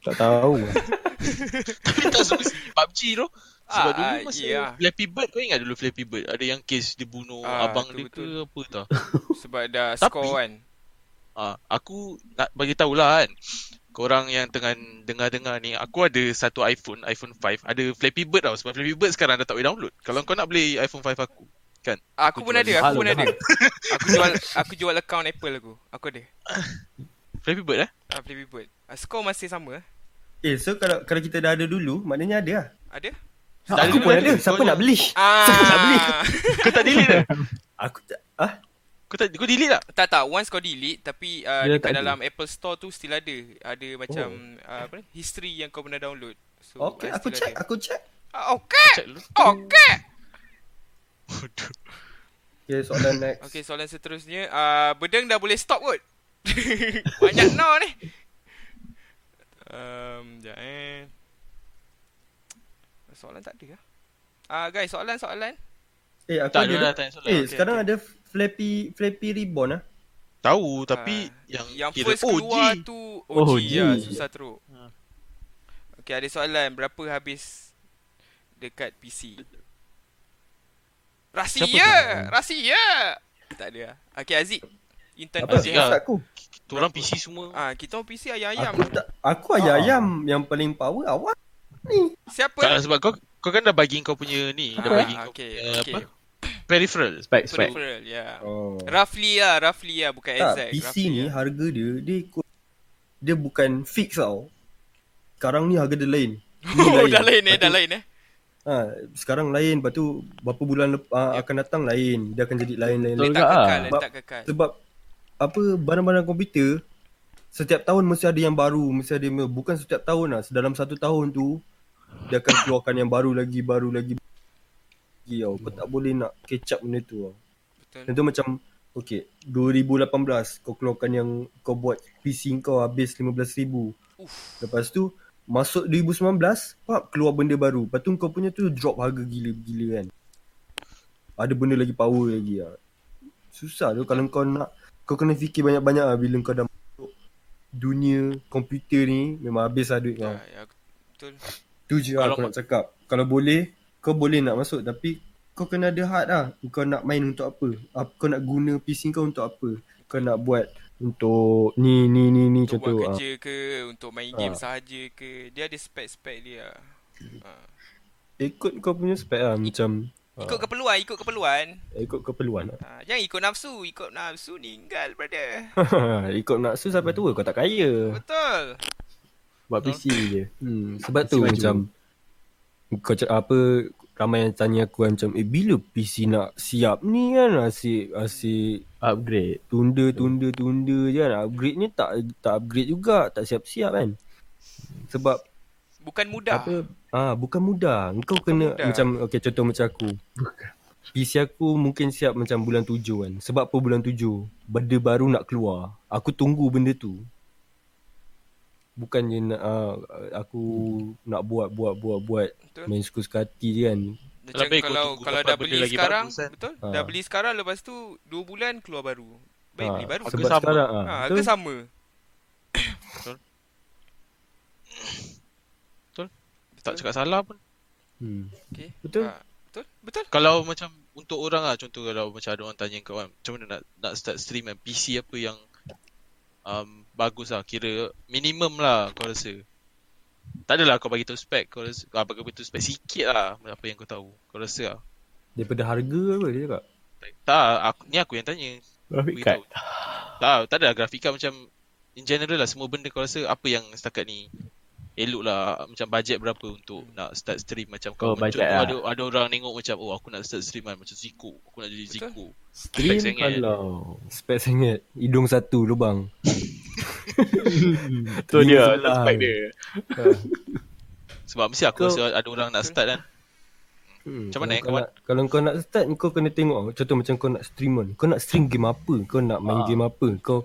[SPEAKER 4] Tak tahu.
[SPEAKER 2] Tapi tak suka PUBG tu. Sebab
[SPEAKER 1] Ah,
[SPEAKER 2] dulu
[SPEAKER 1] ah,
[SPEAKER 2] masa
[SPEAKER 1] ya.
[SPEAKER 2] Flappy Bird kau ingat dulu Flappy Bird? Ada yang case dia bunuh
[SPEAKER 1] Ah,
[SPEAKER 2] abang
[SPEAKER 1] betul,
[SPEAKER 2] dia ke apa tau.
[SPEAKER 1] Sebab dah
[SPEAKER 2] Tapi-
[SPEAKER 1] score kan.
[SPEAKER 2] Ah, aku nak bagi tahulah kan. Korang yang tengah dengar-dengar ni, aku ada satu iPhone, iPhone 5. Ada Flappy Bird tau. Sebab Flappy Bird sekarang dah tak boleh download. Kalau kau nak beli iPhone 5 aku, kan?
[SPEAKER 1] Aku,
[SPEAKER 2] Aku
[SPEAKER 1] pun ada, aku pun
[SPEAKER 5] dah,
[SPEAKER 1] ada. aku jual aku jual account Apple aku. Aku ada.
[SPEAKER 2] Flappy Bird eh?
[SPEAKER 1] Ah, Flappy Bird. Ah, score masih sama eh?
[SPEAKER 3] Eh, so kalau kalau kita dah ada dulu, maknanya ada lah.
[SPEAKER 1] Ada?
[SPEAKER 2] Ada
[SPEAKER 3] aku pun
[SPEAKER 2] ada.
[SPEAKER 3] ada. Siapa nak beli?
[SPEAKER 1] Ah.
[SPEAKER 3] Siapa nak beli?
[SPEAKER 2] Kau tak delete ke?
[SPEAKER 3] Aku tak. Ah,
[SPEAKER 2] Kau tak kau delete tak?
[SPEAKER 1] Tak tak once kau delete tapi uh,
[SPEAKER 5] Dia
[SPEAKER 1] dekat
[SPEAKER 5] tak ada.
[SPEAKER 1] dalam Apple Store tu still ada ada macam uh, apa ni history yang kau pernah download. So
[SPEAKER 3] okay,
[SPEAKER 1] uh,
[SPEAKER 3] aku check,
[SPEAKER 1] ada.
[SPEAKER 3] aku check.
[SPEAKER 1] Ah, okay. Okay.
[SPEAKER 2] Bodoh.
[SPEAKER 3] Okay, soalan next.
[SPEAKER 1] Okay, soalan seterusnya uh, bedeng dah boleh stop kot. Banyak no ni. Um, sekejap eh. Soalan tak ada ah. Ah guys, soalan-soalan.
[SPEAKER 3] Eh, aku
[SPEAKER 2] Tak
[SPEAKER 3] ada.
[SPEAKER 2] ada
[SPEAKER 3] dah.
[SPEAKER 2] tanya soalan.
[SPEAKER 3] Eh,
[SPEAKER 1] Okay,
[SPEAKER 3] sekarang
[SPEAKER 1] okay.
[SPEAKER 3] ada Flappy Flappy Ribbon ah.
[SPEAKER 2] Tahu tapi
[SPEAKER 1] Ah,
[SPEAKER 2] yang,
[SPEAKER 1] yang
[SPEAKER 2] kira
[SPEAKER 1] first keluar
[SPEAKER 2] OG.
[SPEAKER 1] tu
[SPEAKER 5] Oh,
[SPEAKER 1] OG,
[SPEAKER 5] OG.
[SPEAKER 1] ya, susah teruk.
[SPEAKER 2] Ha.
[SPEAKER 1] Okay, ada soalan berapa habis dekat PC? Rahsia,
[SPEAKER 3] Siapa
[SPEAKER 1] rahsia. Tak ada. lah. Okay, Aziz. Intern
[SPEAKER 3] Apa?
[SPEAKER 2] Aziz lah.
[SPEAKER 3] Aku.
[SPEAKER 2] Kita orang PC semua.
[SPEAKER 1] Ah, kita orang PC ayam-ayam.
[SPEAKER 3] Aku tak aku ayam-ayam yang paling power awak. Ni.
[SPEAKER 1] Siapa?
[SPEAKER 2] Tak sebab kau kau kan dah bagi kau punya ni, dah
[SPEAKER 1] Ah,
[SPEAKER 2] bagi kau
[SPEAKER 1] okay,
[SPEAKER 2] punya
[SPEAKER 1] okay.
[SPEAKER 2] apa? Peripheral.
[SPEAKER 5] Spek, spek.
[SPEAKER 1] Peripheral, ya.
[SPEAKER 3] Oh.
[SPEAKER 1] Roughly lah, roughly lah. Bukan
[SPEAKER 3] Tak,
[SPEAKER 1] exact.
[SPEAKER 3] PC
[SPEAKER 1] roughly
[SPEAKER 3] ni
[SPEAKER 1] lah.
[SPEAKER 3] harga dia dia ikut dia bukan fix tau. Sekarang ni harga dia lain. Ni
[SPEAKER 1] Oh, dah lain eh, dah lain eh.
[SPEAKER 3] Ha, sekarang lain, lepas tu berapa bulan lep, uh,
[SPEAKER 1] Yep.
[SPEAKER 3] akan datang lain. Dia akan jadi lain lain.
[SPEAKER 5] Betul
[SPEAKER 3] lain.
[SPEAKER 1] Letak
[SPEAKER 5] juga
[SPEAKER 1] kekal,
[SPEAKER 5] ah.
[SPEAKER 1] letak kekal.
[SPEAKER 3] Sebab apa barang-barang komputer setiap tahun mesti ada yang baru, mesti ada yang bukan setiap tahun lah. Dalam satu tahun tu dia akan keluarkan yang baru lagi, baru lagi. lagi tau. Kau tak boleh nak catch up benda tu tau.
[SPEAKER 1] Betul.
[SPEAKER 3] Tu macam Okay 2018 kau keluarkan yang kau buat PC kau habis 15,000
[SPEAKER 1] Uff.
[SPEAKER 3] Lepas tu Masuk 2019 Pap keluar benda baru. Lepas tu kau punya tu drop harga gila-gila kan. Ada benda lagi power lagi lah Susah tu kalau kau nak Kau kena fikir banyak-banyak lah Bila kau dah masuk Dunia komputer ni Memang habis lah duit kau.
[SPEAKER 1] Ya, ya, betul.
[SPEAKER 3] Tu je lah aku nak cakap. Kalau boleh Kau boleh nak masuk Tapi Kau kena ada hard lah. Kau nak main untuk apa? Ap- Kau nak guna PC kau untuk apa? Kau nak buat untuk ni ni ni ni
[SPEAKER 1] Untuk
[SPEAKER 3] contoh
[SPEAKER 1] buat
[SPEAKER 3] ah.
[SPEAKER 1] kerja ke Untuk main game
[SPEAKER 3] Ah.
[SPEAKER 1] sahaja ke Dia ada spek-spek dia Ah.
[SPEAKER 3] ikut kau punya spek lah macam
[SPEAKER 1] Ikut keperluan Ikut keperluan
[SPEAKER 3] ikut keperluan lah.
[SPEAKER 1] ah, Jangan ikut nafsu Ikut nafsu meninggal brother
[SPEAKER 3] ikut naksu sampai tua kau tak kaya.
[SPEAKER 1] Betul
[SPEAKER 5] Buat PC je.
[SPEAKER 3] Hmm, sebab
[SPEAKER 5] PC
[SPEAKER 3] tu
[SPEAKER 5] maju.
[SPEAKER 3] macam kau cakap apa ramai yang tanya aku kan macam eh bila PC nak siap ni kan asyik asyik
[SPEAKER 5] Upgrade.
[SPEAKER 3] tunda tunda tunda je kan. Upgrade ni tak tak upgrade juga. Tak siap-siap kan. Sebab
[SPEAKER 1] Bukan mudah.
[SPEAKER 3] Apa? Ah bukan mudah. Kau kena
[SPEAKER 1] mudah.
[SPEAKER 3] macam okey contoh macam aku. PC aku mungkin siap macam bulan tujuh kan. Sebab apa bulan tujuh? Benda baru nak keluar. Aku tunggu benda tu. Bukannya nak uh, aku nak buat buat buat buat
[SPEAKER 1] Betul.
[SPEAKER 3] main suka-suka hati je kan
[SPEAKER 1] Macam
[SPEAKER 2] Lebih
[SPEAKER 1] kalau kalau dah beli
[SPEAKER 2] lagi
[SPEAKER 1] sekarang
[SPEAKER 2] bagus kan?
[SPEAKER 1] Betul
[SPEAKER 3] Ah.
[SPEAKER 1] Dah beli sekarang Lepas tu 2 bulan keluar baru Baik
[SPEAKER 3] Ah,
[SPEAKER 1] beli baru
[SPEAKER 3] sebab
[SPEAKER 2] sama.
[SPEAKER 3] sekarang ah,
[SPEAKER 1] ha, Harga
[SPEAKER 3] betul?
[SPEAKER 1] sama
[SPEAKER 2] Tak cakap salah pun.
[SPEAKER 3] hmm.
[SPEAKER 1] okay.
[SPEAKER 3] Betul.
[SPEAKER 1] Ah, Betul Betul
[SPEAKER 2] Kalau macam untuk orang lah contoh kalau macam ada orang tanya kau kan macam mana nak nak start stream kan PC apa yang um, bagus lah kira minimum lah kau rasa. Tak adalah kau bagi tahu spek kau rasa kau bagi tahu spek sikit lah apa yang kau tahu. Kau rasa lah.
[SPEAKER 3] daripada harga apa dia cakap
[SPEAKER 2] Tak, aku, ni aku yang tanya. Beritahu.
[SPEAKER 5] card.
[SPEAKER 2] Tak, tak ada grafik card macam in general lah semua benda kau rasa apa yang setakat ni elok lah macam bajet berapa untuk nak start stream macam kau
[SPEAKER 5] Oh,
[SPEAKER 2] contoh
[SPEAKER 5] lah.
[SPEAKER 2] ada ada orang tengok macam oh aku nak start stream kan macam Zico aku nak jadi
[SPEAKER 1] Betul.
[SPEAKER 2] Zico
[SPEAKER 5] Stream kalau.
[SPEAKER 3] spek sangat hidung satu lubang
[SPEAKER 5] Tu dia. Spek
[SPEAKER 3] sebelah.
[SPEAKER 5] dia.
[SPEAKER 2] sebab mesti aku
[SPEAKER 3] Kau-
[SPEAKER 2] rasa ada orang nak start kan
[SPEAKER 3] Hmm,
[SPEAKER 2] Macam mana,
[SPEAKER 3] kalau kau
[SPEAKER 2] kawan?
[SPEAKER 3] nak, kalau kau nak start kau kena tengok contoh macam kau nak stream kan. Kau nak stream game apa? Kau nak main
[SPEAKER 5] Ah.
[SPEAKER 3] game apa? Kau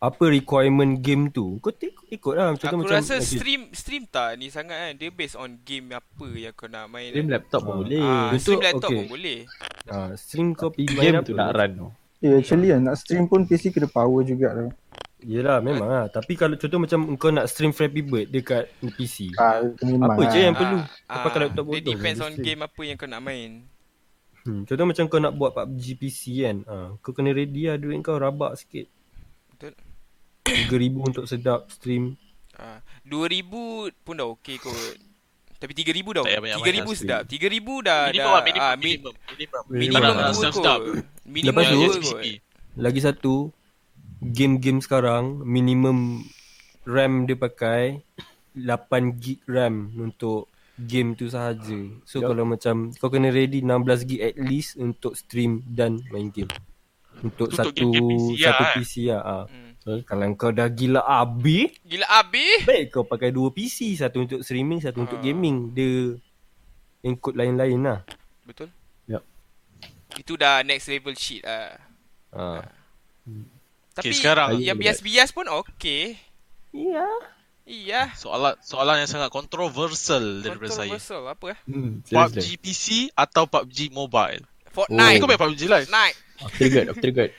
[SPEAKER 3] apa requirement game tu? Kau tengok ikut lah contoh
[SPEAKER 1] Aku
[SPEAKER 3] macam
[SPEAKER 1] rasa
[SPEAKER 3] okay,
[SPEAKER 1] stream Stream tak ni sangat kan Dia based on game apa Yang kau nak main
[SPEAKER 5] Stream laptop pun
[SPEAKER 3] Ah.
[SPEAKER 5] boleh.
[SPEAKER 1] ah, Stream laptop
[SPEAKER 3] okay.
[SPEAKER 1] pun boleh
[SPEAKER 3] ah, stream kau
[SPEAKER 5] Tapi
[SPEAKER 3] main
[SPEAKER 5] game
[SPEAKER 3] apa?
[SPEAKER 5] tu nak run tu.
[SPEAKER 4] Eh actually kan nak stream pun PC kena power juga tau.
[SPEAKER 3] Yelah memang lah. Tapi kalau contoh macam kau nak stream Flappy Bird dekat PC
[SPEAKER 4] Ah, memang
[SPEAKER 3] Apa je
[SPEAKER 4] lah.
[SPEAKER 3] yang perlu?
[SPEAKER 1] Ah,
[SPEAKER 3] Kau pakai laptop
[SPEAKER 1] Dia
[SPEAKER 3] bodoh
[SPEAKER 1] depends on
[SPEAKER 3] stream.
[SPEAKER 1] game apa yang kau nak main.
[SPEAKER 3] Hmm, Contoh macam kau nak buat PUBG PC kan? Ah, Kau kena ready lah duit kau rabak sikit.
[SPEAKER 1] Betul.
[SPEAKER 3] 3000 untuk sedap stream.
[SPEAKER 1] Ah, 2000 pun dah okey kot. Tapi 3000 dah
[SPEAKER 2] Tak payah banyak-banyak
[SPEAKER 1] 3000 sedap. 3000 dah
[SPEAKER 2] minimum
[SPEAKER 1] dah
[SPEAKER 2] lah minimum
[SPEAKER 1] ah, mi-
[SPEAKER 2] minimum minimum.
[SPEAKER 1] Minimum
[SPEAKER 2] Tak nak
[SPEAKER 1] dua
[SPEAKER 2] sedap-sedap.
[SPEAKER 1] kot. Minimum
[SPEAKER 3] Lepas tu-
[SPEAKER 1] dua
[SPEAKER 2] Yes,
[SPEAKER 1] kot
[SPEAKER 2] PCP.
[SPEAKER 3] Lagi satu Game-game sekarang Minimum RAM dia pakai 8 gig RAM Untuk game tu sahaja So
[SPEAKER 5] Yup.
[SPEAKER 3] kalau macam Kau kena ready 16 gig at least Untuk stream dan main game Untuk
[SPEAKER 2] Untuk
[SPEAKER 3] satu
[SPEAKER 2] PC
[SPEAKER 3] Satu
[SPEAKER 2] eh.
[SPEAKER 3] PC lah ah.
[SPEAKER 1] Hmm.
[SPEAKER 3] Kalau kau dah gila habis
[SPEAKER 1] Gila habis
[SPEAKER 3] Baik kau pakai dua PC Satu untuk streaming Satu untuk
[SPEAKER 1] Ah.
[SPEAKER 3] gaming Dia Include lain-lain lah
[SPEAKER 1] Betul
[SPEAKER 5] Yup.
[SPEAKER 1] Itu dah next level shit lah
[SPEAKER 3] ah.
[SPEAKER 1] Tapi
[SPEAKER 2] sekarang-
[SPEAKER 1] yang bias-bias pun okey
[SPEAKER 3] Ya
[SPEAKER 1] Iya.
[SPEAKER 2] Soalan soalan yang sangat kontroversial daripada saya.
[SPEAKER 1] Controversial apa? Eh
[SPEAKER 5] Hmm,
[SPEAKER 2] PUBG. PC atau PUBG Mobile?
[SPEAKER 1] Fortnite.
[SPEAKER 2] Kau main PUBG live?
[SPEAKER 1] Fortnite.
[SPEAKER 5] After good, after good.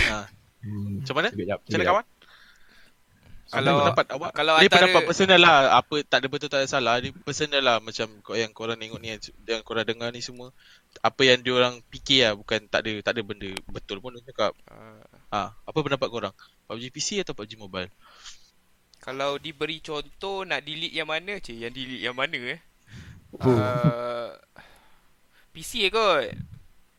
[SPEAKER 2] ha.
[SPEAKER 5] Hmm.
[SPEAKER 2] Macam mana?
[SPEAKER 5] Sekejap,
[SPEAKER 2] Macam mana kawan?
[SPEAKER 1] Kalau-
[SPEAKER 2] pendapat awak?
[SPEAKER 1] kalau
[SPEAKER 2] Ni
[SPEAKER 1] antara-
[SPEAKER 2] pendapat personal lah. Apa tak ada betul tak ada salah. Ni personal lah Macam kau yang korang tengok ni Yang korang dengar ni semua Apa yang diorang fikir lah Bukan tak ada tak ada benda betul pun dia cakap.
[SPEAKER 1] Ah,
[SPEAKER 2] ha, Apa pendapat korang? PUBG PC atau PUBG Mobile?
[SPEAKER 1] Kalau diberi contoh Nak delete yang mana Cik? Yang delete yang mana eh?
[SPEAKER 3] Oh.
[SPEAKER 1] uh, PC kot.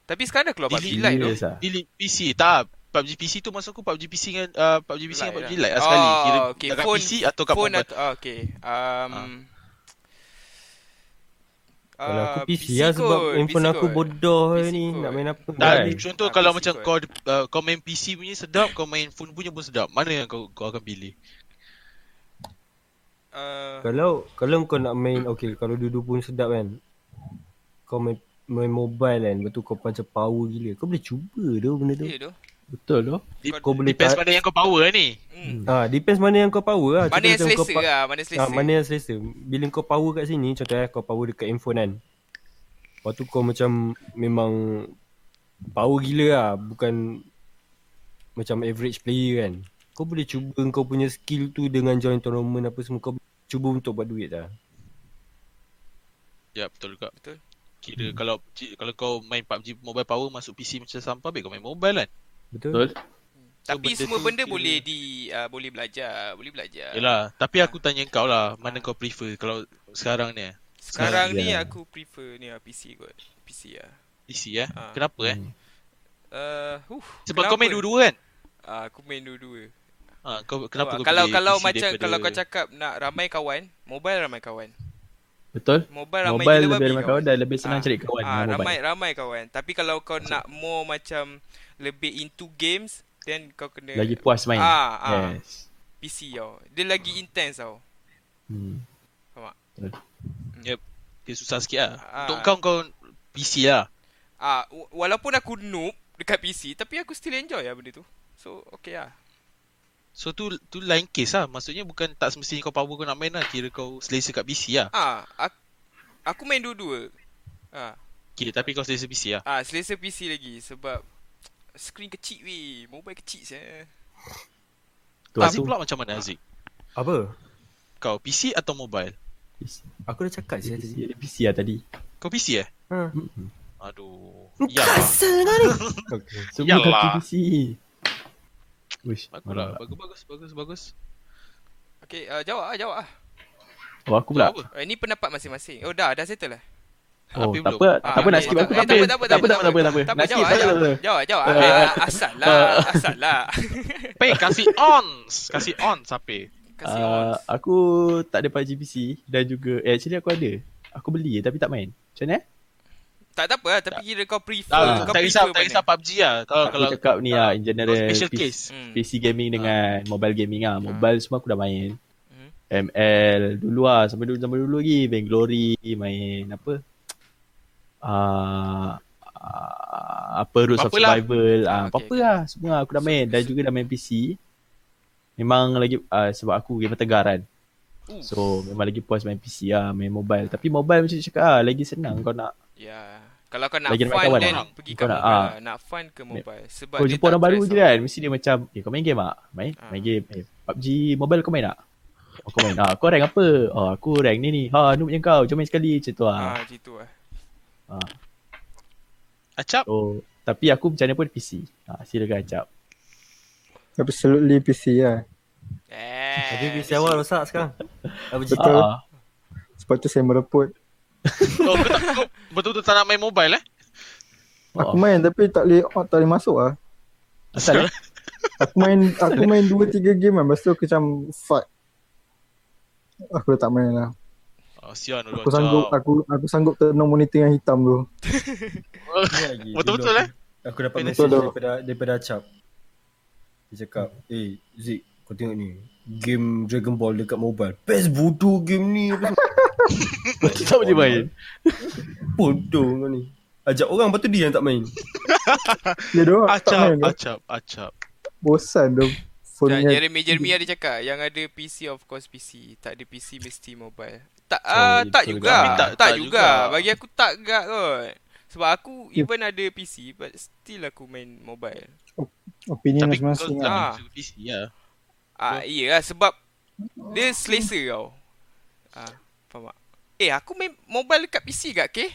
[SPEAKER 1] Tapi sekarang dah keluar PUBG
[SPEAKER 2] Delete
[SPEAKER 1] Lite tu.
[SPEAKER 5] Serious ah.
[SPEAKER 2] Delete PC Tak PUBG PC tu maksud aku PUBG PC dengan uh, PUBG PC dengan
[SPEAKER 1] Lite
[SPEAKER 2] PUBG
[SPEAKER 1] lah.
[SPEAKER 2] Lite lah sekali.
[SPEAKER 1] Oh,
[SPEAKER 2] Kira
[SPEAKER 1] okay.
[SPEAKER 2] dekat
[SPEAKER 1] Phone-
[SPEAKER 2] PC atau kat
[SPEAKER 1] Phone ah, Okay. Um,
[SPEAKER 3] Kalau aku
[SPEAKER 1] ah,
[SPEAKER 3] PC, lah sebab
[SPEAKER 1] kot,
[SPEAKER 3] handphone
[SPEAKER 1] PC
[SPEAKER 3] aku
[SPEAKER 1] kot.
[SPEAKER 3] bodoh
[SPEAKER 1] PC
[SPEAKER 3] ni
[SPEAKER 1] kot.
[SPEAKER 3] Nak main apa
[SPEAKER 2] Dan
[SPEAKER 5] Right.
[SPEAKER 2] contoh
[SPEAKER 1] Ah,
[SPEAKER 2] kalau
[SPEAKER 1] PC
[SPEAKER 2] macam kau uh, kau main PC punya sedap, kau main phone punya pun sedap. Mana yang kau kau akan pilih?
[SPEAKER 1] uh,
[SPEAKER 3] Kalau kalau kau nak main okay kalau dua-dua pun sedap kan. Kau main main mobile kan betul kau macam power gila. Kau boleh cuba tu benda tu.
[SPEAKER 1] Ya tu
[SPEAKER 5] Betul tu.
[SPEAKER 3] Kau boleh
[SPEAKER 2] Depends
[SPEAKER 3] tak
[SPEAKER 2] pada yang kau power ni.
[SPEAKER 1] hmm.
[SPEAKER 3] Ah, depends mana yang kau power lah.
[SPEAKER 1] Mana
[SPEAKER 3] Contoh
[SPEAKER 1] yang
[SPEAKER 3] kau
[SPEAKER 1] selesa
[SPEAKER 3] pa-
[SPEAKER 1] lah Mana selesa
[SPEAKER 3] Ah, mana yang selesa. Bila kau power kat sini, contoh eh kau power dekat handphone kan. Lepas tu kau macam memang power gila lah. Bukan macam average player kan. Kau boleh cuba kau punya skill tu dengan join tournament apa semua. Kau cuba untuk buat duit lah.
[SPEAKER 2] Ya, betul juga.
[SPEAKER 1] Betul.
[SPEAKER 2] Kira kalau kalau kau main PUBG Mobile Power masuk PC macam sampah, baik kau main mobile kan.
[SPEAKER 3] Betul?
[SPEAKER 5] Betul.
[SPEAKER 1] Tapi
[SPEAKER 2] benda
[SPEAKER 1] semua
[SPEAKER 2] tu
[SPEAKER 1] benda
[SPEAKER 2] kira-
[SPEAKER 1] boleh di uh, boleh belajar, boleh belajar.
[SPEAKER 2] Yelah, tapi aku tanya kau lah, mana kau prefer kalau sekarang ni?
[SPEAKER 1] Sekarang
[SPEAKER 5] Sekarang
[SPEAKER 1] ni aku prefer ni lah PC kot. PC lah.
[SPEAKER 2] PC eh?
[SPEAKER 1] Ah.
[SPEAKER 2] Kenapa eh?
[SPEAKER 1] Uh, huh,
[SPEAKER 2] Sebab
[SPEAKER 1] kenapa?
[SPEAKER 2] kau main dua-dua kan?
[SPEAKER 1] Ah, aku main dua-dua.
[SPEAKER 2] Ha, kau kenapa kau
[SPEAKER 1] kalau kalau
[SPEAKER 2] PC
[SPEAKER 1] macam
[SPEAKER 2] daripada...
[SPEAKER 1] kalau kau cakap nak ramai kawan, mobile ramai kawan.
[SPEAKER 5] Betul?
[SPEAKER 1] Mobile ramai
[SPEAKER 5] Mobile
[SPEAKER 1] gila
[SPEAKER 5] lebih ramai kawan dan lebih senang
[SPEAKER 1] Ah,
[SPEAKER 5] cari kawan
[SPEAKER 1] Ah,
[SPEAKER 5] dengan
[SPEAKER 1] ramai
[SPEAKER 5] mobile.
[SPEAKER 1] ramai kawan. Tapi kalau kau nak more macam lebih into games, then kau kena
[SPEAKER 5] Lagi puas main.
[SPEAKER 1] Ah, ah.
[SPEAKER 5] Yes.
[SPEAKER 1] PC tau. Dia lagi intense tau.
[SPEAKER 5] Hmm.
[SPEAKER 2] Yep. Dia susah sikit lah.
[SPEAKER 1] Ah.
[SPEAKER 2] Untuk kau, kau PC lah.
[SPEAKER 1] Ah, w- walaupun aku noob dekat PC, tapi aku still enjoy lah benda tu. So, okay lah.
[SPEAKER 2] So tu tu lain case lah. Maksudnya bukan tak semestinya kau power kau nak main lah. Kira kau selesa kat PC lah.
[SPEAKER 1] Ah, aku, aku main dua-dua. Ah,
[SPEAKER 2] Okay, tapi kau selesa PC lah.
[SPEAKER 1] ah selesa PC lagi sebab screen kecil weh. Mobile kecil saya.
[SPEAKER 5] Tu
[SPEAKER 2] Aziz
[SPEAKER 5] aku.
[SPEAKER 2] pula macam mana Aziz?
[SPEAKER 3] Apa?
[SPEAKER 2] Kau PC atau mobile?
[SPEAKER 3] Aku dah cakap je tadi.
[SPEAKER 5] PC, ada PC lah tadi.
[SPEAKER 2] Kau PC eh?
[SPEAKER 3] Ha.
[SPEAKER 2] Aduh. Ya.
[SPEAKER 3] asal kau ni.
[SPEAKER 5] Okay. Semua kaki. PC. Wish.
[SPEAKER 2] Bagus lah. Bagus, bagus, bagus, bagus.
[SPEAKER 1] Okay, uh, jawab ah, jawab ah.
[SPEAKER 5] Oh aku pula.
[SPEAKER 2] Apa?
[SPEAKER 1] Uh, ini pendapat masing-masing. Oh dah, dah settle lah.
[SPEAKER 5] Oh,
[SPEAKER 2] Habis
[SPEAKER 5] tak
[SPEAKER 2] belum?
[SPEAKER 5] apa, tak apa nak skip aku tak apa. Tak apa, tak apa, tak apa, tak apa.
[SPEAKER 1] Tak apa,
[SPEAKER 5] Nak skip,
[SPEAKER 1] jawab,
[SPEAKER 5] tak apa, tak
[SPEAKER 1] jawab.
[SPEAKER 5] apa.
[SPEAKER 1] Jawab, jawab.
[SPEAKER 5] Eh,
[SPEAKER 1] Ah, Asal lah, asal lah.
[SPEAKER 2] Pay, kasih on. Kasih on, Sapi.
[SPEAKER 1] Kasih
[SPEAKER 5] Uh,
[SPEAKER 1] on.
[SPEAKER 5] aku tak ada PUBG PC dan juga eh, actually aku ada. Aku beli tapi tak main. Macam mana? eh?
[SPEAKER 1] Tak tak apa lah, tapi kira kau prefer.
[SPEAKER 2] Tak,
[SPEAKER 1] kau
[SPEAKER 2] tak risau,
[SPEAKER 1] prefer
[SPEAKER 2] tak risau PUBG lah. Kalau
[SPEAKER 5] Aku
[SPEAKER 2] kalau
[SPEAKER 5] cakap ni lah in general
[SPEAKER 2] special
[SPEAKER 5] PC,
[SPEAKER 2] case.
[SPEAKER 1] Hmm.
[SPEAKER 5] PC gaming dengan mobile gaming lah. Mobile semua aku dah main.
[SPEAKER 1] Hmm.
[SPEAKER 5] ML dulu lah sampai dulu zaman dulu lagi Vainglory main apa? Ah uh, apa Roots of
[SPEAKER 2] lah.
[SPEAKER 5] Survival ah
[SPEAKER 1] Ah,
[SPEAKER 5] apa
[SPEAKER 1] okay,
[SPEAKER 5] apa lah semua aku dah main dan juga dah main PC. Memang lagi uh, sebab aku gamer tegaran.
[SPEAKER 1] Uh.
[SPEAKER 5] So memang lagi puas main PC lah, main mobile. Tapi mobile macam cakap lah, lagi senang kau nak
[SPEAKER 1] Ya. Kalau kau nak
[SPEAKER 5] Lagi
[SPEAKER 1] fun
[SPEAKER 5] kawan
[SPEAKER 1] then
[SPEAKER 5] lah.
[SPEAKER 1] pergi
[SPEAKER 5] Kau
[SPEAKER 1] kat
[SPEAKER 5] nak,
[SPEAKER 1] mobile
[SPEAKER 5] ah.
[SPEAKER 1] lah. Nak fun ke mobile. Sebab
[SPEAKER 5] kau jumpa orang baru je kan, mesti dia macam, eh kau main game tak? Main?
[SPEAKER 1] Ah.
[SPEAKER 5] Main game. Eh, PUBG mobile kau main tak? Oh, kau main. Ah, kau rank apa? Oh, aku rank ni ni. Ha, noob je kau. Jom main sekali macam tu lah.
[SPEAKER 1] Ah, macam tu lah.
[SPEAKER 5] Ah.
[SPEAKER 2] Acap.
[SPEAKER 5] So, tapi aku macam mana pun PC. Ha, silakan acap.
[SPEAKER 4] Absolutely PC lah.
[SPEAKER 1] Eh.
[SPEAKER 3] Tapi PC awal rosak sekarang. Apa cerita?
[SPEAKER 4] Betul.
[SPEAKER 5] Ah,
[SPEAKER 4] Sebab tu saya mereput.
[SPEAKER 2] Kau, kau, tak, kau betul-betul tak nak main mobile eh?
[SPEAKER 4] Aku
[SPEAKER 5] Oh.
[SPEAKER 4] main tapi tak boleh oh, tak boleh masuk lah.
[SPEAKER 5] asal eh?
[SPEAKER 4] Aku main aku main 2 3 game lah. Lepas tu aku macam fuck. Aku dah tak main lah.
[SPEAKER 2] Oh, sian dulu
[SPEAKER 4] Aku sanggup aku aku sanggup tenung monitor yang hitam tu.
[SPEAKER 2] Betul-betul eh?
[SPEAKER 3] aku, dapat message daripada daripada Acap. Dia cakap, "Eh, Zik, kau tengok ni. Game Dragon Ball dekat mobile. Best bodoh game ni. Apa semua."
[SPEAKER 5] Betul tak boleh main.
[SPEAKER 3] bodoh kau ni. Ajak orang lepas tu dia yang tak main.
[SPEAKER 4] Dia doang tak
[SPEAKER 2] Acap,
[SPEAKER 4] main. ke?
[SPEAKER 2] acap, acap.
[SPEAKER 4] Bosan tu.
[SPEAKER 1] Jeremy Jeremy ada cakap yang ada PC of course PC, tak ada PC mesti mobile. Tak
[SPEAKER 5] Oh,
[SPEAKER 1] ah
[SPEAKER 5] itu
[SPEAKER 1] tak
[SPEAKER 5] juga.
[SPEAKER 1] juga. Tak,
[SPEAKER 2] tak-
[SPEAKER 1] tak,
[SPEAKER 2] tak
[SPEAKER 1] juga.
[SPEAKER 2] juga.
[SPEAKER 1] Bagi aku tak gak kot. Sebab aku even ada PC but still aku main mobile.
[SPEAKER 4] opinion
[SPEAKER 2] Tapi kau
[SPEAKER 4] masing-masing
[SPEAKER 2] tak
[SPEAKER 4] lah.
[SPEAKER 1] Ah.
[SPEAKER 2] PC lah.
[SPEAKER 1] Ah iya lah sebab dia selesa tau. Ah faham tak? Eh aku main mobile dekat PC gak ke?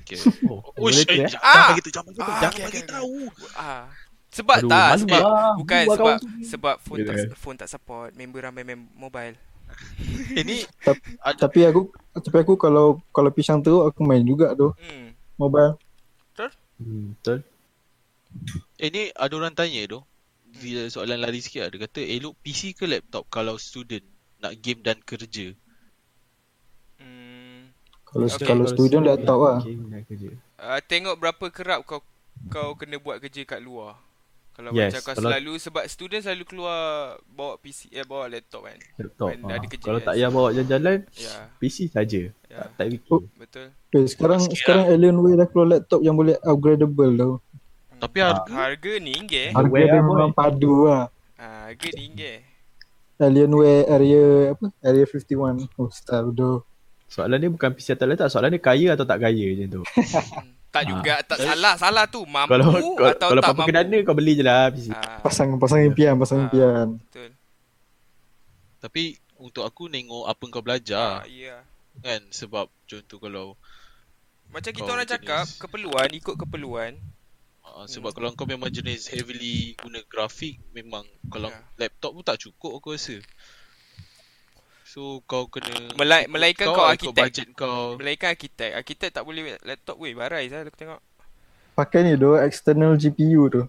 [SPEAKER 2] Okay.
[SPEAKER 5] Oh, tu,
[SPEAKER 2] eh, jangan
[SPEAKER 1] Ah.
[SPEAKER 2] bagi tu, jangan bagi tu,
[SPEAKER 1] Ah,
[SPEAKER 2] jangan
[SPEAKER 1] okay,
[SPEAKER 2] bagi
[SPEAKER 1] okay,
[SPEAKER 2] tahu.
[SPEAKER 1] Ah sebab
[SPEAKER 5] Aduh,
[SPEAKER 1] tak sebab
[SPEAKER 5] lah.
[SPEAKER 1] bukan
[SPEAKER 5] lah
[SPEAKER 1] sebab sebab phone tak
[SPEAKER 5] Yeah.
[SPEAKER 1] phone tak support member ramai main mobile.
[SPEAKER 2] Eh ni,
[SPEAKER 4] Tap-
[SPEAKER 2] ada,
[SPEAKER 4] Tapi aku tapi aku kalau kalau pisang teruk aku main juga tu
[SPEAKER 1] Hmm.
[SPEAKER 4] mobile.
[SPEAKER 5] Hmm, betul.
[SPEAKER 2] eh ni ada orang tanya tu. Bila soalan lari sikit lah. Dia kata, elok PC ke laptop kalau student nak game dan kerja?
[SPEAKER 1] Hmm.
[SPEAKER 4] Kalau
[SPEAKER 1] Okay.
[SPEAKER 4] kalau student laptop lah.
[SPEAKER 5] Game dan kerja.
[SPEAKER 1] Uh, tengok berapa kerap kau kau kena buat kerja kat luar. Kalau
[SPEAKER 5] Yes,
[SPEAKER 1] macam kau
[SPEAKER 5] kalau-
[SPEAKER 1] selalu sebab student selalu keluar bawa PC eh bawa laptop kan.
[SPEAKER 5] Laptop. Ha.
[SPEAKER 1] ada kerja
[SPEAKER 5] Kalau
[SPEAKER 1] kan.
[SPEAKER 5] tak payah bawa jalan-jalan,
[SPEAKER 1] Ya.
[SPEAKER 5] PC saja.
[SPEAKER 1] Ya.
[SPEAKER 5] Tak tak fikir.
[SPEAKER 4] Oh.
[SPEAKER 1] Betul.
[SPEAKER 4] Okay, sekarang
[SPEAKER 2] Sikit
[SPEAKER 4] sekarang Alienware dah keluar laptop yang boleh upgradable tau.
[SPEAKER 2] Tapi
[SPEAKER 5] Ah.
[SPEAKER 2] harga,
[SPEAKER 1] Harga ni inggih.
[SPEAKER 5] Ah.
[SPEAKER 4] Harga dia memang padu lah.
[SPEAKER 1] Ah, harga ni inggih.
[SPEAKER 4] Alienware area apa? Area 51. Oh, tu.
[SPEAKER 5] Soalan dia bukan PC atau laptop, soalan dia kaya atau tak kaya macam tu.
[SPEAKER 1] Hmm. Tak juga, tak salah, salah tu. Mampu
[SPEAKER 5] kalau kalau,
[SPEAKER 1] atau
[SPEAKER 5] kalau
[SPEAKER 1] tak
[SPEAKER 5] apa
[SPEAKER 1] mampu.
[SPEAKER 5] kena kau beli je lah PC.
[SPEAKER 1] Ah,
[SPEAKER 4] Pasang pasang impian, pasang
[SPEAKER 1] Ah.
[SPEAKER 4] impian.
[SPEAKER 1] betul.
[SPEAKER 2] tapi untuk aku tengok apa kau belajar
[SPEAKER 1] ya.
[SPEAKER 2] kan. Sebab contoh kalau
[SPEAKER 1] Macam kita orang
[SPEAKER 2] jenis-
[SPEAKER 1] cakap, keperluan ikut keperluan.
[SPEAKER 2] Uh, sebab kalau kau memang jenis heavily guna grafik memang kalau
[SPEAKER 1] Ya.
[SPEAKER 2] laptop pun tak cukup aku rasa. So kau kena
[SPEAKER 1] Melai-
[SPEAKER 2] ikut
[SPEAKER 1] melainkan
[SPEAKER 2] kau,
[SPEAKER 1] kau arkitek.
[SPEAKER 2] budget kau.
[SPEAKER 1] Melainkan arkitek. Arkitek tak boleh laptop weh barai saya aku tengok.
[SPEAKER 4] Pakai ni doh external GPU tu.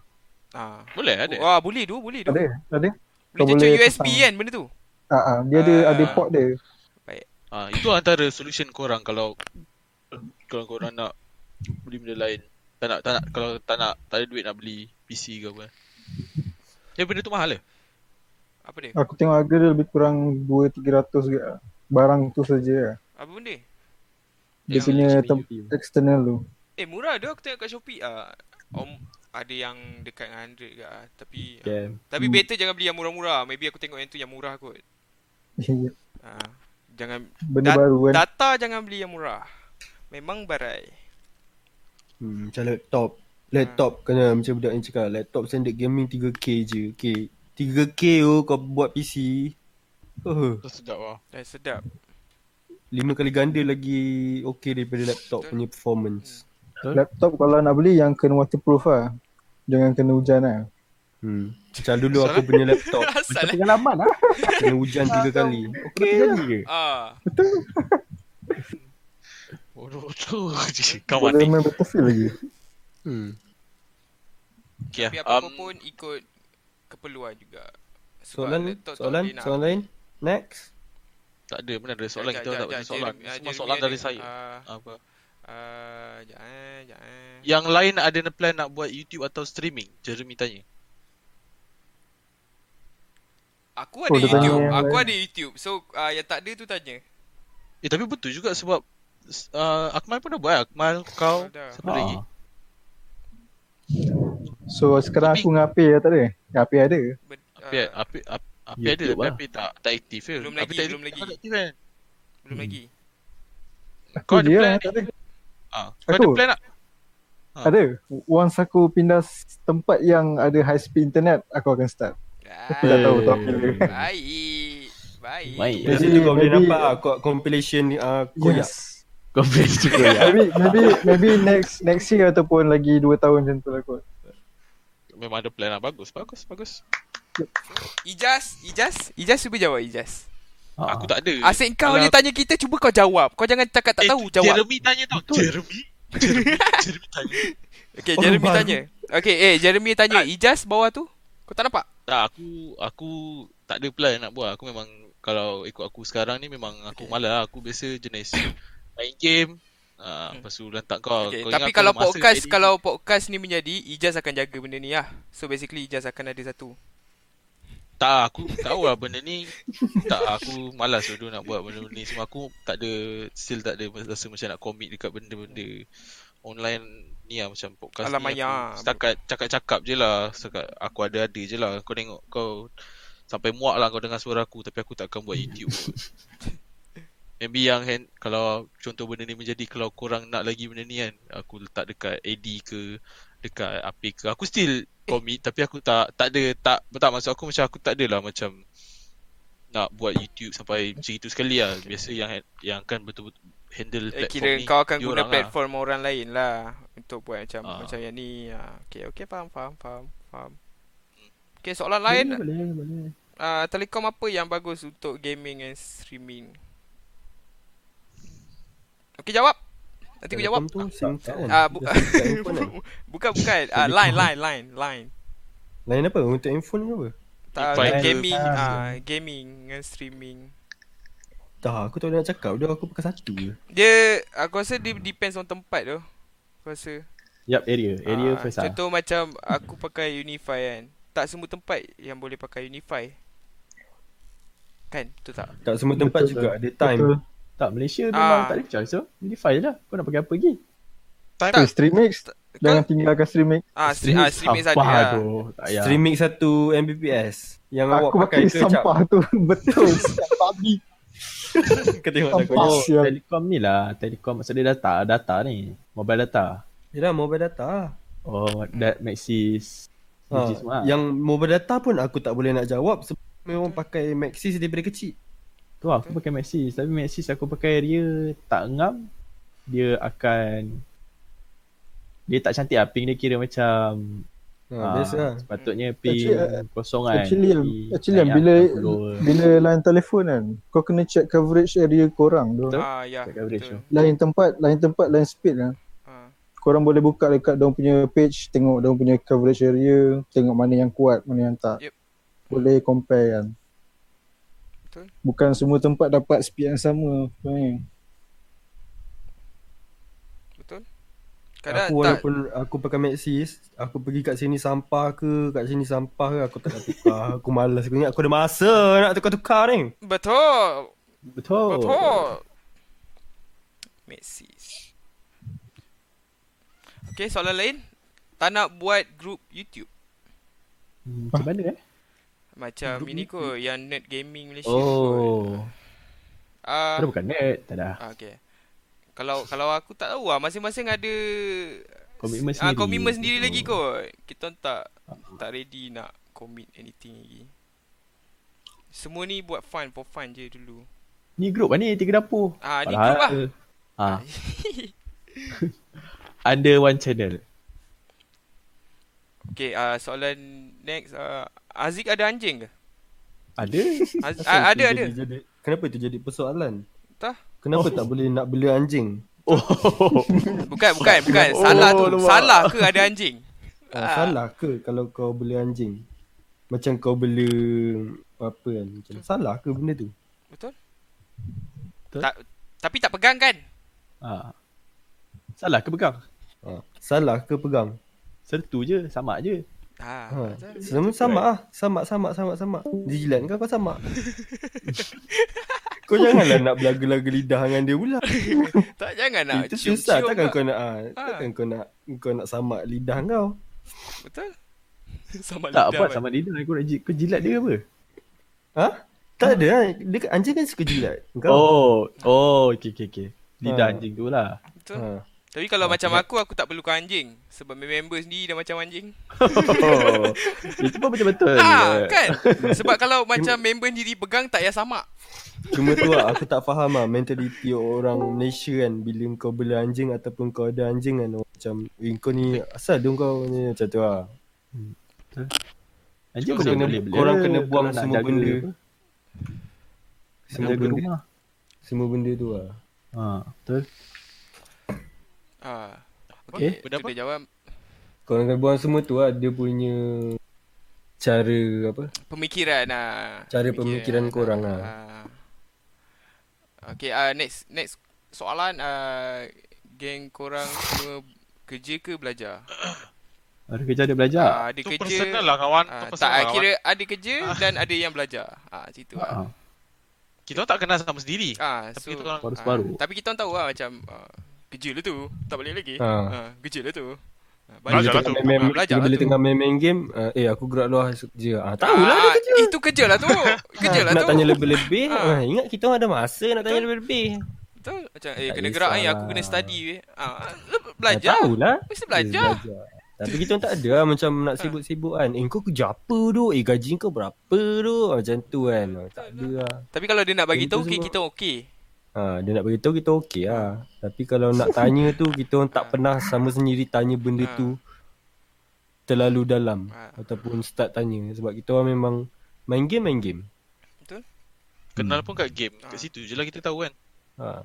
[SPEAKER 1] Ah.
[SPEAKER 2] Boleh ada.
[SPEAKER 1] Wah, boleh tu, boleh tu.
[SPEAKER 4] Ada, ada.
[SPEAKER 1] Boleh
[SPEAKER 4] boleh
[SPEAKER 1] USB
[SPEAKER 4] pasang.
[SPEAKER 1] kan benda tu.
[SPEAKER 4] Ah, ah, dia ada
[SPEAKER 1] Ah.
[SPEAKER 4] ada port dia.
[SPEAKER 2] Ah, itu antara solution korang kalau kalau korang nak beli benda lain. Tak nak tak nak kalau tak nak tak ada duit nak beli PC ke apa. Ya benda tu mahal ke?
[SPEAKER 1] Apa dia?
[SPEAKER 4] Aku tengok harga dia lebih kurang 2-300 ke. Barang tu saja.
[SPEAKER 1] Apa benda?
[SPEAKER 4] Dia
[SPEAKER 1] Yang
[SPEAKER 4] punya tem- external tu.
[SPEAKER 1] Eh murah dia aku tengok kat Shopee ah. Om ada yang dekat dengan 100 ke ah. Tapi
[SPEAKER 5] Scam.
[SPEAKER 1] tapi
[SPEAKER 4] Hmm.
[SPEAKER 1] better jangan beli yang murah-murah. Maybe aku tengok yang tu yang murah kot. Ah. Jangan
[SPEAKER 4] Benda
[SPEAKER 1] Dat-
[SPEAKER 4] baru kan.
[SPEAKER 1] data jangan beli yang murah. Memang barai.
[SPEAKER 3] Hmm, macam laptop. Laptop kena macam budak ni cakap. Laptop standard gaming 3K je. Okay. 3K tu kau buat PC. Oh,
[SPEAKER 2] Tu sedap lah.
[SPEAKER 1] Dan sedap.
[SPEAKER 3] lima kali ganda lagi okay daripada laptop
[SPEAKER 1] Betul.
[SPEAKER 3] punya performance.
[SPEAKER 4] Laptop kalau nak beli yang kena waterproof lah. Jangan kena hujan lah.
[SPEAKER 3] Hmm. Macam dulu aku punya laptop
[SPEAKER 1] Asal lah.
[SPEAKER 5] Pengalaman lah.
[SPEAKER 3] kena hujan tiga kali. Okay lah.
[SPEAKER 5] Jadi ke?
[SPEAKER 1] Ah.
[SPEAKER 2] Bodoh tu je. Kau
[SPEAKER 4] Boleh
[SPEAKER 2] mati.
[SPEAKER 4] main Battlefield lagi.
[SPEAKER 3] Hmm.
[SPEAKER 2] Okay,
[SPEAKER 1] Tapi
[SPEAKER 2] lah.
[SPEAKER 1] apa-apa
[SPEAKER 2] um,
[SPEAKER 1] pun ikut keperluan juga. Sebab
[SPEAKER 3] Soalan soalan soalan lain. Next.
[SPEAKER 2] tak ada mana ada soalan kita tak
[SPEAKER 1] jap,
[SPEAKER 2] soalan.
[SPEAKER 1] Ah,
[SPEAKER 2] Semua soalan
[SPEAKER 1] ada.
[SPEAKER 2] dari saya.
[SPEAKER 1] Ah,
[SPEAKER 2] Apa?
[SPEAKER 1] ah, Jap eh, jap eh.
[SPEAKER 2] Yang lain ada plan nak buat YouTube atau streaming? Jeremy tanya.
[SPEAKER 1] Aku ada
[SPEAKER 4] Oh, dia tanya
[SPEAKER 1] YouTube. Aku ada YouTube. So uh, yang tak ada tu tanya.
[SPEAKER 2] Eh tapi betul juga sebab uh, Akmal pun dah buat. Akmal, kau, siapa lagi?
[SPEAKER 5] Ah.
[SPEAKER 4] So sekarang
[SPEAKER 2] Tapi-
[SPEAKER 4] aku dengan Api tak ada? Api ada.
[SPEAKER 2] Api,
[SPEAKER 1] ah,
[SPEAKER 2] api, api, api ada
[SPEAKER 5] YouTube
[SPEAKER 2] tapi
[SPEAKER 5] lah.
[SPEAKER 2] api tak, tak aktif ke?
[SPEAKER 1] Belum
[SPEAKER 2] Api
[SPEAKER 1] lagi,
[SPEAKER 2] tak-
[SPEAKER 1] belum lagi.
[SPEAKER 2] tak aktif kan?
[SPEAKER 1] belum lagi.
[SPEAKER 4] Aku
[SPEAKER 2] Kau ada
[SPEAKER 4] je
[SPEAKER 2] plan
[SPEAKER 4] lah,
[SPEAKER 2] ni?
[SPEAKER 4] tak ada.
[SPEAKER 2] Ah, kau
[SPEAKER 4] Aku?
[SPEAKER 2] ada plan tak? Ah.
[SPEAKER 4] Ada. Once aku pindah tempat yang ada high speed internet, aku akan start. Aku dah tahu tu Api dia.
[SPEAKER 1] Baik. Baik.
[SPEAKER 5] Baik.
[SPEAKER 3] Dari situ kau boleh nampak ah, kau compilation uh, koyak.
[SPEAKER 4] Yes.
[SPEAKER 5] Kau beli juga ya.
[SPEAKER 4] maybe maybe maybe next next year ataupun lagi 2 tahun macam tu lah kot.
[SPEAKER 2] Memang ada plan lah. Bagus, bagus, bagus.
[SPEAKER 1] Ijaz, Ijaz, Ijaz cuba jawab Ijaz.
[SPEAKER 5] Ah.
[SPEAKER 2] Aku tak ada.
[SPEAKER 1] Asyik kau
[SPEAKER 2] Kalau
[SPEAKER 1] je tanya kita cuba kau jawab. Kau jangan cakap tak
[SPEAKER 2] eh,
[SPEAKER 1] tahu jawab.
[SPEAKER 2] Jeremy tanya tau. Jeremy? Jeremy? Jeremy tanya.
[SPEAKER 1] Okay,
[SPEAKER 4] Oh,
[SPEAKER 1] Jeremy
[SPEAKER 4] baru.
[SPEAKER 1] tanya. Okay, eh Jeremy tanya Ijaz bawah tu. Kau tak nampak?
[SPEAKER 2] Tak, aku aku tak ada plan nak buat. Aku memang kalau ikut aku sekarang ni memang aku
[SPEAKER 1] Okay.
[SPEAKER 2] malas lah. Aku biasa jenis main game. Ah,
[SPEAKER 1] Hmm.
[SPEAKER 2] lepas tu lantak kau.
[SPEAKER 1] Okay,
[SPEAKER 2] kau
[SPEAKER 1] tapi kalau podcast
[SPEAKER 2] edit-
[SPEAKER 1] kalau podcast ni menjadi Ijaz akan jaga benda ni lah. So basically Ijaz akan ada satu.
[SPEAKER 2] Tak, aku tahu lah benda ni Tak, aku malas dulu nak buat benda ni Semua aku tak ada Still tak ada rasa macam nak commit dekat benda-benda Online ni lah macam podcast
[SPEAKER 1] Alah,
[SPEAKER 2] ni
[SPEAKER 1] Maya.
[SPEAKER 2] aku Setakat cakap-cakap je lah Setakat aku ada-ada je lah Kau tengok kau Sampai muak lah kau dengar suara aku Tapi aku takkan buat YouTube. Maybe yang hand, Kalau contoh benda ni menjadi Kalau korang nak lagi benda ni kan Aku letak dekat AD ke Dekat AP ke Aku still commit Tapi aku tak Tak ada Tak tak maksud aku macam Aku tak adalah macam Nak buat YouTube Sampai macam itu sekali lah Biasa yang Yang kan betul-betul Handle
[SPEAKER 1] Eh,
[SPEAKER 2] platform
[SPEAKER 1] kira
[SPEAKER 2] ni
[SPEAKER 1] kau akan guna
[SPEAKER 2] lah.
[SPEAKER 1] platform orang lain lah untuk buat macam
[SPEAKER 2] Ah.
[SPEAKER 1] macam yang ni. Ah, okay, okay, faham, faham, faham, faham. Okay, soalan lain.
[SPEAKER 5] Boleh, boleh.
[SPEAKER 1] Uh, Telekom apa yang bagus untuk gaming and streaming? Okay, jawab. Nanti aku jawab.
[SPEAKER 3] Kan?
[SPEAKER 1] Ah, bu-
[SPEAKER 3] kan?
[SPEAKER 1] bukan, bukan. Ah, line, line, line, line.
[SPEAKER 3] Lain apa? Untuk handphone ke apa?
[SPEAKER 1] Tak, gaming,
[SPEAKER 4] Ah.
[SPEAKER 1] ah, gaming and streaming.
[SPEAKER 3] Tak, aku tak boleh nak cakap. Dah aku pakai satu je.
[SPEAKER 1] Dia, aku rasa dia depends on tempat tu. Aku rasa.
[SPEAKER 5] Yup, area. Area
[SPEAKER 1] Ah,
[SPEAKER 5] first lah.
[SPEAKER 1] Contoh macam aku pakai Unify kan. Tak semua tempat yang boleh pakai Unify. Kan? Betul tak?
[SPEAKER 3] Tak semua tempat
[SPEAKER 4] Betul,
[SPEAKER 3] juga.
[SPEAKER 4] betul.
[SPEAKER 3] Ada time.
[SPEAKER 4] Betul.
[SPEAKER 5] Tak, Malaysia memang
[SPEAKER 1] Ah.
[SPEAKER 5] tak ada choice. So, Unify je lah. Kau nak pakai apa lagi?
[SPEAKER 2] Time
[SPEAKER 4] Okay, streamix. Jangan tinggalkan streamix.
[SPEAKER 1] Ah, stream, ah, streaming saja
[SPEAKER 5] Sampah
[SPEAKER 1] lah.
[SPEAKER 5] tu. Tak payah.
[SPEAKER 3] Streaming 1 Mbps. Yang awak
[SPEAKER 4] Aku
[SPEAKER 3] pakai
[SPEAKER 4] pakai
[SPEAKER 3] cap?
[SPEAKER 4] sampah tu. Betul. Babi.
[SPEAKER 3] Kau tengok tak kau.
[SPEAKER 5] Oh. Telekom ni lah. Telekom maksud dia data. Data ni. Mobile data.
[SPEAKER 3] Yelah mobile data.
[SPEAKER 5] Oh, that Maxis.
[SPEAKER 3] Ha,
[SPEAKER 5] Ha,
[SPEAKER 3] yang mobile data pun aku tak boleh nak jawab sebab memang pakai Maxis daripada kecil.
[SPEAKER 5] Tu lah, aku pakai Maxis. Tapi Maxis aku pakai dia tak ngam. Dia akan Dia tak cantik lah. Ping dia kira macam
[SPEAKER 3] Ha,
[SPEAKER 5] ah,
[SPEAKER 3] biasa lah.
[SPEAKER 5] Sepatutnya ping
[SPEAKER 4] Actually,
[SPEAKER 5] kosong kan.
[SPEAKER 4] Actually,
[SPEAKER 5] Tapi
[SPEAKER 4] actually
[SPEAKER 5] banyak
[SPEAKER 4] bila
[SPEAKER 5] 60.
[SPEAKER 4] bila line telefon kan, kau kena check coverage area korang tu.
[SPEAKER 1] Ah ya.
[SPEAKER 5] Check coverage
[SPEAKER 1] betul.
[SPEAKER 4] Lain tempat, lain tempat, lain speed kan.
[SPEAKER 1] Ah.
[SPEAKER 4] Korang boleh buka dekat dia punya page, tengok dia punya coverage area, tengok mana yang kuat, mana yang tak.
[SPEAKER 1] Yep.
[SPEAKER 4] Boleh compare kan.
[SPEAKER 1] Betul.
[SPEAKER 4] Bukan semua tempat dapat speed yang sama. sebenarnya.
[SPEAKER 1] Betul. Kadang
[SPEAKER 3] Aku
[SPEAKER 1] tak
[SPEAKER 3] walaupun aku pakai Maxis, aku pergi kat sini sampah ke, kat sini sampah ke, aku tak nak tukar. aku malas. Aku ingat aku ada masa nak tukar-tukar ni.
[SPEAKER 1] betul.
[SPEAKER 5] Betul.
[SPEAKER 1] Betul. Maxis. Okay, soalan lain. Tak nak buat group YouTube.
[SPEAKER 5] Hmm, Macam mana eh?
[SPEAKER 1] Macam ini ko yang Nerd Gaming Malaysia.
[SPEAKER 5] Oh.
[SPEAKER 1] Ah,
[SPEAKER 5] Kita bukan net. Tak ada.
[SPEAKER 1] ah, okay. Kalau kalau aku tak tahu lah masing-masing ada
[SPEAKER 5] Komitmen
[SPEAKER 1] Ah,
[SPEAKER 5] sendiri.
[SPEAKER 1] komitmen sendiri lagi kot. Kita tak tak ready nak commit anything lagi. Semua ni buat fun for fun je dulu.
[SPEAKER 5] Ni grup lah ni. Tiga dapur.
[SPEAKER 1] Ah, ni group lah.
[SPEAKER 5] Ah. Under one channel.
[SPEAKER 1] Okay, uh, soalan next. Uh, Azik ada anjing ke?
[SPEAKER 5] Ada.
[SPEAKER 1] Az,
[SPEAKER 3] Kenapa
[SPEAKER 1] uh, ada ada.
[SPEAKER 3] Jadi, jadi, kenapa itu jadi persoalan?
[SPEAKER 1] Entah.
[SPEAKER 3] Kenapa tak boleh nak bela anjing?
[SPEAKER 5] Oh.
[SPEAKER 1] Bukan bukan bukan.
[SPEAKER 5] Oh,
[SPEAKER 1] Salah tu.
[SPEAKER 5] lemak.
[SPEAKER 1] Salah ke ada anjing?
[SPEAKER 3] Ah,
[SPEAKER 1] Ah.
[SPEAKER 3] salah ke kalau kau bela anjing? Macam kau bela apa kan? Macam salah ke benda tu?
[SPEAKER 1] Betul?
[SPEAKER 5] Betul.
[SPEAKER 1] Tak tapi tak pegang kan?
[SPEAKER 5] ah. Salah ke pegang?
[SPEAKER 3] Ha. Salah ke pegang?
[SPEAKER 5] Sertu je. Sama je.
[SPEAKER 1] Ha.
[SPEAKER 3] Ha. Sama sama ah. Sama sama sama sama. Jilat kau kau sama. kau janganlah nak belaga-laga lidah dengan dia pula.
[SPEAKER 1] Tak jangan nak
[SPEAKER 3] Itu
[SPEAKER 1] cium-cium
[SPEAKER 3] susah takkan
[SPEAKER 1] pula.
[SPEAKER 3] kau nak ah,
[SPEAKER 1] Ha.
[SPEAKER 3] takkan kau nak kau nak samak lidah kau.
[SPEAKER 1] Betul? Sama
[SPEAKER 5] Tak
[SPEAKER 1] lidah
[SPEAKER 5] apa
[SPEAKER 1] kan?
[SPEAKER 5] sama lidah. Kau nak ji- kau jilat dia apa?
[SPEAKER 3] Ha? Tak ada ah. Dia anjing kan suka jilat. Kau.
[SPEAKER 5] Oh. Oh. Okay, okay, okay. Lidah
[SPEAKER 3] Ha.
[SPEAKER 5] anjing tu lah.
[SPEAKER 1] Betul.
[SPEAKER 3] Ha.
[SPEAKER 1] Tapi kalau
[SPEAKER 3] Ah,
[SPEAKER 1] macam aku aku tak perlukan anjing sebab member sendiri dah macam anjing.
[SPEAKER 5] Oh. Itu pun macam betul.
[SPEAKER 1] Ah, kan? Sebab kalau macam member sendiri pegang tak payah samak.
[SPEAKER 3] Cuma tu lah aku tak faham lah mentaliti orang Malaysia kan bila kau bela anjing ataupun kau ada anjing kan orang macam eh, kau ni asal dia kau ni macam tu lah.
[SPEAKER 5] Anjing
[SPEAKER 3] Kau kena-
[SPEAKER 5] boleh bela.
[SPEAKER 3] korang kena buang
[SPEAKER 5] nak
[SPEAKER 3] semua benda.
[SPEAKER 5] apa.
[SPEAKER 3] Semua benda,
[SPEAKER 5] rumah.
[SPEAKER 3] semua benda tu lah.
[SPEAKER 5] Ha, betul.
[SPEAKER 1] Ah.
[SPEAKER 5] Okay.
[SPEAKER 1] Okay,
[SPEAKER 2] Benda apa?
[SPEAKER 1] dia jawab
[SPEAKER 3] Kau kena buang semua tu lah dia punya cara apa?
[SPEAKER 1] pemikiran lah.
[SPEAKER 3] Cara pemikiran korang lah.
[SPEAKER 1] Ah. Okay, uh, next next soalan uh, geng korang semua kerja ke belajar?
[SPEAKER 5] Ada kerja ada belajar.
[SPEAKER 1] Ah, ada
[SPEAKER 2] Tu
[SPEAKER 1] kerja.
[SPEAKER 2] personal lah kawan.
[SPEAKER 1] Ah,
[SPEAKER 2] Tu
[SPEAKER 1] tak
[SPEAKER 2] personal lah, kawan.
[SPEAKER 1] kira ada kerja dan ada yang belajar. Ah, situ
[SPEAKER 5] Ha.
[SPEAKER 1] lah.
[SPEAKER 2] Kita orang tak kenal sama sendiri.
[SPEAKER 1] Ah,
[SPEAKER 2] Tapi
[SPEAKER 1] so,
[SPEAKER 2] kita orang-
[SPEAKER 5] Separuh-separuh.
[SPEAKER 1] ah, tapi kita orang tahu lah macam ah, kerja lah tu. Tak boleh lagi.
[SPEAKER 3] Ah.
[SPEAKER 1] Ah, kerja lah tu. Ah,
[SPEAKER 2] Belajar lah tu.
[SPEAKER 3] Tengah main,
[SPEAKER 1] Ah, belajar
[SPEAKER 3] bila
[SPEAKER 1] lah
[SPEAKER 3] tengah main-main game uh, eh aku gerak luar kerja. Ah tahu lah dia
[SPEAKER 1] Ah,
[SPEAKER 3] kerja.
[SPEAKER 1] Itu kerja lah tu. Kerja lah
[SPEAKER 3] nak
[SPEAKER 1] tu.
[SPEAKER 3] tanya lebih-lebih.
[SPEAKER 1] Ah.
[SPEAKER 3] Ah. ingat kita ada masa nak tanya lebih-lebih.
[SPEAKER 1] Betul. Macam eh
[SPEAKER 3] Tak
[SPEAKER 1] kena gerak
[SPEAKER 3] kisahlah.
[SPEAKER 1] aku kena study weh. Ah,
[SPEAKER 3] Ah,
[SPEAKER 1] belajar.
[SPEAKER 3] tahu lah.
[SPEAKER 1] Mesti belajar.
[SPEAKER 3] Tapi kita tak ada lah macam nak sibuk-sibuk kan. Eh kau kerja apa tu? Eh gaji kau berapa tu? Macam tu kan. Ah, Tak ada lah.
[SPEAKER 1] Tapi kalau dia nak bagi tahu okay, kita okey.
[SPEAKER 3] Ha, dia nak beritahu kita okey lah. Tapi kalau nak tanya tu kita orang tak pernah sama sendiri tanya benda
[SPEAKER 1] Ha.
[SPEAKER 3] tu terlalu dalam
[SPEAKER 1] Ha.
[SPEAKER 3] ataupun start tanya sebab kita orang memang main game main game.
[SPEAKER 2] Kenal pun kat game.
[SPEAKER 1] Ah.
[SPEAKER 2] Kat situ je lah kita tahu kan.
[SPEAKER 3] Ha.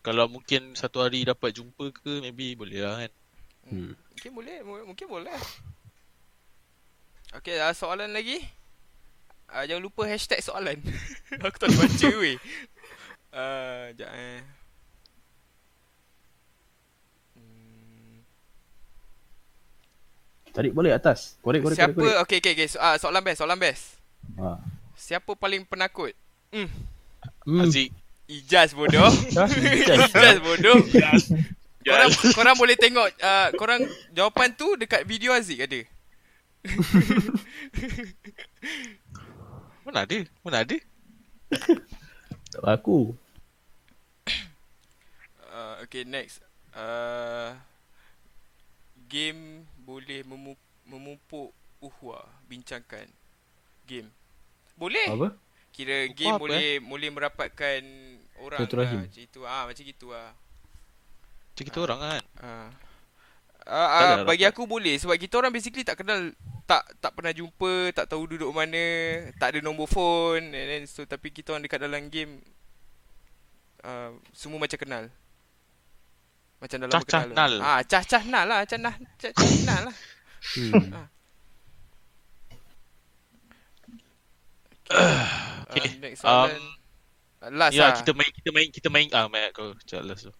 [SPEAKER 2] Kalau mungkin satu hari dapat jumpa ke, maybe boleh lah kan.
[SPEAKER 3] Hmm.
[SPEAKER 1] Mungkin boleh, mu- mungkin boleh. Okay, soalan lagi. Uh, jangan lupa hashtag soalan. Aku tak baca weh. Uh, sekejap eh. Hmm,
[SPEAKER 5] Tarik boleh atas. Korek korek
[SPEAKER 1] Siapa,
[SPEAKER 5] korek. korek.
[SPEAKER 1] okay, okay, okay. So, uh, soalan best, soalan best.
[SPEAKER 5] Ha.
[SPEAKER 1] Siapa paling penakut? Hmm.
[SPEAKER 5] Hmm.
[SPEAKER 2] Aziz.
[SPEAKER 1] Ijaz bodoh. Ijaz bodoh. korang, korang boleh tengok uh, korang jawapan tu dekat video Aziz ada.
[SPEAKER 2] Mana ada? Mana ada?
[SPEAKER 5] Tak aku.
[SPEAKER 1] Uh, okay, next. Uh, game boleh memu- memupuk uhwah bincangkan game. Boleh.
[SPEAKER 3] Apa?
[SPEAKER 1] Kira
[SPEAKER 2] Upah
[SPEAKER 1] game
[SPEAKER 2] apa,
[SPEAKER 1] boleh boleh merapatkan orang lah, macam itu. Ah, macam gitu ah.
[SPEAKER 2] Macam kita orang kan.
[SPEAKER 1] Ah. Ah,
[SPEAKER 2] dah
[SPEAKER 1] bagi
[SPEAKER 2] rapat.
[SPEAKER 1] aku boleh sebab kita orang basically tak kenal tak tak pernah jumpa, tak tahu duduk mana, tak ada nombor phone and then so tapi kita orang dekat dalam game uh, semua macam kenal. Macam dalam
[SPEAKER 2] Cah-cah
[SPEAKER 1] berkenal.
[SPEAKER 2] nal.
[SPEAKER 1] Ah, cah-cah nal lah, macam nah, cah-cah nal lah.
[SPEAKER 3] Hmm.
[SPEAKER 1] Okay.
[SPEAKER 2] Okay,
[SPEAKER 1] Uh, next
[SPEAKER 2] um,
[SPEAKER 1] soalan. Uh, last
[SPEAKER 2] Ya,
[SPEAKER 1] lah.
[SPEAKER 2] kita main kita main kita main ah main kau cakap last tu.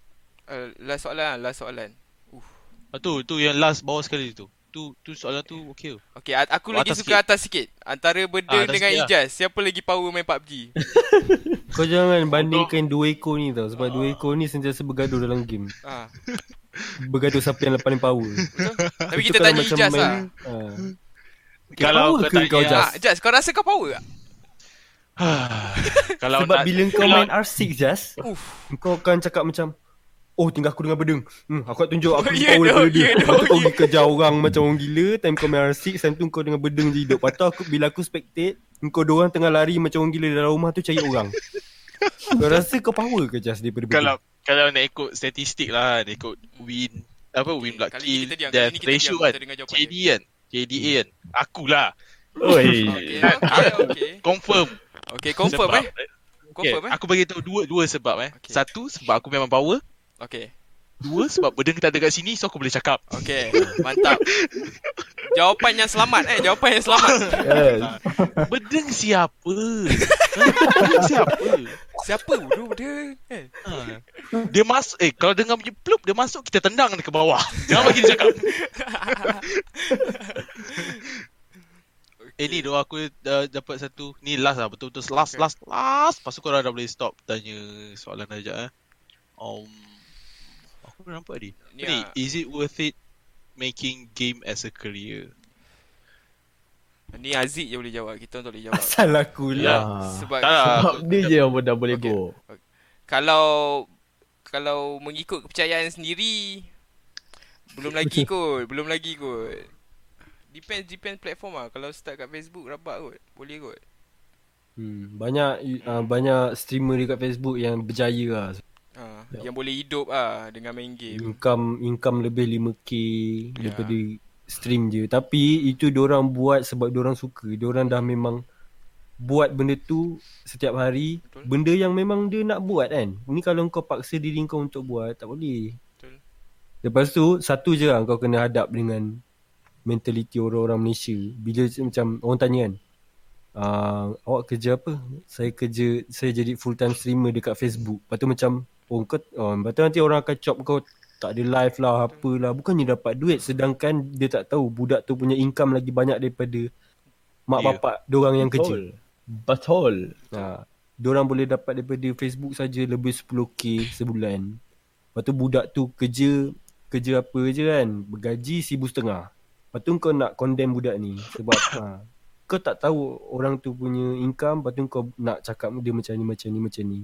[SPEAKER 1] Uh, last soalan lah, last soalan.
[SPEAKER 2] Ah, tu tu yang last bawah sekali tu. Tu tu soalan tu okey.
[SPEAKER 1] a- aku lagi
[SPEAKER 2] Atas
[SPEAKER 1] suka atas sikit. Antara
[SPEAKER 2] Ah,
[SPEAKER 1] Bedeng
[SPEAKER 2] atas
[SPEAKER 1] dengan
[SPEAKER 2] sikit lah.
[SPEAKER 1] Ijaz, siapa lagi power main PUBG?
[SPEAKER 3] Kau jangan bandingkan dua ekor ni tau Sebab dua ekor ni sentiasa bergaduh dalam game
[SPEAKER 1] ah.
[SPEAKER 3] Bergaduh siapa yang paling power
[SPEAKER 1] Betul? Tapi kita
[SPEAKER 3] kalau
[SPEAKER 1] tanya Ijaz
[SPEAKER 3] main-
[SPEAKER 1] lah.
[SPEAKER 3] ha.
[SPEAKER 2] Kalau
[SPEAKER 3] power
[SPEAKER 2] kau tanya-
[SPEAKER 3] kau Jas?
[SPEAKER 1] Ah, Ijaz, kau rasa kau power tak?
[SPEAKER 2] Kalau
[SPEAKER 3] Sebab
[SPEAKER 2] nak,
[SPEAKER 3] bila kau main R6 Jas
[SPEAKER 1] Uff.
[SPEAKER 3] Kau akan cakap macam Oh tinggal aku dengan bedeng hmm, Aku nak tunjuk aku
[SPEAKER 1] Ya
[SPEAKER 3] power daripada dia
[SPEAKER 1] ya
[SPEAKER 3] Lepas tu kau pergi kejar orang macam orang gila Time kau main R6 Time tu kau dengan bedeng je hidup Lepas tu aku, bila aku spectate Kau dorang tengah lari macam orang gila dalam rumah tu cari orang Kau rasa kau power ke Jas daripada bedeng?
[SPEAKER 2] kalau kalau nak ikut statistik lah, nak ikut win apa win block
[SPEAKER 1] kali
[SPEAKER 2] kill dan ratio kan. KD kan. KDA kan. Akulah.
[SPEAKER 5] Oi.
[SPEAKER 1] Okay, okay, okay.
[SPEAKER 2] Confirm.
[SPEAKER 1] Okay, confirm
[SPEAKER 2] Sebab-
[SPEAKER 1] eh.
[SPEAKER 2] Okay,
[SPEAKER 1] Confirm eh.
[SPEAKER 2] aku bagi tahu dua dua sebab eh.
[SPEAKER 1] Okay.
[SPEAKER 2] Satu sebab aku memang power.
[SPEAKER 1] Okay.
[SPEAKER 2] Dua sebab benda kita ada kat sini so aku boleh cakap.
[SPEAKER 1] Okay, mantap. Jawapan yang selamat eh, jawapan yang selamat.
[SPEAKER 5] Yes.
[SPEAKER 2] Bedeng siapa? Bedeng siapa?
[SPEAKER 1] Siapa bodoh dia? Eh.
[SPEAKER 2] Ha. Dia masuk eh kalau dengar bunyi plup dia masuk kita tendang dia ke bawah. Jangan bagi dia cakap. Eh ni doa aku uh, dapat satu Ni last lah betul-betul last
[SPEAKER 1] Okay.
[SPEAKER 2] last last Lepas tu korang dah boleh stop tanya soalan aja eh um, Aku nampak ni
[SPEAKER 1] Ni,
[SPEAKER 2] Ni
[SPEAKER 1] ah.
[SPEAKER 2] is it worth it making game as a career?
[SPEAKER 1] Ni Aziz je boleh jawab, kita tak boleh jawab.
[SPEAKER 3] Asal aku
[SPEAKER 2] Ya.
[SPEAKER 3] lah
[SPEAKER 1] Sebab
[SPEAKER 2] Tak lah
[SPEAKER 5] Sebab
[SPEAKER 2] aku-
[SPEAKER 5] dia je yang dah boleh
[SPEAKER 1] Okay.
[SPEAKER 5] go.
[SPEAKER 1] kalau kalau mengikut kepercayaan sendiri belum lagi kot, belum lagi kot. Depends depends platform ah. Kalau start kat Facebook rapat kot. Boleh kot.
[SPEAKER 3] hmm, Banyak uh, Banyak streamer dekat Facebook Yang berjaya lah
[SPEAKER 1] Ha, yang boleh hidup ah dengan main game.
[SPEAKER 3] Income Income lebih 5k
[SPEAKER 1] Ya.
[SPEAKER 3] Daripada stream je Tapi itu orang buat Sebab orang suka Diorang dah memang Buat benda tu Setiap hari
[SPEAKER 1] Betul.
[SPEAKER 3] Benda yang memang dia nak buat kan Ni kalau kau paksa diri kau untuk buat Tak boleh
[SPEAKER 1] Betul.
[SPEAKER 3] Lepas tu Satu je lah kau kena hadap dengan Mentality orang-orang Malaysia Bila macam Orang tanya kan uh, Awak kerja apa? Saya kerja Saya jadi full time streamer Dekat Facebook Lepas tu macam Oh kau oh, Lepas tu nanti orang akan chop kau Tak ada live lah Apalah Bukannya dapat duit Sedangkan Dia tak tahu Budak tu punya income Lagi banyak daripada Mak
[SPEAKER 2] Ya.
[SPEAKER 3] bapak Diorang yang kerja
[SPEAKER 5] Betul.
[SPEAKER 3] Ha. Diorang boleh dapat daripada Facebook saja lebih 10k sebulan. Lepas tu budak tu kerja kerja apa je kan, bergaji seribu setengah. Lepas tu kau nak condemn budak ni sebab ha, kau tak tahu orang tu punya income, lepas tu kau nak cakap dia macam ni macam ni macam ni.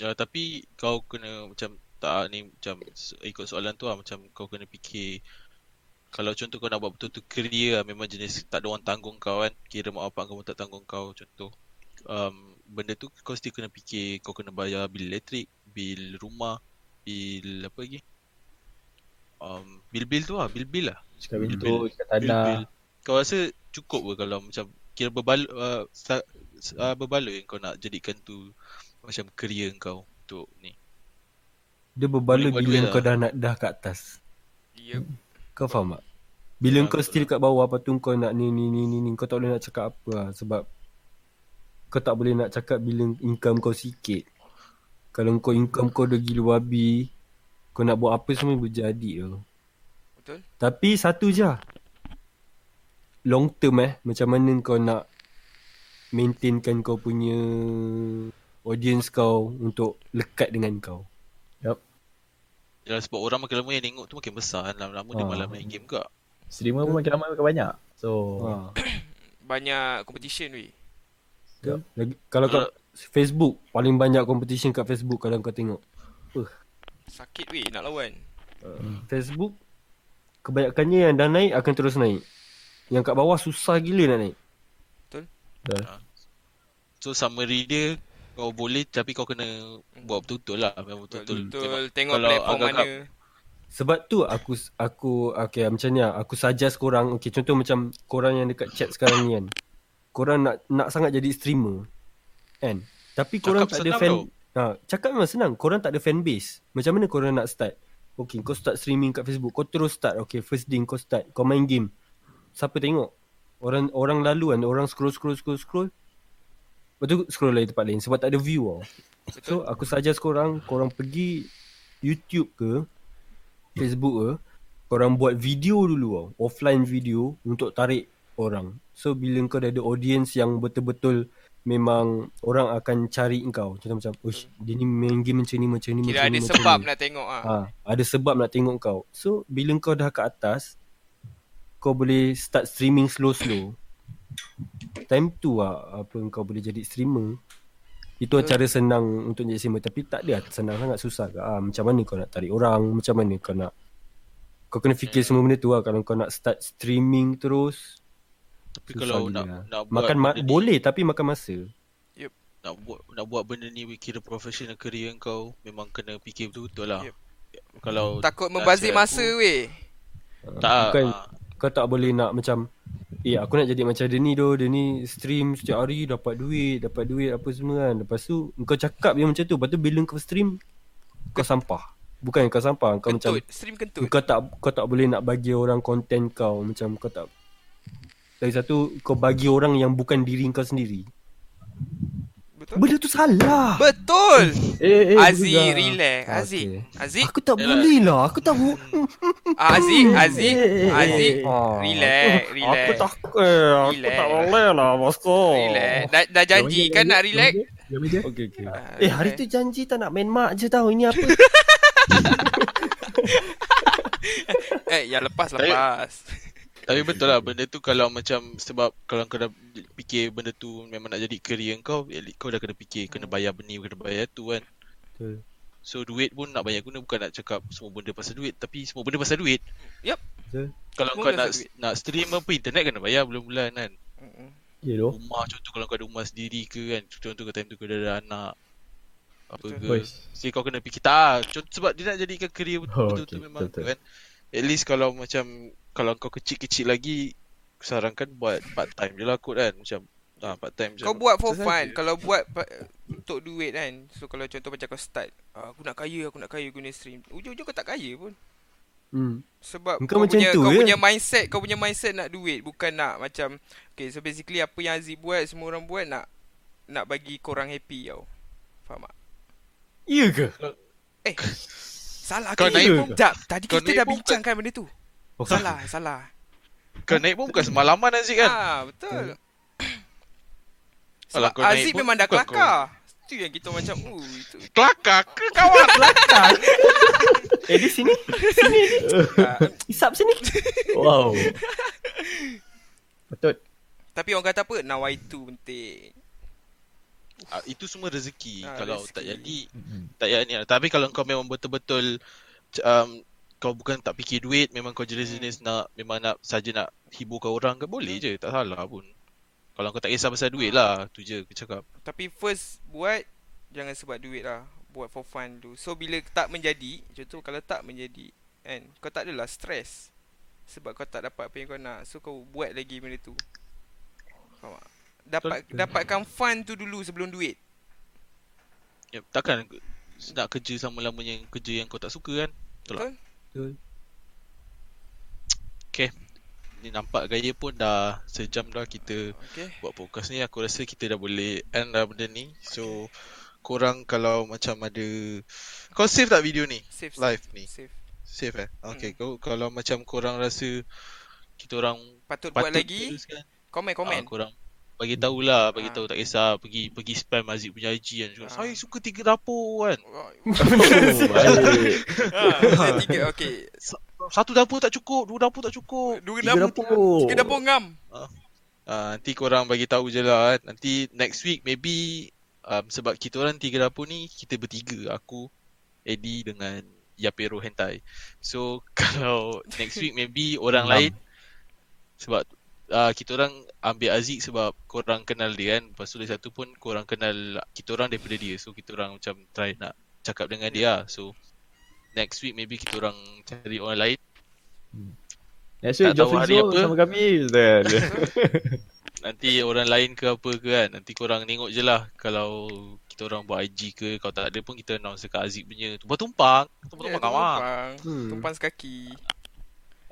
[SPEAKER 2] Ya tapi kau kena macam tak ni macam ikut soalan tu lah macam kau kena fikir kalau contoh kau nak buat betul-betul career lah, memang jenis tak ada orang tanggung kau kan kira mak bapak kau pun tak tanggung kau contoh. Um, benda tu kau mesti kena fikir kau kena bayar bil elektrik bil rumah bil apa lagi? Um, bil-bil tu lah bil-bil lah.
[SPEAKER 5] Cakap
[SPEAKER 2] Bil-
[SPEAKER 5] pintu, cakap
[SPEAKER 2] bil-bil.
[SPEAKER 5] Tanah.
[SPEAKER 2] kau rasa cukup ke kalau macam kira berbaloi uh, sa- uh, berbaloi kau nak jadikan tu macam career kau untuk ni
[SPEAKER 3] Dia berbaloi bila kau
[SPEAKER 2] lah.
[SPEAKER 3] dah nak dah kat atas.
[SPEAKER 1] Yep.
[SPEAKER 3] Kau faham tak? Bila
[SPEAKER 2] Faham,
[SPEAKER 3] kau still kat bawah Lepas tu kau nak ni ni ni ni, ni Kau tak boleh nak cakap apa lah Sebab Kau tak boleh nak cakap Bila income kau sikit Kalau kau income kau dah gila babi Kau nak buat apa semua berjadi tau
[SPEAKER 1] Betul?
[SPEAKER 3] Tapi satu je lah. Long term eh Macam mana kau nak Maintainkan kau punya Audience kau Untuk lekat dengan kau.
[SPEAKER 2] Ya sebab orang makin lama yang tengok tu makin besar kan. Lama-lama dia
[SPEAKER 3] Ah.
[SPEAKER 2] malah main game juga.
[SPEAKER 5] Streamer pun makin lama makin banyak. So,
[SPEAKER 3] ha.
[SPEAKER 1] Banyak competition weh.
[SPEAKER 3] Lagi, Kalau kau Facebook Paling banyak competition kat Facebook Kalau kau tengok.
[SPEAKER 1] Sakit weh nak lawan.
[SPEAKER 3] Facebook Kebanyakannya yang dah naik Akan terus naik. Yang kat bawah Susah gila nak naik.
[SPEAKER 2] So summary dia Kau boleh tapi kau kena Buat betul-betul lah Memang betul-betul
[SPEAKER 1] Betul. Tengok
[SPEAKER 2] Kalau
[SPEAKER 1] platform
[SPEAKER 2] agak-agak-
[SPEAKER 1] mana.
[SPEAKER 3] Sebab tu aku aku okay macam ni lah. Aku suggest korang okay contoh macam korang yang dekat chat sekarang ni kan. Korang nak nak sangat jadi streamer. Kan? Tapi korang
[SPEAKER 2] Cakap
[SPEAKER 3] tak ada fan
[SPEAKER 2] tau.
[SPEAKER 3] ha, cakap memang senang. Korang tak ada fan base. Macam mana korang nak start? Okay kau start streaming kat Facebook. Kau terus start. Okay first day kau start. Kau main game. Siapa tengok? Orang orang lalu kan orang scroll scroll scroll scroll. Lepas tu scroll lagi tempat lain sebab tak ada view tau. So aku suggest korang korang pergi YouTube ke Facebook ke korang buat video dulu tau. Offline video untuk tarik orang. So bila kau dah ada audience yang betul-betul memang orang akan cari kau. Contoh macam, "Ush, dia ni main game macam ni macam ni
[SPEAKER 1] Kira
[SPEAKER 3] macam
[SPEAKER 1] ada
[SPEAKER 3] ni." macam
[SPEAKER 1] sebab
[SPEAKER 3] ni."
[SPEAKER 1] nak tengok ah.
[SPEAKER 3] Ha, ada sebab nak tengok kau. So bila kau dah kat atas kau boleh start streaming slow-slow. Time tu lah apa kau boleh jadi streamer. Itu
[SPEAKER 1] Betul.
[SPEAKER 3] cara senang untuk jadi streamer tapi tak ada senang sangat susah ke. Ah, macam mana kau nak tarik orang, macam mana kau nak kau kena fikir
[SPEAKER 2] Hmm.
[SPEAKER 3] semua benda tu lah kalau kau nak start streaming terus.
[SPEAKER 2] Tapi kalau nak nak buat
[SPEAKER 3] makan ma-
[SPEAKER 2] ni-
[SPEAKER 3] boleh tapi makan masa.
[SPEAKER 2] nak buat nak buat benda ni kira professional career kau memang kena fikir betul-betul lah.
[SPEAKER 1] Yep.
[SPEAKER 2] Kalau
[SPEAKER 1] Takut membazir masa
[SPEAKER 2] aku,
[SPEAKER 1] weh.
[SPEAKER 2] tak
[SPEAKER 3] Bukan
[SPEAKER 2] ah,
[SPEAKER 3] kau tak boleh nak macam Eh aku nak jadi macam dia ni doh Dia ni stream setiap hari Dapat duit Dapat duit apa semua kan Lepas tu Kau cakap je macam tu Lepas tu bila kau stream Kau sampah Bukan kau sampah Kau macam
[SPEAKER 1] Kentut, stream kentut.
[SPEAKER 3] Kau tak Kau tak boleh nak bagi orang konten kau Macam kau tak Lagi satu Kau bagi orang yang bukan diri kau sendiri? Benda tu salah
[SPEAKER 1] Betul.
[SPEAKER 5] Eh, eh,
[SPEAKER 1] Aziz,
[SPEAKER 5] juga.
[SPEAKER 1] relax.
[SPEAKER 3] Ah,
[SPEAKER 1] Aziz.
[SPEAKER 3] okay.
[SPEAKER 1] Aziz.
[SPEAKER 3] Aku tak boleh lah Aku tahu
[SPEAKER 1] Ah, Aziz, Aziz.
[SPEAKER 5] Eh, eh,
[SPEAKER 1] Aziz.
[SPEAKER 3] Ah,
[SPEAKER 1] Relax,
[SPEAKER 3] aku-
[SPEAKER 1] relax.
[SPEAKER 3] Aku tak eh, Aku
[SPEAKER 1] Relax.
[SPEAKER 3] tak boleh lah bosku
[SPEAKER 1] Relax. Dah, dah janji kan nak relax?
[SPEAKER 5] Jom je.
[SPEAKER 3] Okay okay
[SPEAKER 1] Ah,
[SPEAKER 3] Eh hari tu janji tak nak main mak je tau Ini apa
[SPEAKER 1] Eh, yang lepas lepas.
[SPEAKER 2] Tapi betul lah benda tu kalau macam sebab kalau kau dah fikir benda tu memang nak jadi career kau, least kau dah kena fikir kena bayar benda kena bayar tu kan.
[SPEAKER 3] Betul
[SPEAKER 2] So duit pun nak bayar guna bukan nak cakap semua benda pasal duit tapi semua benda pasal duit.
[SPEAKER 1] Yup.
[SPEAKER 3] Betul
[SPEAKER 2] Kalau
[SPEAKER 1] Semua
[SPEAKER 2] kau nak
[SPEAKER 1] duit.
[SPEAKER 2] nak stream apa internet kena bayar bulan-bulan kan.
[SPEAKER 5] Ya doh.
[SPEAKER 2] Rumah contoh kalau kau ada rumah sendiri ke kan contoh kau time tu kau dah ada anak apa
[SPEAKER 1] Betul.
[SPEAKER 2] ke. Si kau kena fikir tak contoh, sebab dia nak jadikan career
[SPEAKER 5] Oh,
[SPEAKER 2] betul-betul
[SPEAKER 5] okay.
[SPEAKER 2] memang
[SPEAKER 5] Betul,
[SPEAKER 2] kan. At least kalau macam kalau kau kecil-kecil lagi sarankan buat part time je lah kot kan macam ah part time je.
[SPEAKER 1] Kau buat for
[SPEAKER 2] Saja.
[SPEAKER 1] fun. Kalau buat untuk duit kan. So kalau contoh macam kau start. ah, aku nak kaya, aku nak kaya guna stream. Ujung-ujung kau tak kaya pun.
[SPEAKER 3] hmm.
[SPEAKER 1] Sebab
[SPEAKER 3] Kau
[SPEAKER 1] kau,
[SPEAKER 3] macam
[SPEAKER 1] punya,
[SPEAKER 3] tu
[SPEAKER 1] kau
[SPEAKER 3] je.
[SPEAKER 1] punya mindset, kau punya mindset nak duit. Bukan nak macam. Okay so basically apa yang Aziz buat, semua orang buat nak nak bagi korang happy tau. Faham tak?
[SPEAKER 3] Ya ke?
[SPEAKER 1] Eh, salah
[SPEAKER 2] Kau
[SPEAKER 1] ke?
[SPEAKER 2] naik
[SPEAKER 3] pun-
[SPEAKER 1] Sekejap, tadi
[SPEAKER 2] kau
[SPEAKER 1] kita dah bincangkan benda tu.
[SPEAKER 3] Oh,
[SPEAKER 1] Salah, salah.
[SPEAKER 2] Kau naik pun bukan semalaman Aziz kan.
[SPEAKER 1] Ah, betul. Sebab
[SPEAKER 2] kau naik
[SPEAKER 1] Aziz
[SPEAKER 2] pun
[SPEAKER 1] memang dah kelakar. Itu yang kita macam, uh, itu.
[SPEAKER 2] Kelakar ke kawan?
[SPEAKER 3] Eh di sini Sini
[SPEAKER 1] Ah,
[SPEAKER 3] Isap sini
[SPEAKER 5] Wow. Patut.
[SPEAKER 1] Tapi orang kata apa? Nawaitu penting.
[SPEAKER 2] Ah, itu semua rezeki.
[SPEAKER 1] Ah,
[SPEAKER 2] kalau
[SPEAKER 1] rezeki.
[SPEAKER 2] tak jadi tak jadi. Tapi kalau kau memang betul-betul um, kau bukan tak fikir duit, memang kau jenis-jenis nak memang nak saja nak hiburkan orang ke boleh je, tak salah pun. Kalau kau tak kisah pasal duit lah, tu je aku cakap.
[SPEAKER 1] Tapi first buat jangan sebab duit lah. Buat for fun tu. So bila tak menjadi, contoh kalau tak menjadi kan, kau tak adalah stres. Sebab kau tak dapat apa yang kau nak. So kau buat lagi benda tu. Faham tak? Dapat
[SPEAKER 5] Betul.
[SPEAKER 1] dapatkan fun tu dulu sebelum duit.
[SPEAKER 2] Ya, takkan nak kerja sama lamanya kerja yang kau tak suka kan? Betul?
[SPEAKER 3] Betul.
[SPEAKER 2] Okay. Ni nampak gaya pun dah sejam dah kita
[SPEAKER 1] Okay.
[SPEAKER 2] buat podcast ni aku rasa kita dah boleh end dah benda ni. So korang kalau macam ada kau save tak video ni?
[SPEAKER 1] Save
[SPEAKER 2] Live
[SPEAKER 1] save,
[SPEAKER 2] ni.
[SPEAKER 1] Save.
[SPEAKER 2] Save eh? Okay,
[SPEAKER 1] Hmm.
[SPEAKER 2] kau kalau macam korang rasa kita orang
[SPEAKER 1] Patut,
[SPEAKER 2] patut
[SPEAKER 1] buat lagi. Komen komen.
[SPEAKER 2] korang bagi tahulah, bagi
[SPEAKER 1] Ah.
[SPEAKER 2] tahu tak kisah pergi pergi spam Aziz punya IG kan. Cakap,
[SPEAKER 1] Ah.
[SPEAKER 2] Saya suka tiga dapur kan.
[SPEAKER 5] Oh,
[SPEAKER 1] ha, tiga okay.
[SPEAKER 2] Satu dapur tak cukup, dua dapur tak cukup.
[SPEAKER 1] Dua
[SPEAKER 5] Tiga
[SPEAKER 1] dapur.
[SPEAKER 5] dapur.
[SPEAKER 1] Tiga dapur ngam.
[SPEAKER 2] Ah, nanti korang bagi tahu je lah kan. Nanti next week maybe um, sebab kita orang tiga dapur ni kita bertiga. Aku, Eddie dengan Yapero Hentai. So kalau next week maybe orang lain sebab uh, kita orang ambil Aziz sebab korang kenal dia kan. Lepas tu lagi satu pun korang kenal kita orang daripada dia. So kita orang macam try nak cakap dengan dia lah. So next week maybe kita orang cari orang lain.
[SPEAKER 5] Next week
[SPEAKER 2] Tak tahu
[SPEAKER 5] Joffrey
[SPEAKER 2] hari
[SPEAKER 5] Zo
[SPEAKER 2] apa.
[SPEAKER 5] sama kami.
[SPEAKER 2] Nanti orang lain ke apa ke kan. Nanti korang tengok je lah kalau kita orang buat IG ke kalau tak ada pun kita announce dekat Aziz punya tumpang-tumpang. Tumpang-tumpang kawan.
[SPEAKER 1] tumpang.
[SPEAKER 3] Hmm.
[SPEAKER 1] Tumpang sekaki.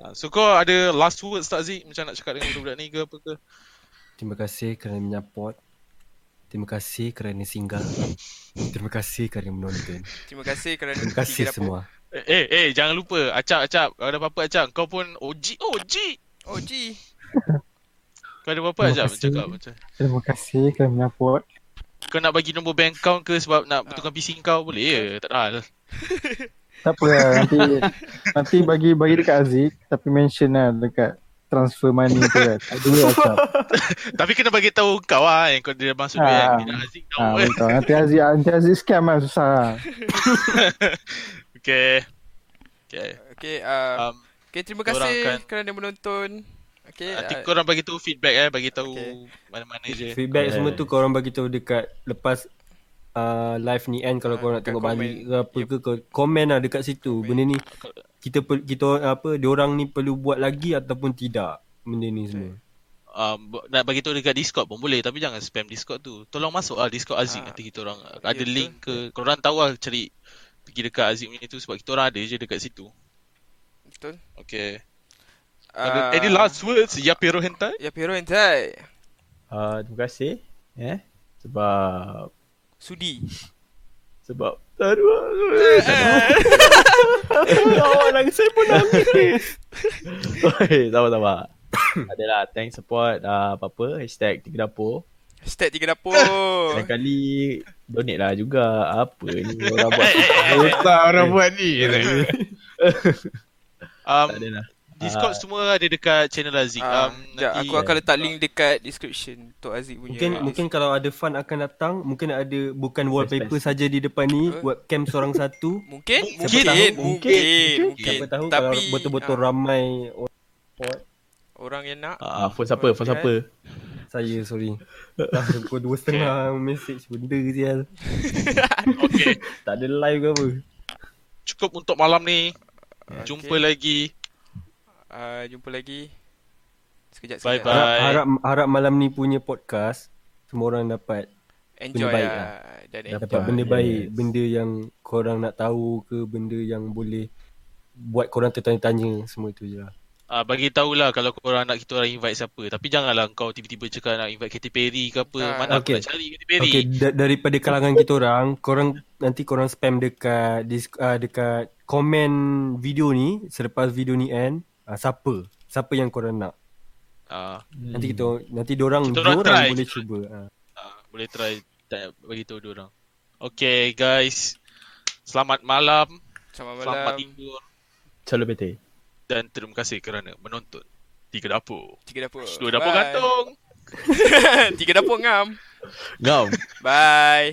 [SPEAKER 2] Ah, So kau ada last words tak Aziz macam nak cakap dengan budak-budak ni ke apa ke?
[SPEAKER 3] Terima kasih kerana menyapot. Terima kasih kerana singgah. Terima kasih kerana menonton.
[SPEAKER 1] Terima kasih kerana
[SPEAKER 3] Terima kasih semua.
[SPEAKER 2] Eh, eh, eh jangan lupa Acap, Acap. Kalau ada apa-apa Acap. Kau pun OG. OG.
[SPEAKER 1] Oh, G.
[SPEAKER 2] Kau ada apa-apa
[SPEAKER 4] Terima
[SPEAKER 2] Acap.
[SPEAKER 4] kasih.
[SPEAKER 2] Cakap macam.
[SPEAKER 4] Terima kasih kerana menyapot.
[SPEAKER 2] Kau nak bagi nombor bank account ke sebab nak betulkan PC kau boleh ya. Tak ada hal.
[SPEAKER 4] Tak apa lah, nanti nanti bagi bagi dekat Aziz tapi mention lah dekat transfer money tu kan. Tak dulu acap.
[SPEAKER 2] Tapi kena bagi tahu kau lah yang kau dia masuk
[SPEAKER 4] Ah.
[SPEAKER 2] Dia Aziz tahu.
[SPEAKER 4] Ha,
[SPEAKER 2] eh.
[SPEAKER 4] betul. Nanti Aziz nanti Aziz scam lah susah lah.
[SPEAKER 2] Okay. Okay.
[SPEAKER 1] Okay, uh,
[SPEAKER 2] Um,
[SPEAKER 1] okay terima kasih
[SPEAKER 2] kan-
[SPEAKER 1] kerana menonton. Okay,
[SPEAKER 2] nanti
[SPEAKER 1] uh,
[SPEAKER 2] korang bagi tahu feedback eh. Bagi tahu
[SPEAKER 1] Okay.
[SPEAKER 2] mana-mana je.
[SPEAKER 3] Feedback
[SPEAKER 5] Yeah.
[SPEAKER 3] semua tu korang bagi tahu dekat lepas uh, live ni kan kalau
[SPEAKER 1] Ah,
[SPEAKER 3] korang nak tengok
[SPEAKER 1] komen.
[SPEAKER 3] balik ke apa ke kau komen lah dekat situ. Benda ni kita kita apa diorang ni perlu buat lagi ataupun tidak benda ni semua.
[SPEAKER 2] um, bu- nak bagi tahu dekat Discord pun boleh tapi jangan spam Discord tu. Tolong masuk lah Discord Aziz
[SPEAKER 1] Ah.
[SPEAKER 2] nanti kita orang
[SPEAKER 1] Ya,
[SPEAKER 2] ada
[SPEAKER 1] betul.
[SPEAKER 2] link ke korang tahu lah cari pergi dekat Aziz punya tu sebab kita orang ada je dekat situ.
[SPEAKER 1] betul.
[SPEAKER 2] Okay.
[SPEAKER 1] Uh,
[SPEAKER 2] Ada any last words ya Pero Hentai?
[SPEAKER 1] Ya, Pero Hentai.
[SPEAKER 5] Uh, terima kasih. Eh. Sebab
[SPEAKER 1] Sudi.
[SPEAKER 5] sebab tak ada Awak nangis saya pun nangis. Oi, sabar-sabar. Adalah thanks support uh, apa-apa hashtag tiga dapur.
[SPEAKER 1] Hashtag tiga dapur.
[SPEAKER 5] Lain kali donate lah juga. Apa ni orang buat
[SPEAKER 2] Susah orang buat ni. um,
[SPEAKER 5] tak ada lah.
[SPEAKER 2] Discord
[SPEAKER 5] Ah.
[SPEAKER 2] semua ada dekat channel Aziz.
[SPEAKER 1] Ah,
[SPEAKER 2] Um,
[SPEAKER 1] sekejap,
[SPEAKER 2] nanti
[SPEAKER 1] aku akan letak link dekat description untuk Aziz punya.
[SPEAKER 3] Mungkin mungkin kalau ada fun akan datang, mungkin ada bukan wallpaper saja di depan ni,
[SPEAKER 1] Betul.
[SPEAKER 3] webcam seorang satu.
[SPEAKER 1] mungkin
[SPEAKER 2] Mungkin.
[SPEAKER 1] mungkin
[SPEAKER 2] Mungkin.
[SPEAKER 1] mungkin mungkin
[SPEAKER 3] Siapa tahu
[SPEAKER 1] tapi
[SPEAKER 3] kalau betul-betul
[SPEAKER 1] ah,
[SPEAKER 3] ramai orang
[SPEAKER 1] orang yang nak
[SPEAKER 5] Ah, phone siapa? Phone siapa?
[SPEAKER 3] saya sorry. Dah pukul dua setengah message benda sial.
[SPEAKER 2] Okay.
[SPEAKER 3] Tak ada live ke apa.
[SPEAKER 2] Cukup untuk malam ni. Jumpa
[SPEAKER 1] Okay.
[SPEAKER 2] lagi.
[SPEAKER 1] Uh, jumpa lagi sekejap
[SPEAKER 2] Bye
[SPEAKER 1] sekejap.
[SPEAKER 2] bye.
[SPEAKER 3] Harap, harap harap malam ni punya podcast semua orang dapat
[SPEAKER 1] enjoy
[SPEAKER 3] baik
[SPEAKER 1] lah
[SPEAKER 3] lah.
[SPEAKER 1] dan
[SPEAKER 5] Dapat.
[SPEAKER 1] enjoy.
[SPEAKER 3] dapat benda
[SPEAKER 5] yes.
[SPEAKER 3] baik, benda yang korang nak tahu ke benda yang boleh buat korang tertanya-tanya semua itu je lah.
[SPEAKER 2] Ah bagi tahulah kalau korang nak kita orang invite siapa. Tapi janganlah kau tiba-tiba cakap nak invite Katy Perry ke apa.
[SPEAKER 1] Ah,
[SPEAKER 2] Mana
[SPEAKER 3] okay.
[SPEAKER 2] aku nak cari Katy Perry.
[SPEAKER 3] Okay, da- daripada kalangan kita orang, korang nanti korang spam dekat dis- uh, dekat komen video ni selepas video ni end, uh, siapa? Siapa yang korang nak?
[SPEAKER 2] Ah,
[SPEAKER 3] Nanti kita nanti diorang
[SPEAKER 2] Kita orang
[SPEAKER 3] diorang boleh cuba. Uh.
[SPEAKER 2] ah, boleh try tak bagi tahu dia orang. Okay guys. Selamat malam.
[SPEAKER 1] selamat
[SPEAKER 2] Selamat
[SPEAKER 1] malam
[SPEAKER 2] tidur
[SPEAKER 5] Selalu betul.
[SPEAKER 2] dan terima kasih kerana menonton. Tiga dapur.
[SPEAKER 1] tiga dapur
[SPEAKER 2] Dua dapur
[SPEAKER 1] Bye.
[SPEAKER 2] gantung.
[SPEAKER 1] tiga dapur ngam
[SPEAKER 5] Ngam.
[SPEAKER 1] bye